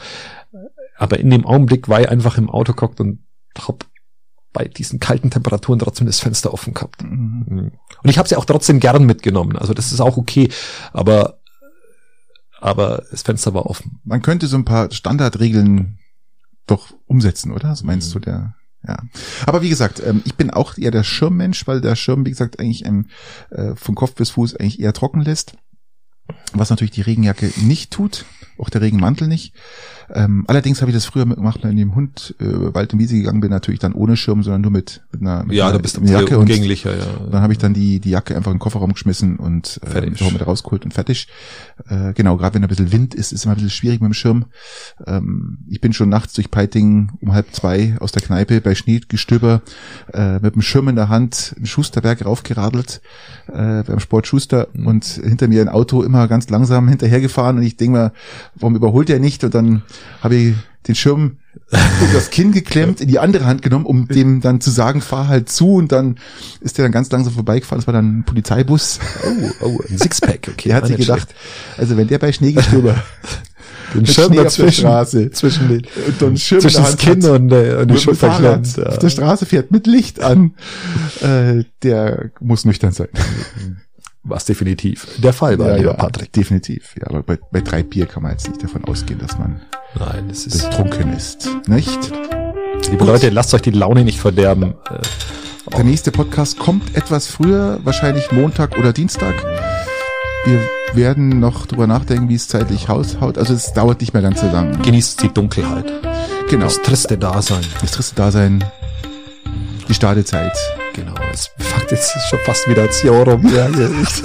Aber in dem Augenblick war ich einfach im Auto gehockt und hab bei diesen kalten Temperaturen trotzdem das Fenster offen gehabt. Mhm. Und ich habe sie auch trotzdem gern mitgenommen. Also das ist auch okay. Aber aber das Fenster war offen. Man könnte so ein paar Standardregeln doch umsetzen, oder? So meinst Mhm. du der? Ja. Aber wie gesagt, ähm, ich bin auch eher der Schirmmensch, weil der Schirm, wie gesagt, eigentlich ähm, äh, von Kopf bis Fuß eigentlich eher trocken lässt. Was natürlich die Regenjacke nicht tut, auch der Regenmantel nicht. Ähm, allerdings habe ich das früher gemacht, wenn ich in dem Hund äh, Wald und Wiese gegangen bin, natürlich dann ohne Schirm, sondern nur mit, mit einer, mit Ja, einer da bist mit einer Jacke und ja. dann habe ich dann die, die Jacke einfach in den Kofferraum geschmissen und äh, Fertig. mit mit rausgeholt und fertig. Äh, genau, gerade wenn ein bisschen Wind ist, ist immer ein bisschen schwierig mit dem Schirm. Ähm, ich bin schon nachts durch Peiting um halb zwei aus der Kneipe bei Schneegestöber äh, mit dem Schirm in der Hand einen Schusterberg raufgeradelt äh, beim Sport Schuster Mhm. und hinter mir ein Auto immer ganz langsam hinterhergefahren und ich denke mal, warum überholt er nicht? Und dann habe ich den Schirm [LAUGHS] in das Kinn geklemmt, in die andere Hand genommen, um dem dann zu sagen, fahr halt zu und dann ist der dann ganz langsam vorbeigefahren. Das war dann ein Polizeibus. Oh, oh, ein Sixpack, [LAUGHS] okay. Der hat sich gedacht, also wenn der bei Schneegestöber [LAUGHS] Den Schirm Schnee auf der dazwischen, Straße zwischen den, und dann Schirm zwischen das Kinn hat, und, äh, und die mit dem Schulter Fahrrad klemmt. auf der Straße fährt mit Licht an, äh, der muss nüchtern sein. Was definitiv der Fall war, lieber Patrick. Definitiv. Ja, aber bei, bei drei Bier kann man jetzt nicht davon ausgehen, dass man Nein, das ist, betrunken ist. Nicht? liebe Leute, lasst euch die Laune nicht verderben. Äh, Der nächste Podcast kommt etwas früher, wahrscheinlich Montag oder Dienstag. Wir werden noch drüber nachdenken, wie es zeitlich haushaut. Also es dauert nicht mehr ganz so lang. Genießt die Dunkelheit. Genau. Das triste Dasein. Das triste Dasein. Die Stadezeit. Genau. Es, fuck, jetzt ist schon fast wieder das Jahr rum. Ja, ja, echt.